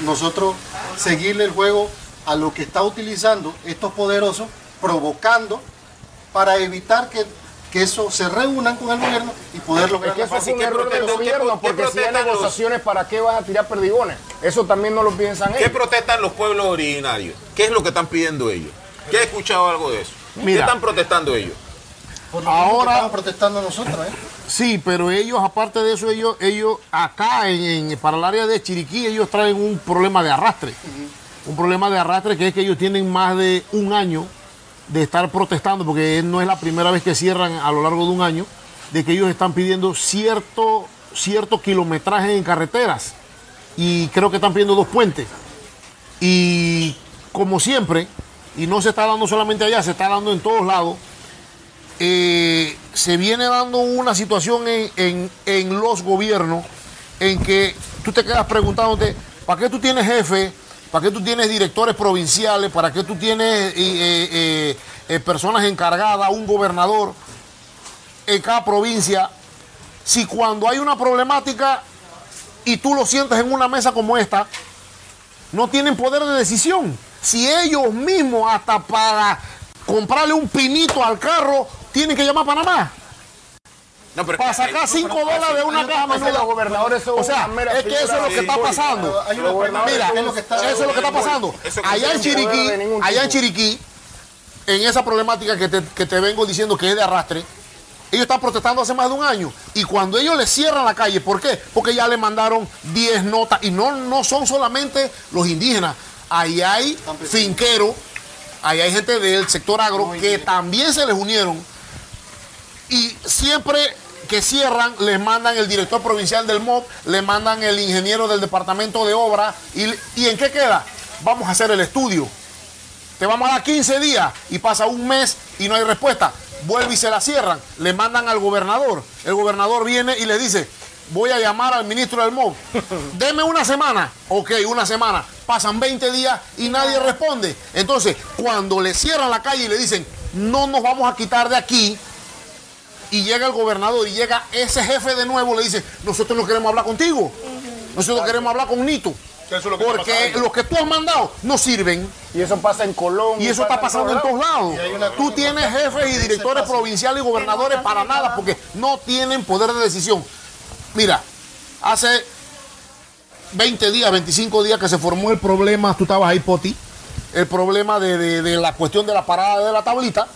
nosotros seguirle el juego a lo que está utilizando estos poderosos, provocando para evitar que, que eso se reúnan con el gobierno y poder Es lograr que la eso es un ¿qué error del gobierno, qué- qué porque si hay negociaciones, ¿para qué vas a tirar perdigones? Eso también no lo piensan ¿Qué ellos. protestan los pueblos originarios? ¿Qué es lo que están pidiendo ellos? ¿Qué he escuchado algo de eso? ¿Qué Mira. están protestando ellos? Por Ahora- estamos protestando nosotros, ¿eh? Sí, pero ellos, aparte de eso, ellos, ellos acá en, en- para el área de Chiriquí, ellos traen un problema de arrastre. Un problema de arrastre que es que ellos tienen más de un año de estar protestando, porque no es la primera vez que cierran a lo largo de un año, de que ellos están pidiendo cierto, cierto kilometraje en carreteras. Y creo que están pidiendo dos puentes. Y como siempre, y no se está dando solamente allá, se está dando en todos lados, eh, se viene dando una situación en, en- en los gobiernos en que tú te quedas preguntándote, ¿para qué tú tienes jefe? ¿Para qué tú tienes directores provinciales? ¿Para qué tú tienes eh, eh, personas encargadas, un gobernador en cada provincia? Si cuando hay una problemática y tú lo sientes en una mesa como esta, no tienen poder de decisión. Si ellos mismos hasta para comprarle un pinito al carro tienen que llamar a Panamá No, pero para sacar 5 dólares de una caja menuda. gobernadores O sea, es que eso es lo que está pasando. Mira, eso es lo que está pasando. Allá en Chiriquí, allá en. Chiriquí, en esa problemática que te, que te vengo diciendo que es de arrastre, ellos están protestando hace más de un año. Y cuando ellos le cierran la calle, ¿por qué? Porque ya le mandaron 10 notas. Y no, no son solamente los indígenas. Ahí hay finqueros, ahí hay gente del sector agro que también se les unieron. Y siempre que cierran, les mandan el director provincial del MOB, le mandan el ingeniero del departamento de obra. ¿Y, ¿Y en qué queda? Vamos a hacer el estudio. Te vamos a dar 15 días y pasa un mes y no hay respuesta. Vuelve y se la cierran. Le mandan al gobernador. El gobernador viene y le dice, voy a llamar al ministro del MOB. *laughs* Deme una semana. Ok, una semana. Pasan 20 días y nadie responde. Entonces, cuando le cierran la calle y le dicen, no nos vamos a quitar de aquí, y llega el gobernador y llega ese jefe de nuevo, le dice, nosotros no queremos hablar contigo. Nosotros queremos hablar con Nito. Eso es lo que está Porque los que tú has mandado no sirven. Y eso pasa en Colón. Y eso está pasa pasando en todos lados. Tú tienes jefes y directores provinciales y gobernadores para nada porque no tienen poder de decisión. Mira, hace 20 días, 25 días que se formó el problema, tú estabas ahí, Poti, el problema de, de- de la cuestión de la parada de la tablita,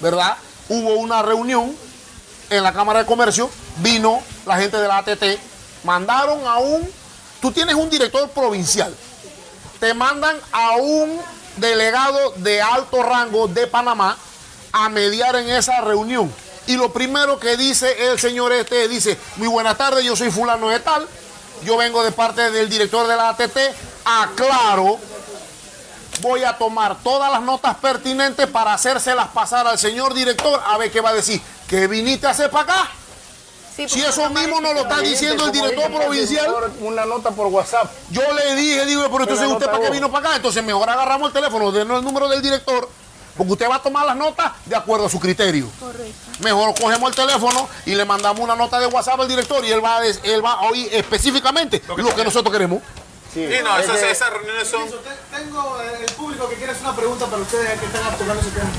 ¿verdad? Hubo una reunión en la Cámara de Comercio, vino la gente de la ATT, mandaron a un, tú tienes un director provincial, te mandan a un delegado de alto rango de Panamá a mediar en esa reunión. Y lo primero que dice el señor este, dice, muy buenas tardes, yo soy fulano de tal, yo vengo de parte del director de la ATT, aclaro, voy a tomar todas las notas pertinentes para hacérselas pasar al señor director a ver qué va a decir. ¿Qué viniste a hacer para acá? Sí, Si eso mismo no lo está diciendo el director provincial, Una nota por WhatsApp. yo le dije, digo, pero entonces usted para qué vino para acá, entonces mejor agarramos el teléfono, denos el número del director, porque usted va a tomar las notas de acuerdo a su criterio. Correcto. Mejor cogemos el teléfono y le mandamos una nota de WhatsApp al director y él va a, des- él va a oír específicamente lo que nosotros queremos. Sí, Sí, no, es esas, esas reuniones son... Tengo eh, el público que quiere hacer una pregunta para ustedes que están tocando ese tema.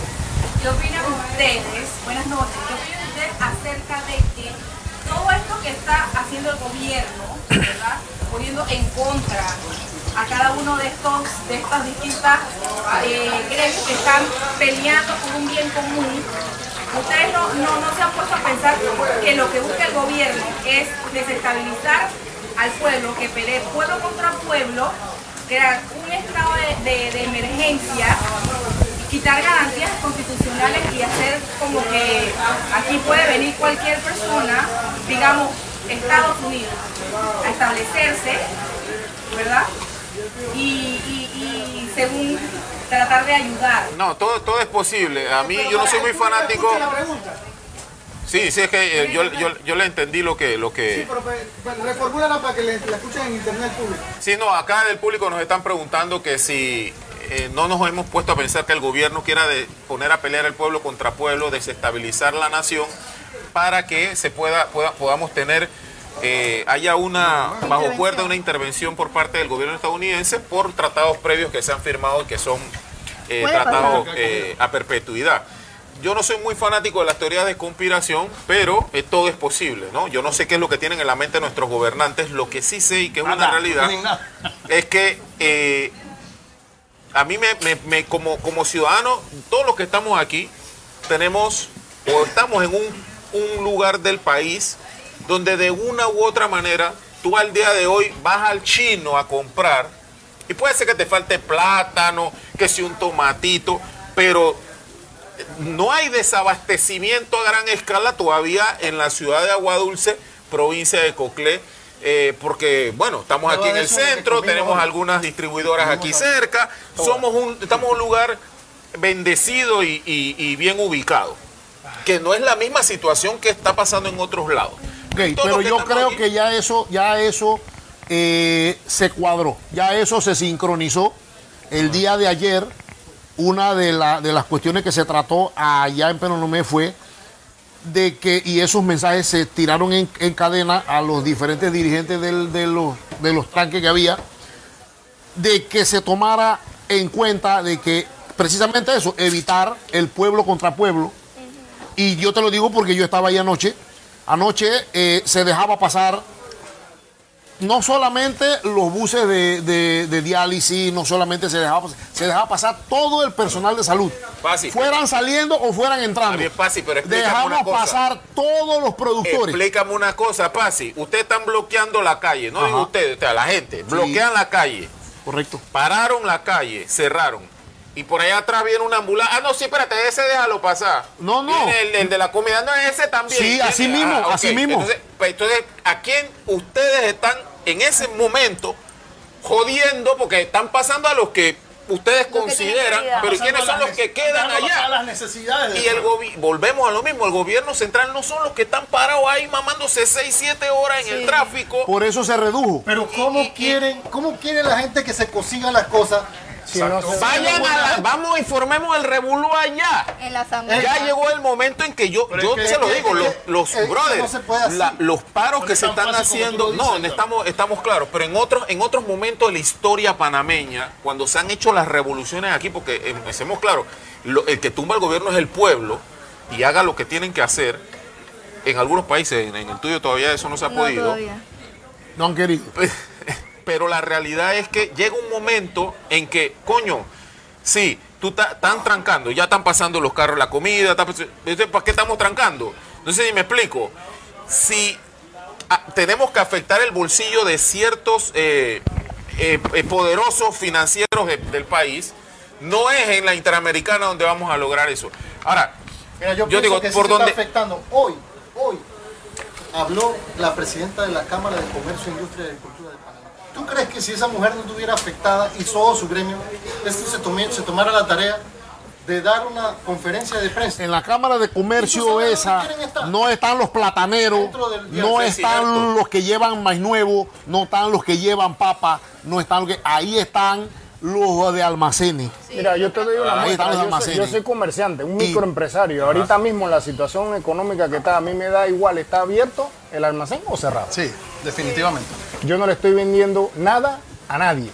¿Qué opinan ustedes? Buenas noches. ¿Qué opinan ustedes acerca de que todo esto que está haciendo el gobierno, ¿verdad? Poniendo en contra a cada uno de estos de estas distintas eh, que están peleando por un bien común. Ustedes no, no, no se han puesto a pensar que lo que busca el gobierno es desestabilizar al pueblo, que pelee pueblo contra pueblo, crear un estado de- de emergencia, quitar garantías constitucionales y hacer como que aquí puede venir cualquier persona, digamos Estados Unidos, a establecerse, ¿verdad? Y, y- y según tratar de ayudar. No, todo, todo es posible. A mí yo no soy muy fanático. Escucha la pregunta. Sí, sí, es que eh, yo, yo, yo le entendí lo que, lo Sí, que... pero pues, pues, reformúlala para que le- la escuchen en internet público. Sí, no, acá del público nos están preguntando que si eh, no nos hemos puesto a pensar que el gobierno quiera de poner a pelear el pueblo contra pueblo, desestabilizar la nación, para que se pueda, pueda- podamos tener, eh, haya una, bajo cuerda, una intervención por parte del gobierno estadounidense por tratados previos que se han firmado y que son eh, tratados eh, a perpetuidad. Yo no soy muy fanático de las teorías de conspiración, pero eh, todo es posible, ¿no? Yo no sé qué es lo que tienen en la mente nuestros gobernantes, lo que sí sé y que es una realidad no es que eh, a mí me, me- me- como, como ciudadano, todos los que estamos aquí, tenemos o estamos en un, un lugar del país donde de una u otra manera tú al día de hoy vas al chino a comprar y puede ser que te falte plátano, que si un tomatito, pero no hay desabastecimiento a gran escala todavía en la ciudad de Aguadulce, provincia de Coclé, eh, porque, bueno, estamos Todo aquí en el centro, tenemos algunas distribuidoras aquí cerca, somos un, estamos en un lugar bendecido y, y- y bien ubicado, que no es la misma situación que está pasando en otros lados. Ok, pero yo creo aquí- que ya eso, ya eso eh, se cuadró, ya eso se sincronizó. El día de ayer, una de, la- de las cuestiones que se trató allá en Penonomé fue de que, y esos mensajes se tiraron en, en cadena a los diferentes dirigentes del- de, los, de los tanques que había, de que se tomara en cuenta de que precisamente eso, evitar el pueblo contra pueblo. Y yo te lo digo porque yo estaba ahí anoche. Anoche eh, se dejaba pasar no solamente los buses de, de- de diálisis, no solamente se dejaba, se dejaba pasar todo el personal de salud. Fácil. Fueran saliendo o fueran entrando. Pasi, pero Dejamos una pasar todos los productores. Explícame una cosa, Pasi. Ustedes están bloqueando la calle, no digo ustedes, o sea, la gente. Bloquean la calle. Correcto. Pararon la calle, cerraron. Y por allá atrás viene una ambulancia. Ah, no, sí, espérate, ese déjalo pasar. No, no. Viene el, el de la comida, no, ese también. Sí, Viene- así mismo, ok. así mismo. Entonces, pues, entonces, ¿a quién ustedes están en ese momento jodiendo? Porque están pasando a los que ustedes Los consideran, pero ¿quiénes son los que quedan allá? a las necesidades del Y el pueblo. gobi- volvemos a lo mismo, el gobierno central no son los que están parados ahí mamándose 6, 7 horas en el tráfico. Por eso se redujo. Pero ¿cómo quieren, cómo quiere la gente que se consigan las cosas? Si no se- Vayan a la, vamos, informemos el revolú allá. En la asamblea. Ya llegó el momento en que yo, Pero yo es que- se lo digo, los, los brothers, no la- los paros No que se están haciendo, dices, no, claro. estamos, estamos claros, pero en otros, en otros momentos de la historia panameña, cuando se han hecho las revoluciones aquí, porque eh, empecemos claro, lo- el que tumba el gobierno es el pueblo y haga lo que tienen que hacer. En algunos países, en, en el tuyo todavía eso no se ha No, podido. todavía. No han querido. *laughs* Pero la realidad es que llega un momento en que, coño, sí, tú están trancando, ya están pasando los carros, la comida, ¿para qué estamos trancando? Entonces, si me explico, si ah, tenemos que afectar el bolsillo de ciertos eh, eh, eh, poderosos financieros de- del país, no es en la Interamericana donde vamos a lograr eso. Ahora, Mira, yo, digo, que ¿por se está dónde? afectando. Hoy, hoy, habló la presidenta de la Cámara de Comercio, Industria y Agricultura. ¿Tú crees que si esa mujer no estuviera afectada y todo su gremio, este se, tomé- se tomara la tarea de dar una conferencia de prensa? En la Cámara de ¿Y tú Comercio esa no están los plataneros, no están los que llevan maíz nuevo, no están los que llevan papa, no están los que ahí están los de almacenes. Mira, yo te doy una Ahí muestra. están los Yo soy, almacenes. yo soy comerciante, un Y- microempresario. Ahorita mismo la situación económica que está, a mí me da igual, ¿está abierto el almacén o cerrado? Sí, definitivamente. Yo no le estoy vendiendo nada a nadie.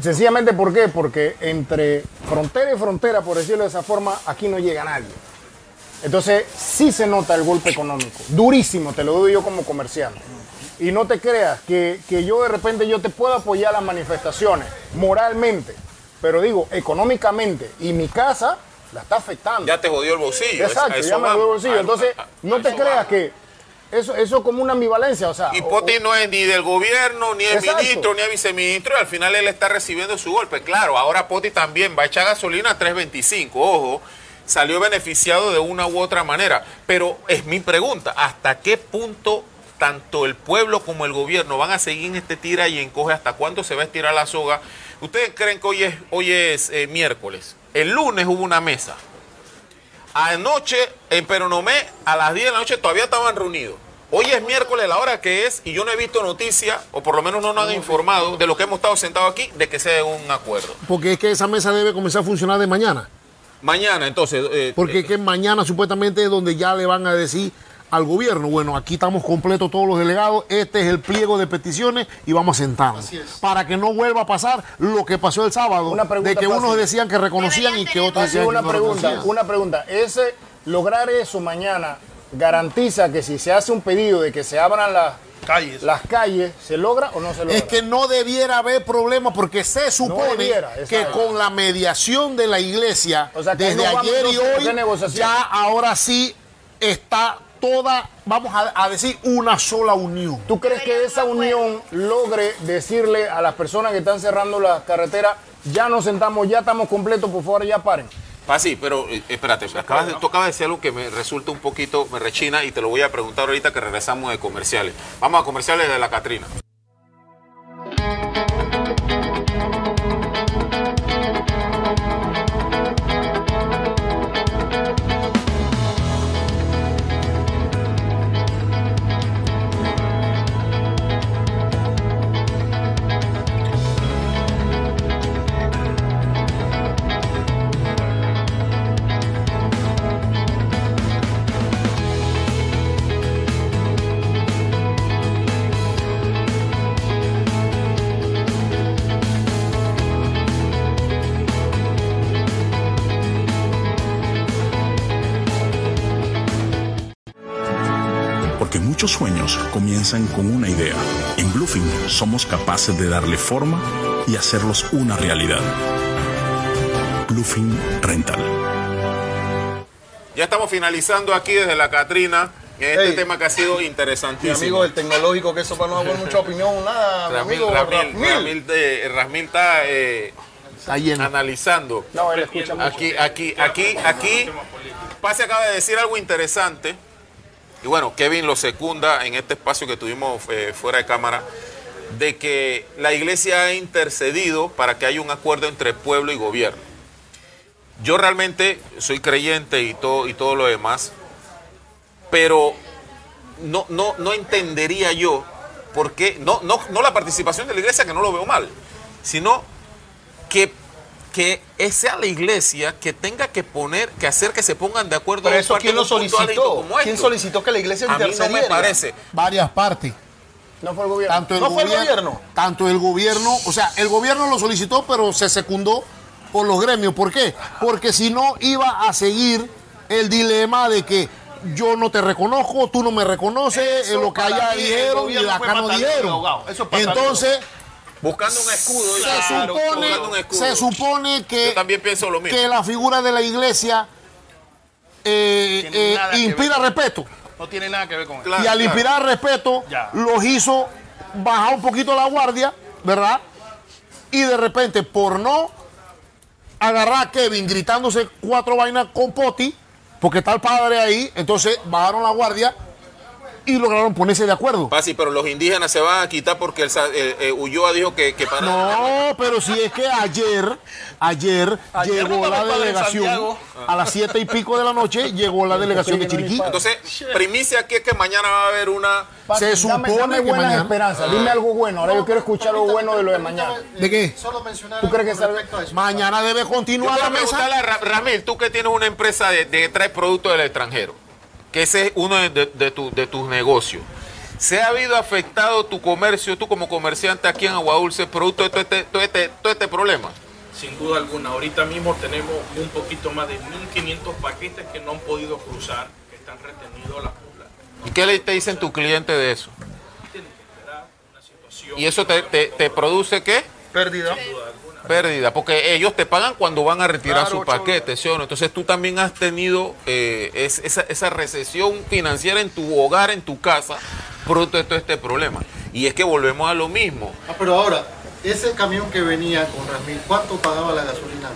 Sencillamente, ¿por qué? Porque entre frontera y frontera, por decirlo de esa forma, aquí no llega nadie. Entonces, sí se nota el golpe económico, durísimo, te lo digo yo como comerciante. Y no te creas que, que yo de repente yo te puedo apoyar las manifestaciones moralmente, pero digo, económicamente, y mi casa la está afectando. Ya te jodió el bolsillo. Exacto, ya me dio el bolsillo. Entonces, a- a no te creas vamos. que eso, eso es como una ambivalencia, o sea... Y Poti no es ni del gobierno, ni el Exacto. ministro, ni el viceministro, y al final él está recibiendo su golpe. Claro, ahora Poti también va a echar gasolina a 3.25, ojo, salió beneficiado de una u otra manera. Pero es mi pregunta, ¿hasta qué punto tanto el pueblo como el gobierno van a seguir en este tira y encoge? ¿Hasta cuándo se va a estirar la soga? ¿Ustedes creen que hoy es, hoy es eh, miércoles? El lunes hubo una mesa. Anoche en Peronomé, a las 10 de la noche, todavía estaban reunidos. Hoy es miércoles, la hora que es, y yo no he visto noticia, o por lo menos no nos han informado de lo que hemos estado sentados aquí, de que sea un acuerdo. Porque es que esa mesa debe comenzar a funcionar de mañana. Mañana, entonces. eh, Porque es que mañana supuestamente es donde ya le van a decir al gobierno, bueno, aquí estamos completos todos los delegados, este es el pliego de peticiones y vamos a sentarnos. Para que no vuelva a pasar lo que pasó el sábado, Una pregunta de que fácil. unos decían que reconocían y que otros decían una que no pregunta, reconocían. una pregunta. Ese, lograr eso mañana garantiza que si se hace un pedido de que se abran las Calles. las calles, ¿se logra o no se logra? Es que no debiera haber problema porque se supone debiera, que con la mediación de la iglesia, O sea, que desde no ayer y hoy, ya ahora sí está toda, vamos a, a decir, una sola unión. ¿Tú crees que esa unión logre decirle a las personas que están cerrando las carreteras, ya nos sentamos, ya estamos completos, por favor, ya paren? Ah, sí, pero eh, espérate, acabas de, tú acabas de decir algo que me resulta un poquito, me rechina y te lo voy a preguntar ahorita que regresamos de comerciales. Vamos a comerciales de la Catrina. Muchos sueños comienzan con una idea. En Bluefin somos capaces de darle forma y hacerlos una realidad. Bluefin Rental. Ya estamos finalizando aquí desde la Catrina en este Hey. tema que ha sido Mi interesantísimo. amigo del tecnológico, que eso para no haber mucha opinión, nada. Mi Ramil, amigo Ramil, Ramil. Ramil, de- Ramil está eh, Está lleno. analizando. No, él escucha mucho. Aquí, aquí, aquí, aquí, Pase acaba de decir algo interesante. Y bueno, Kevin lo secunda en este espacio que tuvimos eh, fuera de cámara, de que la iglesia ha intercedido para que haya un acuerdo entre pueblo y gobierno. Yo realmente soy creyente y todo, y todo lo demás, pero no, no, no entendería yo por qué, no, no, no la participación de la iglesia, que no lo veo mal, sino que, que sea la iglesia que tenga que poner, que hacer que se pongan de acuerdo Pero a eso, ¿quién lo solicitó? ¿Quién solicitó que la iglesia A mí no me intercediera? parece. Varias partes. No fue el gobierno. Tanto el, ¿No fue el gobierno, gobierno? Tanto el gobierno, o sea, el gobierno lo solicitó, pero se secundó por los gremios. ¿Por qué? Porque si no iba a seguir el dilema de que yo no te reconozco, tú no me reconoces, Eso en lo que allá dijeron y gobierno acá no dijeron. Entonces, Buscando un escudo. se claro, supone, buscando un escudo. se supone que, Yo también pienso lo mismo. que la figura de la iglesia eh, eh, inspira respeto. No tiene nada que ver con eso. Claro, y al claro. inspirar respeto, Ya. los hizo bajar un poquito la guardia, ¿verdad? Y de repente, por no agarrar a Kevin gritándose cuatro vainas con Poti, porque está el padre ahí, entonces bajaron la guardia y lograron ponerse de acuerdo. Pasi, pero los indígenas se van a quitar porque el, eh, eh, Ulloa dijo que, que para No, pero si es que ayer, ayer, Ayer llegó no la delegación, a las siete y pico de la noche, llegó la delegación de Chiriquí. Entonces, primicia aquí es que mañana va a haber una... Se dame, supone dame que buenas mañana- esperanzas. Dime algo bueno. Ahora yo quiero escuchar lo bueno de lo de mañana. ¿De qué? Solo mencionar ¿Tú crees que salga-. Mañana debe Yo continuar quiero la mesa. preguntarle a Ra- Ramil, tú que tienes una empresa de, de que trae productos del extranjero, que ese es uno de, de- de tu- de tus negocios. ¿Se ha habido afectado tu comercio, tú como comerciante aquí en Agua Dulce, producto de todo este, todo este, todo este problema? sin duda alguna. Ahorita mismo tenemos un poquito más de 1.500 paquetes que no han podido cruzar, que están retenidos las mulas. ¿Y qué le te dicen tu cliente de eso? Tienen que esperar una situación. ¿Y eso te, te- te produce qué? Pérdida. Pérdida, porque ellos te pagan cuando van a retirar Claro, su paquete, ¿sí o no? Entonces tú también has tenido eh, es- esa, esa recesión financiera en tu hogar, en tu casa, producto de todo este problema. Y es que volvemos a lo mismo. Ah, pero ahora, ese camión que venía con Rasmil, ¿cuánto pagaba la gasolina?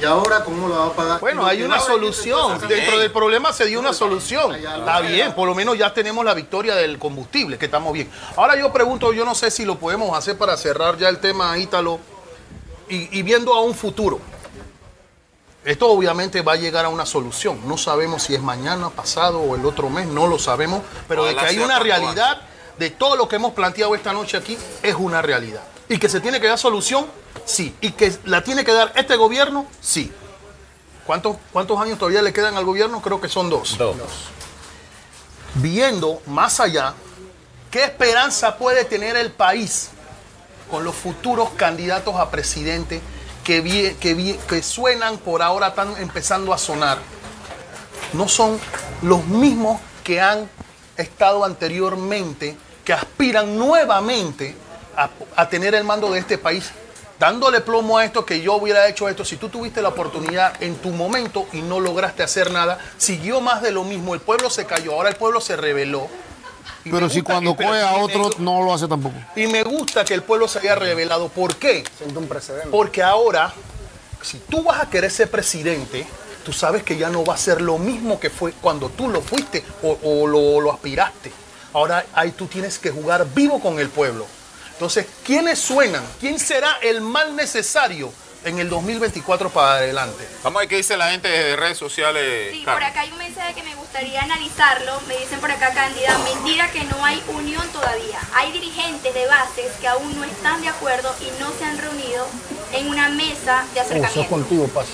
Y ahora, ¿cómo lo va a pagar? Bueno, hay una solución. Dentro del problema se dio una solución. Está bien, por lo menos ya tenemos la victoria del combustible, que estamos bien. Ahora yo pregunto, yo no sé si lo podemos hacer para cerrar ya el tema, Ítalo, y, y viendo a un futuro. Esto obviamente va a llegar a una solución. No sabemos si es mañana, pasado o el otro mes, no lo sabemos, pero de que hay una realidad de todo lo que hemos planteado esta noche aquí, es una realidad. Y que se tiene que dar solución, sí. Y que la tiene que dar este gobierno, sí. ¿Cuántos, ¿Cuántos años todavía le quedan al gobierno? Creo que son dos. Viendo más allá, ¿qué esperanza puede tener el país con los futuros candidatos a presidente que, suenan por ahora, están empezando a sonar? No son los mismos que han estado anteriormente, que aspiran nuevamente a, a tener el mando de este país, dándole plomo a esto, que yo hubiera hecho esto, si tú tuviste la oportunidad en tu momento y no lograste hacer nada, siguió más de lo mismo, el pueblo se cayó, ahora el pueblo se rebeló. Pero si cuando que- coge a me otro, no lo hace tampoco. Y me gusta que el pueblo se haya revelado. ¿Por qué? Siento un precedente. Porque ahora, si tú vas a querer ser presidente, tú sabes que ya no va a ser lo mismo que fue cuando tú lo fuiste o, o lo, lo aspiraste. Ahora ahí tú tienes que jugar vivo con el pueblo. Entonces, ¿quiénes suenan? ¿Quién será el mal necesario en el 2024 para adelante? Vamos a ver qué dice la gente de redes sociales. Sí, Carmen. por acá hay un mensaje que me gustaría analizarlo. Me dicen por acá, Cándida, mentira que no hay unión todavía. Hay dirigentes de bases que aún no están de acuerdo y no se han reunido en una mesa de Oh, sos acercamiento. contigo, pasa.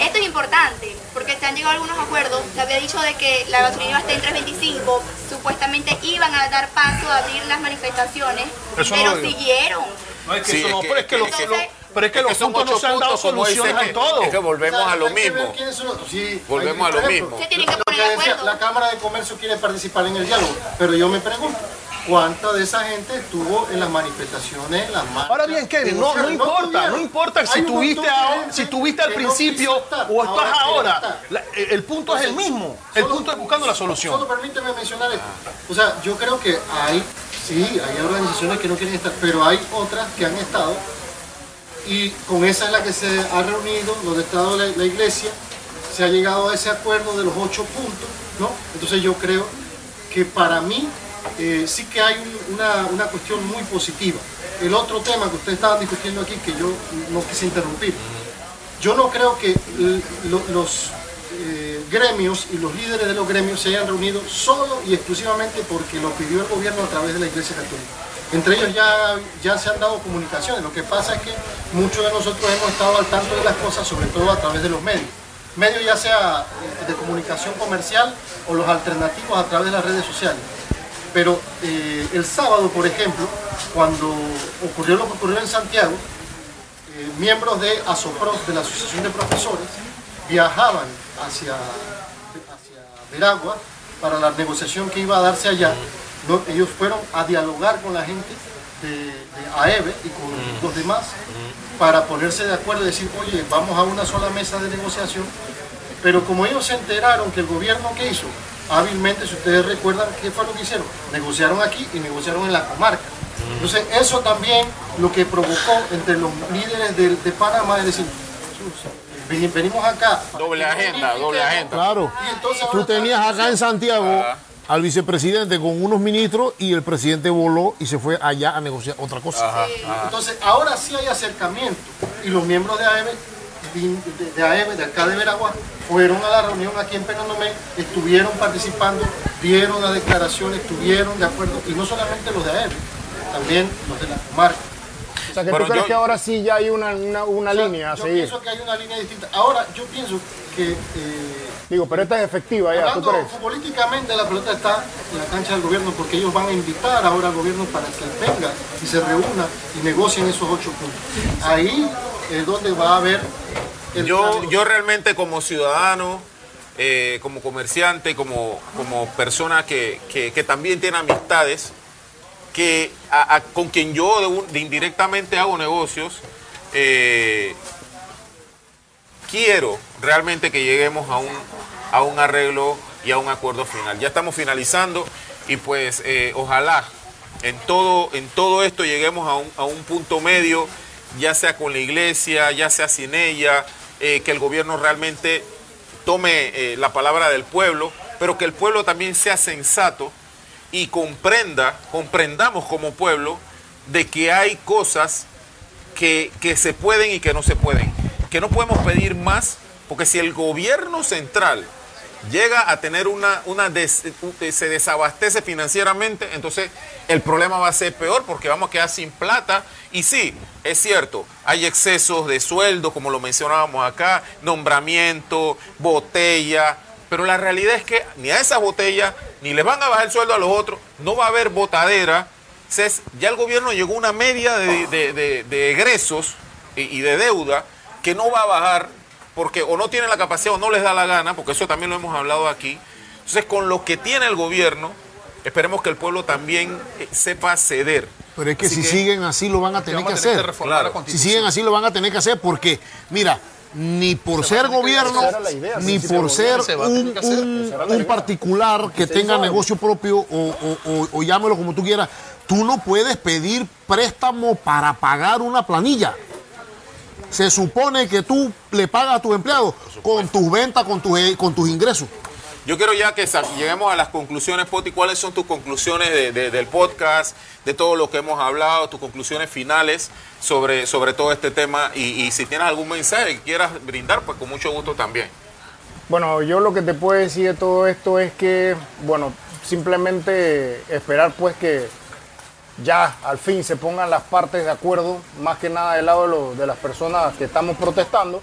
Esto es importante porque se han llegado a algunos acuerdos. Se había dicho de que la gasolina iba a estar en 3.25. Supuestamente iban a dar paso a abrir las manifestaciones, Eso no pero siguieron. No es que Sí, es que- pero es que, es los, que- los- pero es que Es los que son puntos no se han dado soluciones en todo. Es que volvemos a lo mismo. sí, Volvemos hay- a lo ejemplo, mismo. Que lo poner decía. La Cámara de Comercio quiere participar en el diálogo, pero yo me pregunto, ¿cuánta de esa gente estuvo en las manifestaciones, en las marchas? Ahora bien, Kevin, no, no importa, no importa si tuviste, gente si tuviste al no principio estar, o estás ahora ahora. La- el punto es el mismo. El Solo- punto es buscando la solución. Solo permíteme mencionar esto. O sea, yo creo que hay, sí, hay organizaciones que no quieren estar, pero hay otras que han estado y con esa es la que se ha reunido, donde ha estado la, iglesia, se ha llegado a ese acuerdo de los ocho puntos, ¿no? Entonces yo creo que para mí eh, sí que hay un- una, una cuestión muy positiva. El otro tema que ustedes estaban discutiendo aquí, que yo no quise interrumpir, yo no creo que los eh, gremios y los líderes de los gremios se hayan reunido solo y exclusivamente porque lo pidió el gobierno a través de la Iglesia Católica. Entre ellos ya, ya se han dado comunicaciones. Lo que pasa es que muchos de nosotros hemos estado al tanto de las cosas, sobre todo a través de los medios. Medios ya sea de comunicación comercial o los alternativos a través de las redes sociales. Pero eh, el sábado, por ejemplo, cuando ocurrió lo que ocurrió en Santiago, eh, miembros de ASOPROS, de la Asociación de Profesores, viajaban hacia, hacia Veragua para la negociación que iba a darse allá. No, ellos fueron a dialogar con la gente de, de AEBE y con los demás para ponerse de acuerdo y decir, oye, vamos a una sola mesa de negociación. Pero como ellos se enteraron que el gobierno que hizo, hábilmente, si ustedes recuerdan, ¿qué fue lo que hicieron? Negociaron aquí y negociaron en la comarca. Entonces, eso también lo que provocó entre los líderes de, de Panamá es decir, "Ven- venimos acá. Doble agenda, doble unifiquemos". agenda. Claro. Y entonces Tú tenías acá en Santiago al vicepresidente con unos ministros y el presidente voló y se fue allá a negociar otra cosa. Entonces, ahora sí hay acercamiento. Y los miembros de AEB, de, de AEB, de acá de Veragua, fueron a la reunión aquí en Penonomé, estuvieron participando, dieron las declaraciones, estuvieron de acuerdo. Y no solamente los de AEB, también los de la comarca. O sea, que tú crees yo- que ahora sí ya hay una, una, una O sea, línea a yo seguir. pienso que hay una línea distinta. Ahora, yo pienso que... eh, Digo, pero esta es efectiva ya, ¿tú crees? políticamente, la pelota está en la cancha del gobierno porque ellos van a invitar ahora al gobierno para que venga y se reúna y negocien esos ocho puntos. Ahí es donde va a haber el Yo, yo realmente como ciudadano, eh, como comerciante, como, como persona que, que- que también tiene amistades, que con quien yo indirectamente hago negocios, eh, quiero realmente que lleguemos a un, a un arreglo y a un acuerdo final. Ya estamos finalizando y pues eh, ojalá en todo, en todo esto lleguemos a un, a un punto medio, ya sea con la iglesia, ya sea sin ella, eh, que el gobierno realmente tome la palabra del pueblo, pero que el pueblo también sea sensato y comprenda, comprendamos como pueblo de que hay cosas que, que se pueden y que no se pueden. Que no podemos pedir más, porque si el gobierno central llega a tener una, una un- se desabastece financieramente, entonces el problema va a ser peor porque vamos a quedar sin plata. Y sí, es cierto, hay excesos de sueldo, como lo mencionábamos acá, nombramiento, botella, pero la realidad es que ni a esas botellas, ni les van a bajar el sueldo a los otros, no va a haber botadera. Entonces, ya el gobierno llegó a una media de, de- de- de egresos y, y de deuda que no va a bajar porque o no tienen la capacidad o no les da la gana, porque eso también lo hemos hablado aquí. Entonces, con lo que tiene el gobierno, esperemos que el pueblo también eh, sepa ceder. Pero es que Así si que- siguen así lo van a tener que vamos a tener que hacer. reformar la Claro. Si siguen así lo van a tener que hacer porque, mira, ni por ser gobierno, idea, ni por ser un, particular que tenga negocio propio o, o- o- o llámelo como tú quieras, tú no puedes pedir préstamo para pagar una planilla. Se supone que tú le pagas a tus empleados con tus ventas, con tus, con tus ingresos. Yo quiero ya que lleguemos a las conclusiones, Poti. ¿Cuáles son tus conclusiones de- de- del podcast, de todo lo que hemos hablado, tus conclusiones finales sobre, sobre todo este tema? Y, si tienes algún mensaje que quieras brindar, pues con mucho gusto también. Bueno, yo lo que te puedo decir de todo esto es que, bueno, simplemente esperar pues que ya al fin se pongan las partes de acuerdo, más que nada del lado de las personas que estamos protestando,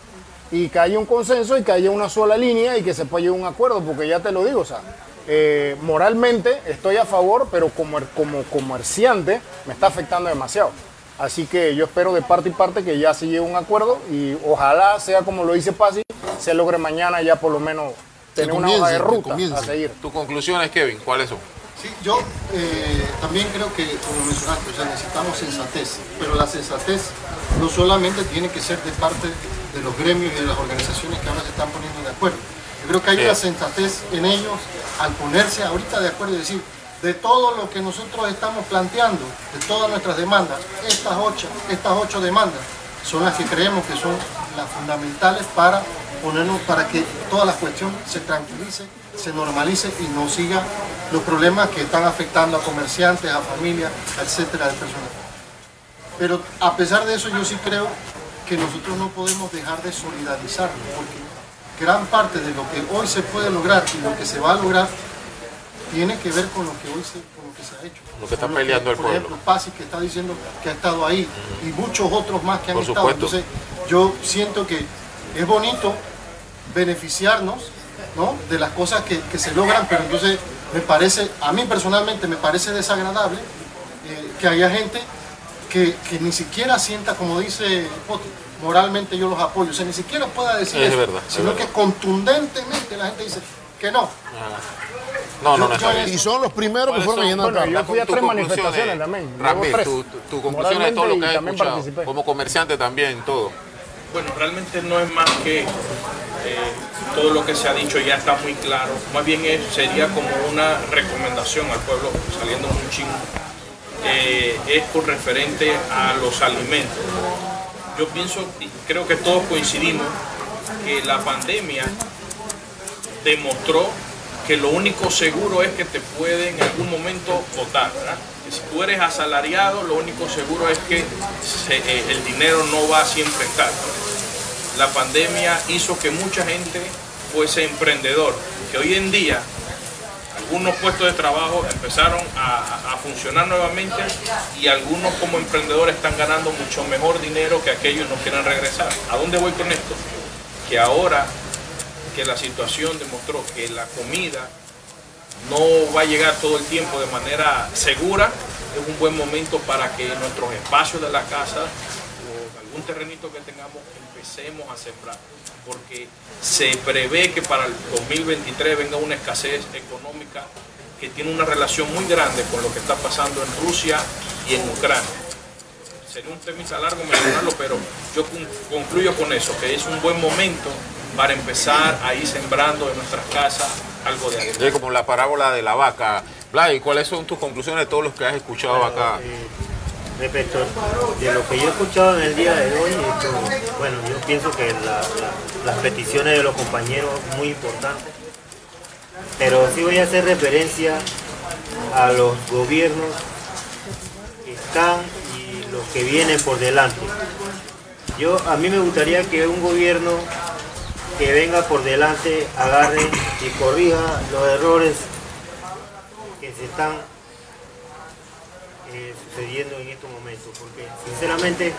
y que haya un consenso y que haya una sola línea y que se pueda llegar a un acuerdo, porque ya te lo digo, o sea, eh, moralmente estoy a favor, pero como, como comerciante me está afectando demasiado. Así que yo espero de parte y parte que ya se llegue a un acuerdo y ojalá sea como lo dice Pasi, se logre mañana ya por lo menos tener una hoja de ruta a seguir. Tus conclusiones, Kevin, ¿cuáles son? Sí, yo eh, también creo que, como mencionaste, o sea, necesitamos sensatez, pero la sensatez no solamente tiene que ser de parte de los gremios y de las organizaciones que ahora se están poniendo de acuerdo. Yo creo que hay una sensatez en ellos al ponerse ahorita de acuerdo y decir, de todo lo que nosotros estamos planteando, de todas nuestras demandas, estas ocho, estas ocho demandas son las que creemos que son las fundamentales para ponernos, para que toda la cuestión se tranquilice, se normalice y no siga los problemas que están afectando a comerciantes, a familias, etcétera, de personas. Pero a pesar de eso, yo sí creo que nosotros no podemos dejar de solidarizarnos, porque gran parte de lo que hoy se puede lograr y lo que se va a lograr tiene que ver con lo que hoy se, con lo que se ha hecho. Lo que está peleando el Por pueblo. ejemplo, Pasi que está diciendo que ha estado ahí y muchos otros más que han Por estado. supuesto. Entonces, yo siento que es bonito beneficiarnos ¿no? de las cosas que, que se logran, pero entonces me parece, a mí personalmente me parece desagradable eh, que haya gente que, que ni siquiera sienta, como dice Poti, moralmente yo los apoyo, o sea, ni siquiera pueda decir Es eso, verdad, es sino verdad. que contundentemente la gente dice que no. No, no, Yo- no yo- bien. Y son los primeros que ¿Cuáles fueron llenar Bueno, yo fui a tres manifestaciones también. Tres. tu, tu- tu conclusión de todo lo que has escuchado, participé. como comerciante también, todo. Bueno, realmente no es más que eh, todo lo que se ha dicho ya está muy claro. Más bien es- sería como una recomendación al pueblo, saliendo un chingo. Eh, es con referente a los alimentos. Yo pienso creo que todos coincidimos que la pandemia demostró que lo único seguro es que te puede en algún momento votar, ¿verdad? Que si tú eres asalariado, lo único seguro es que eh, el dinero no va a siempre estar. La pandemia hizo que mucha gente fuese emprendedor, que hoy en día algunos puestos de trabajo empezaron a, funcionar nuevamente y algunos como emprendedores están ganando mucho mejor dinero que aquellos no quieran regresar. ¿A dónde voy con esto? Que ahora que la situación demostró que la comida no va a llegar todo el tiempo de manera segura, es un buen momento para que nuestros espacios de la casa o un terrenito que tengamos, empecemos a sembrar, porque se prevé que para el 2023 venga una escasez económica que tiene una relación muy grande con lo que está pasando en Rusia y en Ucrania. Sería un tema largo mencionarlo, pero yo con- concluyo con eso, que es un buen momento para empezar a ir sembrando en nuestras casas algo de. Es como la parábola de la vaca. Vlad, ¿cuáles son tus conclusiones de todos los que has escuchado acá? Respecto de lo que yo he escuchado en el día de hoy, esto, bueno, yo pienso que la- la- las peticiones de los compañeros son muy importantes, pero sí voy a hacer referencia a los gobiernos que están y los que vienen por delante. Yo, a mí me gustaría que un gobierno que venga por delante agarre y corrija los errores que se están eh, sucediendo en estos momentos, porque sinceramente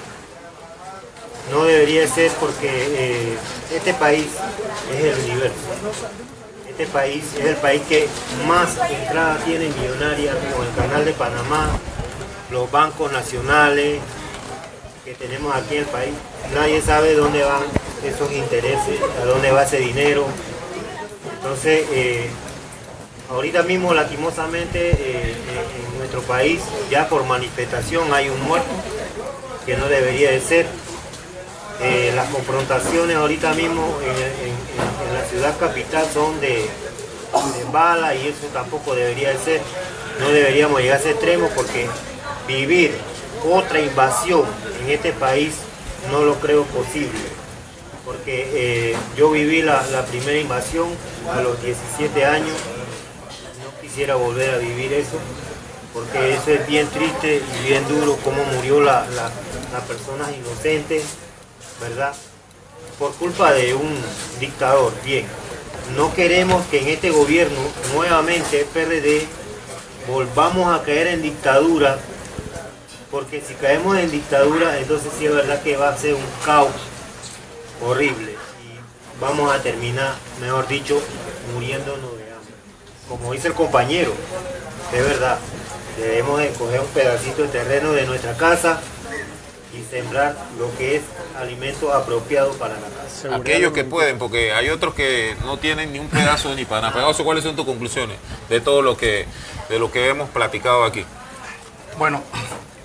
no debería ser porque eh, este país es el universo. Este país es el país que más entrada tiene millonaria con el canal de Panamá, los bancos nacionales que tenemos aquí en el país. Nadie sabe dónde van esos intereses, a dónde va ese dinero. Entonces, eh, Ahorita mismo, lastimosamente, eh, en- en nuestro país, ya por manifestación hay un muerto, que no debería de ser. Eh, las confrontaciones ahorita mismo en, la ciudad capital son de bala y eso tampoco debería de ser. No deberíamos llegar a ese extremo porque vivir otra invasión en este país no lo creo posible. Porque eh, yo viví la, primera invasión a los 17 años no quisiera volver a vivir eso, porque eso es bien triste y bien duro, cómo murió la, la, las personas inocentes, ¿verdad? Por culpa de un dictador. Bien, no queremos que en este gobierno, nuevamente PRD, volvamos a caer en dictadura, porque si caemos en dictadura, entonces sí es verdad que va a ser un caos horrible y vamos a terminar, mejor dicho, muriéndonos de hambre. Como dice el compañero, de verdad, debemos de coger un pedacito de terreno de nuestra casa y sembrar lo que es alimento apropiado para la casa. Aquellos que pueden, porque hay otros que no tienen ni un pedazo ni para nada. ¿cuáles son tus conclusiones de todo lo que, de lo que hemos platicado aquí? Bueno,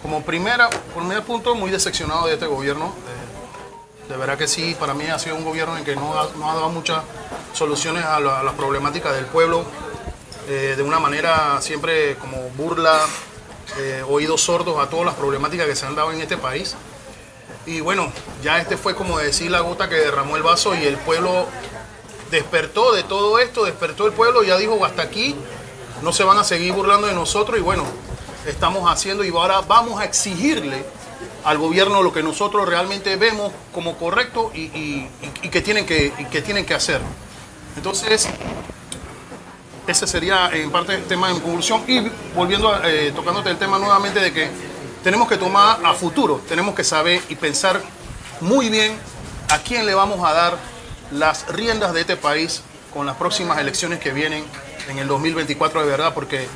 como primera, primer punto, muy decepcionado de este gobierno. Eh, de verdad que sí, para mí ha sido un gobierno en que no ha, no ha dado muchas soluciones a, la- a las problemáticas del pueblo, eh, de una manera siempre como burla, eh, oídos sordos a todas las problemáticas que se han dado en este país. Y bueno, ya este fue como decir la gota que derramó el vaso y el pueblo despertó de todo esto, despertó el pueblo y ya dijo, hasta aquí, no se van a seguir burlando de nosotros y bueno, estamos haciendo y ahora vamos a exigirle al gobierno lo que nosotros realmente vemos como correcto y, y- y- que, tienen que, que tienen que hacer. Entonces, ese sería en parte el tema de conclusión y volviendo a, eh, tocándote el tema nuevamente de que tenemos que tomar a futuro, tenemos que saber y pensar muy bien a quién le vamos a dar las riendas de este país con las próximas elecciones que vienen en el 2024 de verdad, porque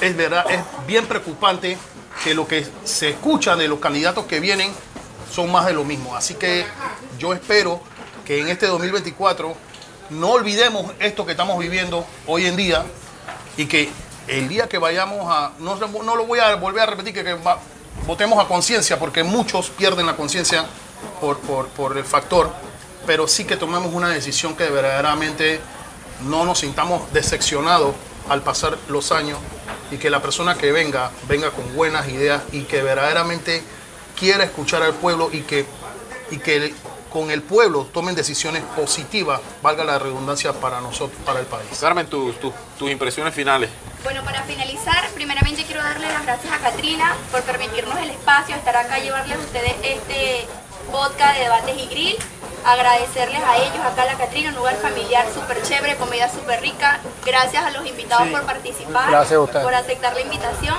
es verdad, es bien preocupante que lo que se escucha de los candidatos que vienen son más de lo mismo. Así que yo espero que en este 2024 no olvidemos esto que estamos viviendo hoy en día y que el día que vayamos a, no, no lo voy a volver a repetir, que, votemos a conciencia, porque muchos pierden la conciencia por, por, por el factor, pero sí que tomemos una decisión que verdaderamente no nos sintamos decepcionados al pasar los años y que la persona que venga venga con buenas ideas y que verdaderamente quiera escuchar al pueblo y que, y que con el pueblo tomen decisiones positivas, valga la redundancia para nosotros, para el país. Carmen, tus- tus- tus impresiones finales. Bueno, para finalizar, primeramente quiero darle las gracias a Katrina por permitirnos el espacio, estar acá y llevarles a ustedes este podcast de debates y grill. Agradecerles a ellos, acá a la Catrina, un lugar familiar súper chévere, comida súper rica. Gracias a los invitados Sí. por participar, Gracias a por aceptar la invitación.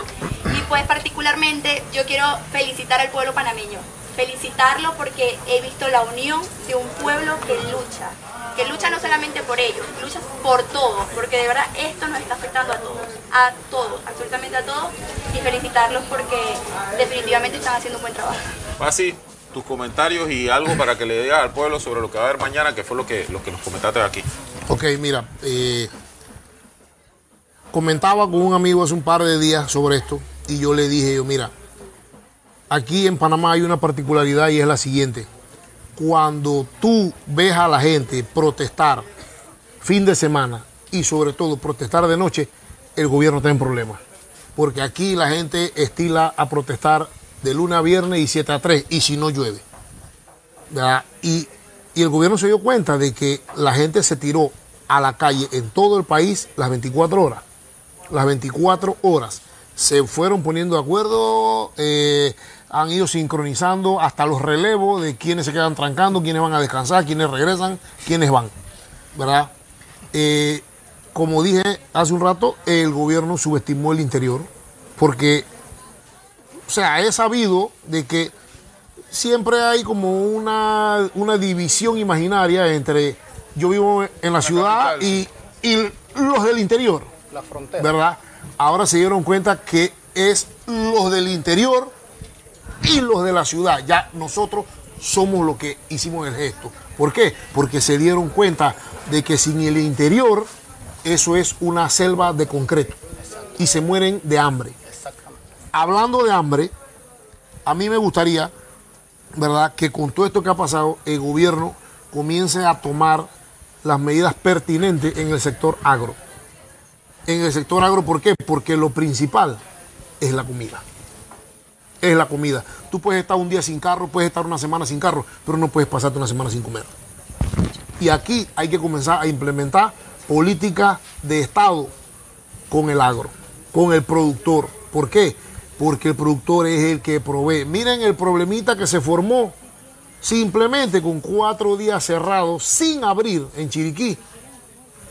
Y pues particularmente yo quiero felicitar al pueblo panameño. Felicitarlo porque he visto la unión de un pueblo que lucha. Que lucha no solamente por ellos, lucha por todos, porque de verdad esto nos está afectando a todos, a todos, absolutamente a todos. Y felicitarlos porque definitivamente están haciendo un buen trabajo. Así, tus comentarios y algo para que le digas al pueblo sobre lo que va a haber mañana, que fue lo que, lo que nos comentaste aquí. Ok, mira, eh, comentaba con un amigo hace un par de días sobre esto y yo le dije, yo, mira, aquí en Panamá hay una particularidad y es la siguiente. Cuando tú ves a la gente protestar fin de semana y sobre todo protestar de noche, el gobierno está en problemas. Porque aquí la gente estila a protestar de lunes a viernes y 7 a 3 y si no llueve. Y, y el gobierno se dio cuenta de que la gente se tiró a la calle en todo el país las 24 horas. Las 24 horas. Se fueron poniendo de acuerdo, eh, han ido sincronizando hasta los relevos de quienes se quedan trancando, quienes van a descansar, quienes regresan, quienes van. ¿Verdad? Eh, como dije hace un rato, el gobierno subestimó el interior porque, o sea, he sabido de que siempre hay como una, una división imaginaria entre yo vivo en la, ciudad y, y los del interior, La frontera. ¿verdad? Ahora se dieron cuenta que es los del interior y los de la ciudad. Ya nosotros somos los que hicimos el gesto. ¿Por qué? Porque se dieron cuenta de que sin el interior eso es una selva de concreto y se mueren de hambre. Hablando de hambre, a mí me gustaría, ¿verdad?, que con todo esto que ha pasado, el gobierno comience a tomar las medidas pertinentes en el sector agro. En el sector agro, ¿por qué? Porque lo principal es la comida. Es la comida. Tú puedes estar un día sin carro, puedes estar una semana sin carro, pero no puedes pasarte una semana sin comer. Y aquí hay que comenzar a implementar políticas de Estado con el agro, con el productor. ¿Por qué? Porque el productor es el que provee. Miren el problemita que se formó simplemente con cuatro días cerrados, sin abrir en Chiriquí.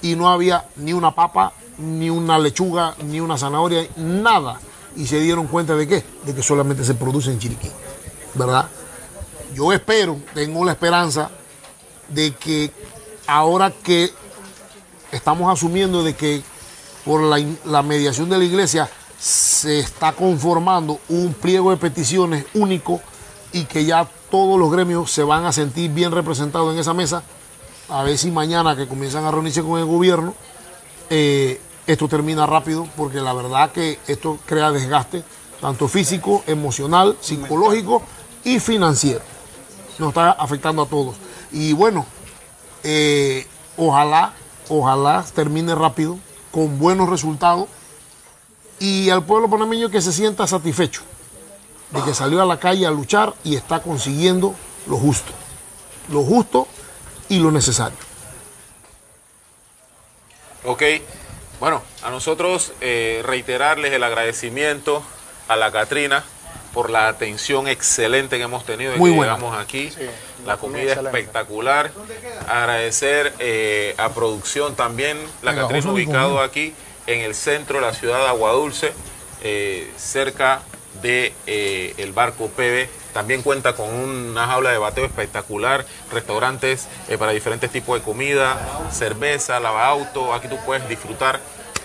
Y no había ni una papa, ni una lechuga, ni una zanahoria, nada. Y se dieron cuenta de qué? De que solamente se produce en Chiriquí. ¿Verdad? Yo espero, tengo la esperanza de que ahora que estamos asumiendo de que por la, la mediación de la iglesia se está conformando un pliego de peticiones único y que ya todos los gremios se van a sentir bien representados en esa mesa, a ver si mañana que comienzan a reunirse con el gobierno, eh, esto termina rápido, porque la verdad que esto crea desgaste, tanto físico, emocional, psicológico y financiero. Nos está afectando a todos. Y bueno, eh, ojalá, ojalá termine rápido, con buenos resultados, y al pueblo panameño que se sienta satisfecho de que salió a la calle a luchar y está consiguiendo lo justo, lo justo y lo necesario. Ok, bueno, a nosotros eh, reiterarles el agradecimiento a la Catrina por la atención excelente que hemos tenido desde Muy que llegamos aquí. la comida excelente. espectacular. Agradecer eh, a producción también, la Venga, Catrina ubicado aquí en el centro de la ciudad de Aguadulce, eh, cerca de eh, el barco PB. También cuenta con una jaula de bateo espectacular, restaurantes eh, para diferentes tipos de comida, cerveza, lava auto. Aquí tú puedes disfrutar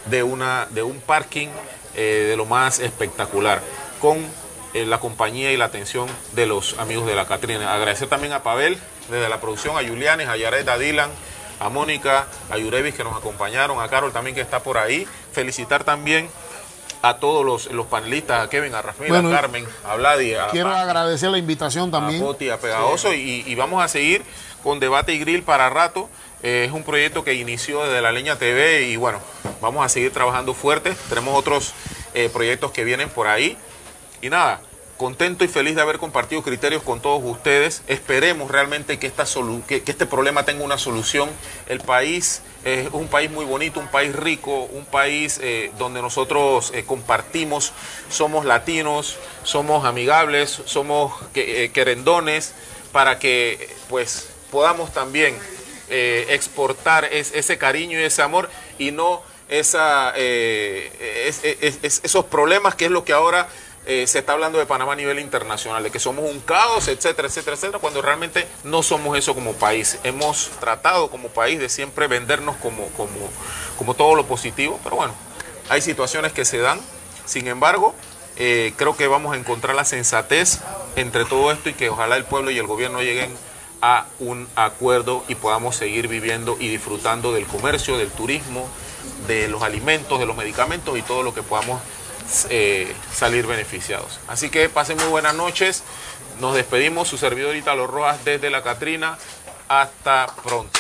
de, una, de un parking eh, de lo más espectacular con la compañía y la atención de los amigos de la Catrina. Agradecer también a Pavel desde la producción, a Julianes, a Yaret, a Dylan, a Mónica, a Yurevis que nos acompañaron, a Carol también que está por ahí. Felicitar también a todos los, los panelistas, a Kevin, a Rafael, Bueno, a Carmen, a Vladi, a, Quiero a- agradecer la invitación también. a Poti, a Pegajoso y, y vamos a seguir con Debate y Grill para rato. Eh, es un proyecto que inició desde la Leña TV y bueno, vamos a seguir trabajando fuerte. Tenemos otros eh, proyectos que vienen por ahí. Y nada, contento y feliz de haber compartido criterios con todos ustedes. Esperemos realmente que, esta solu- que, este problema tenga una solución. El país es un país muy bonito, un país rico, un país eh, donde nosotros eh, compartimos, somos latinos, somos amigables, somos que- eh, querendones, para que eh, pues podamos también eh, exportar es- ese cariño y ese amor y no esa, eh, es- es- es- esos problemas que es lo que ahora eh, se está hablando de Panamá a nivel internacional, de que somos un caos, etcétera, etcétera, etcétera, cuando realmente no somos eso como país. Hemos tratado como país de siempre vendernos como, como, como todo lo positivo, pero bueno, hay situaciones que se dan. Sin embargo, eh, creo que vamos a encontrar la sensatez entre todo esto y que ojalá el pueblo y el gobierno lleguen a un acuerdo y podamos seguir viviendo y disfrutando del comercio, del turismo, de los alimentos, de los medicamentos y todo lo que podamos eh, salir beneficiados. Así que pasen muy buenas noches. Nos despedimos, su servidor Italo Rojas desde La Catrina. Hasta pronto.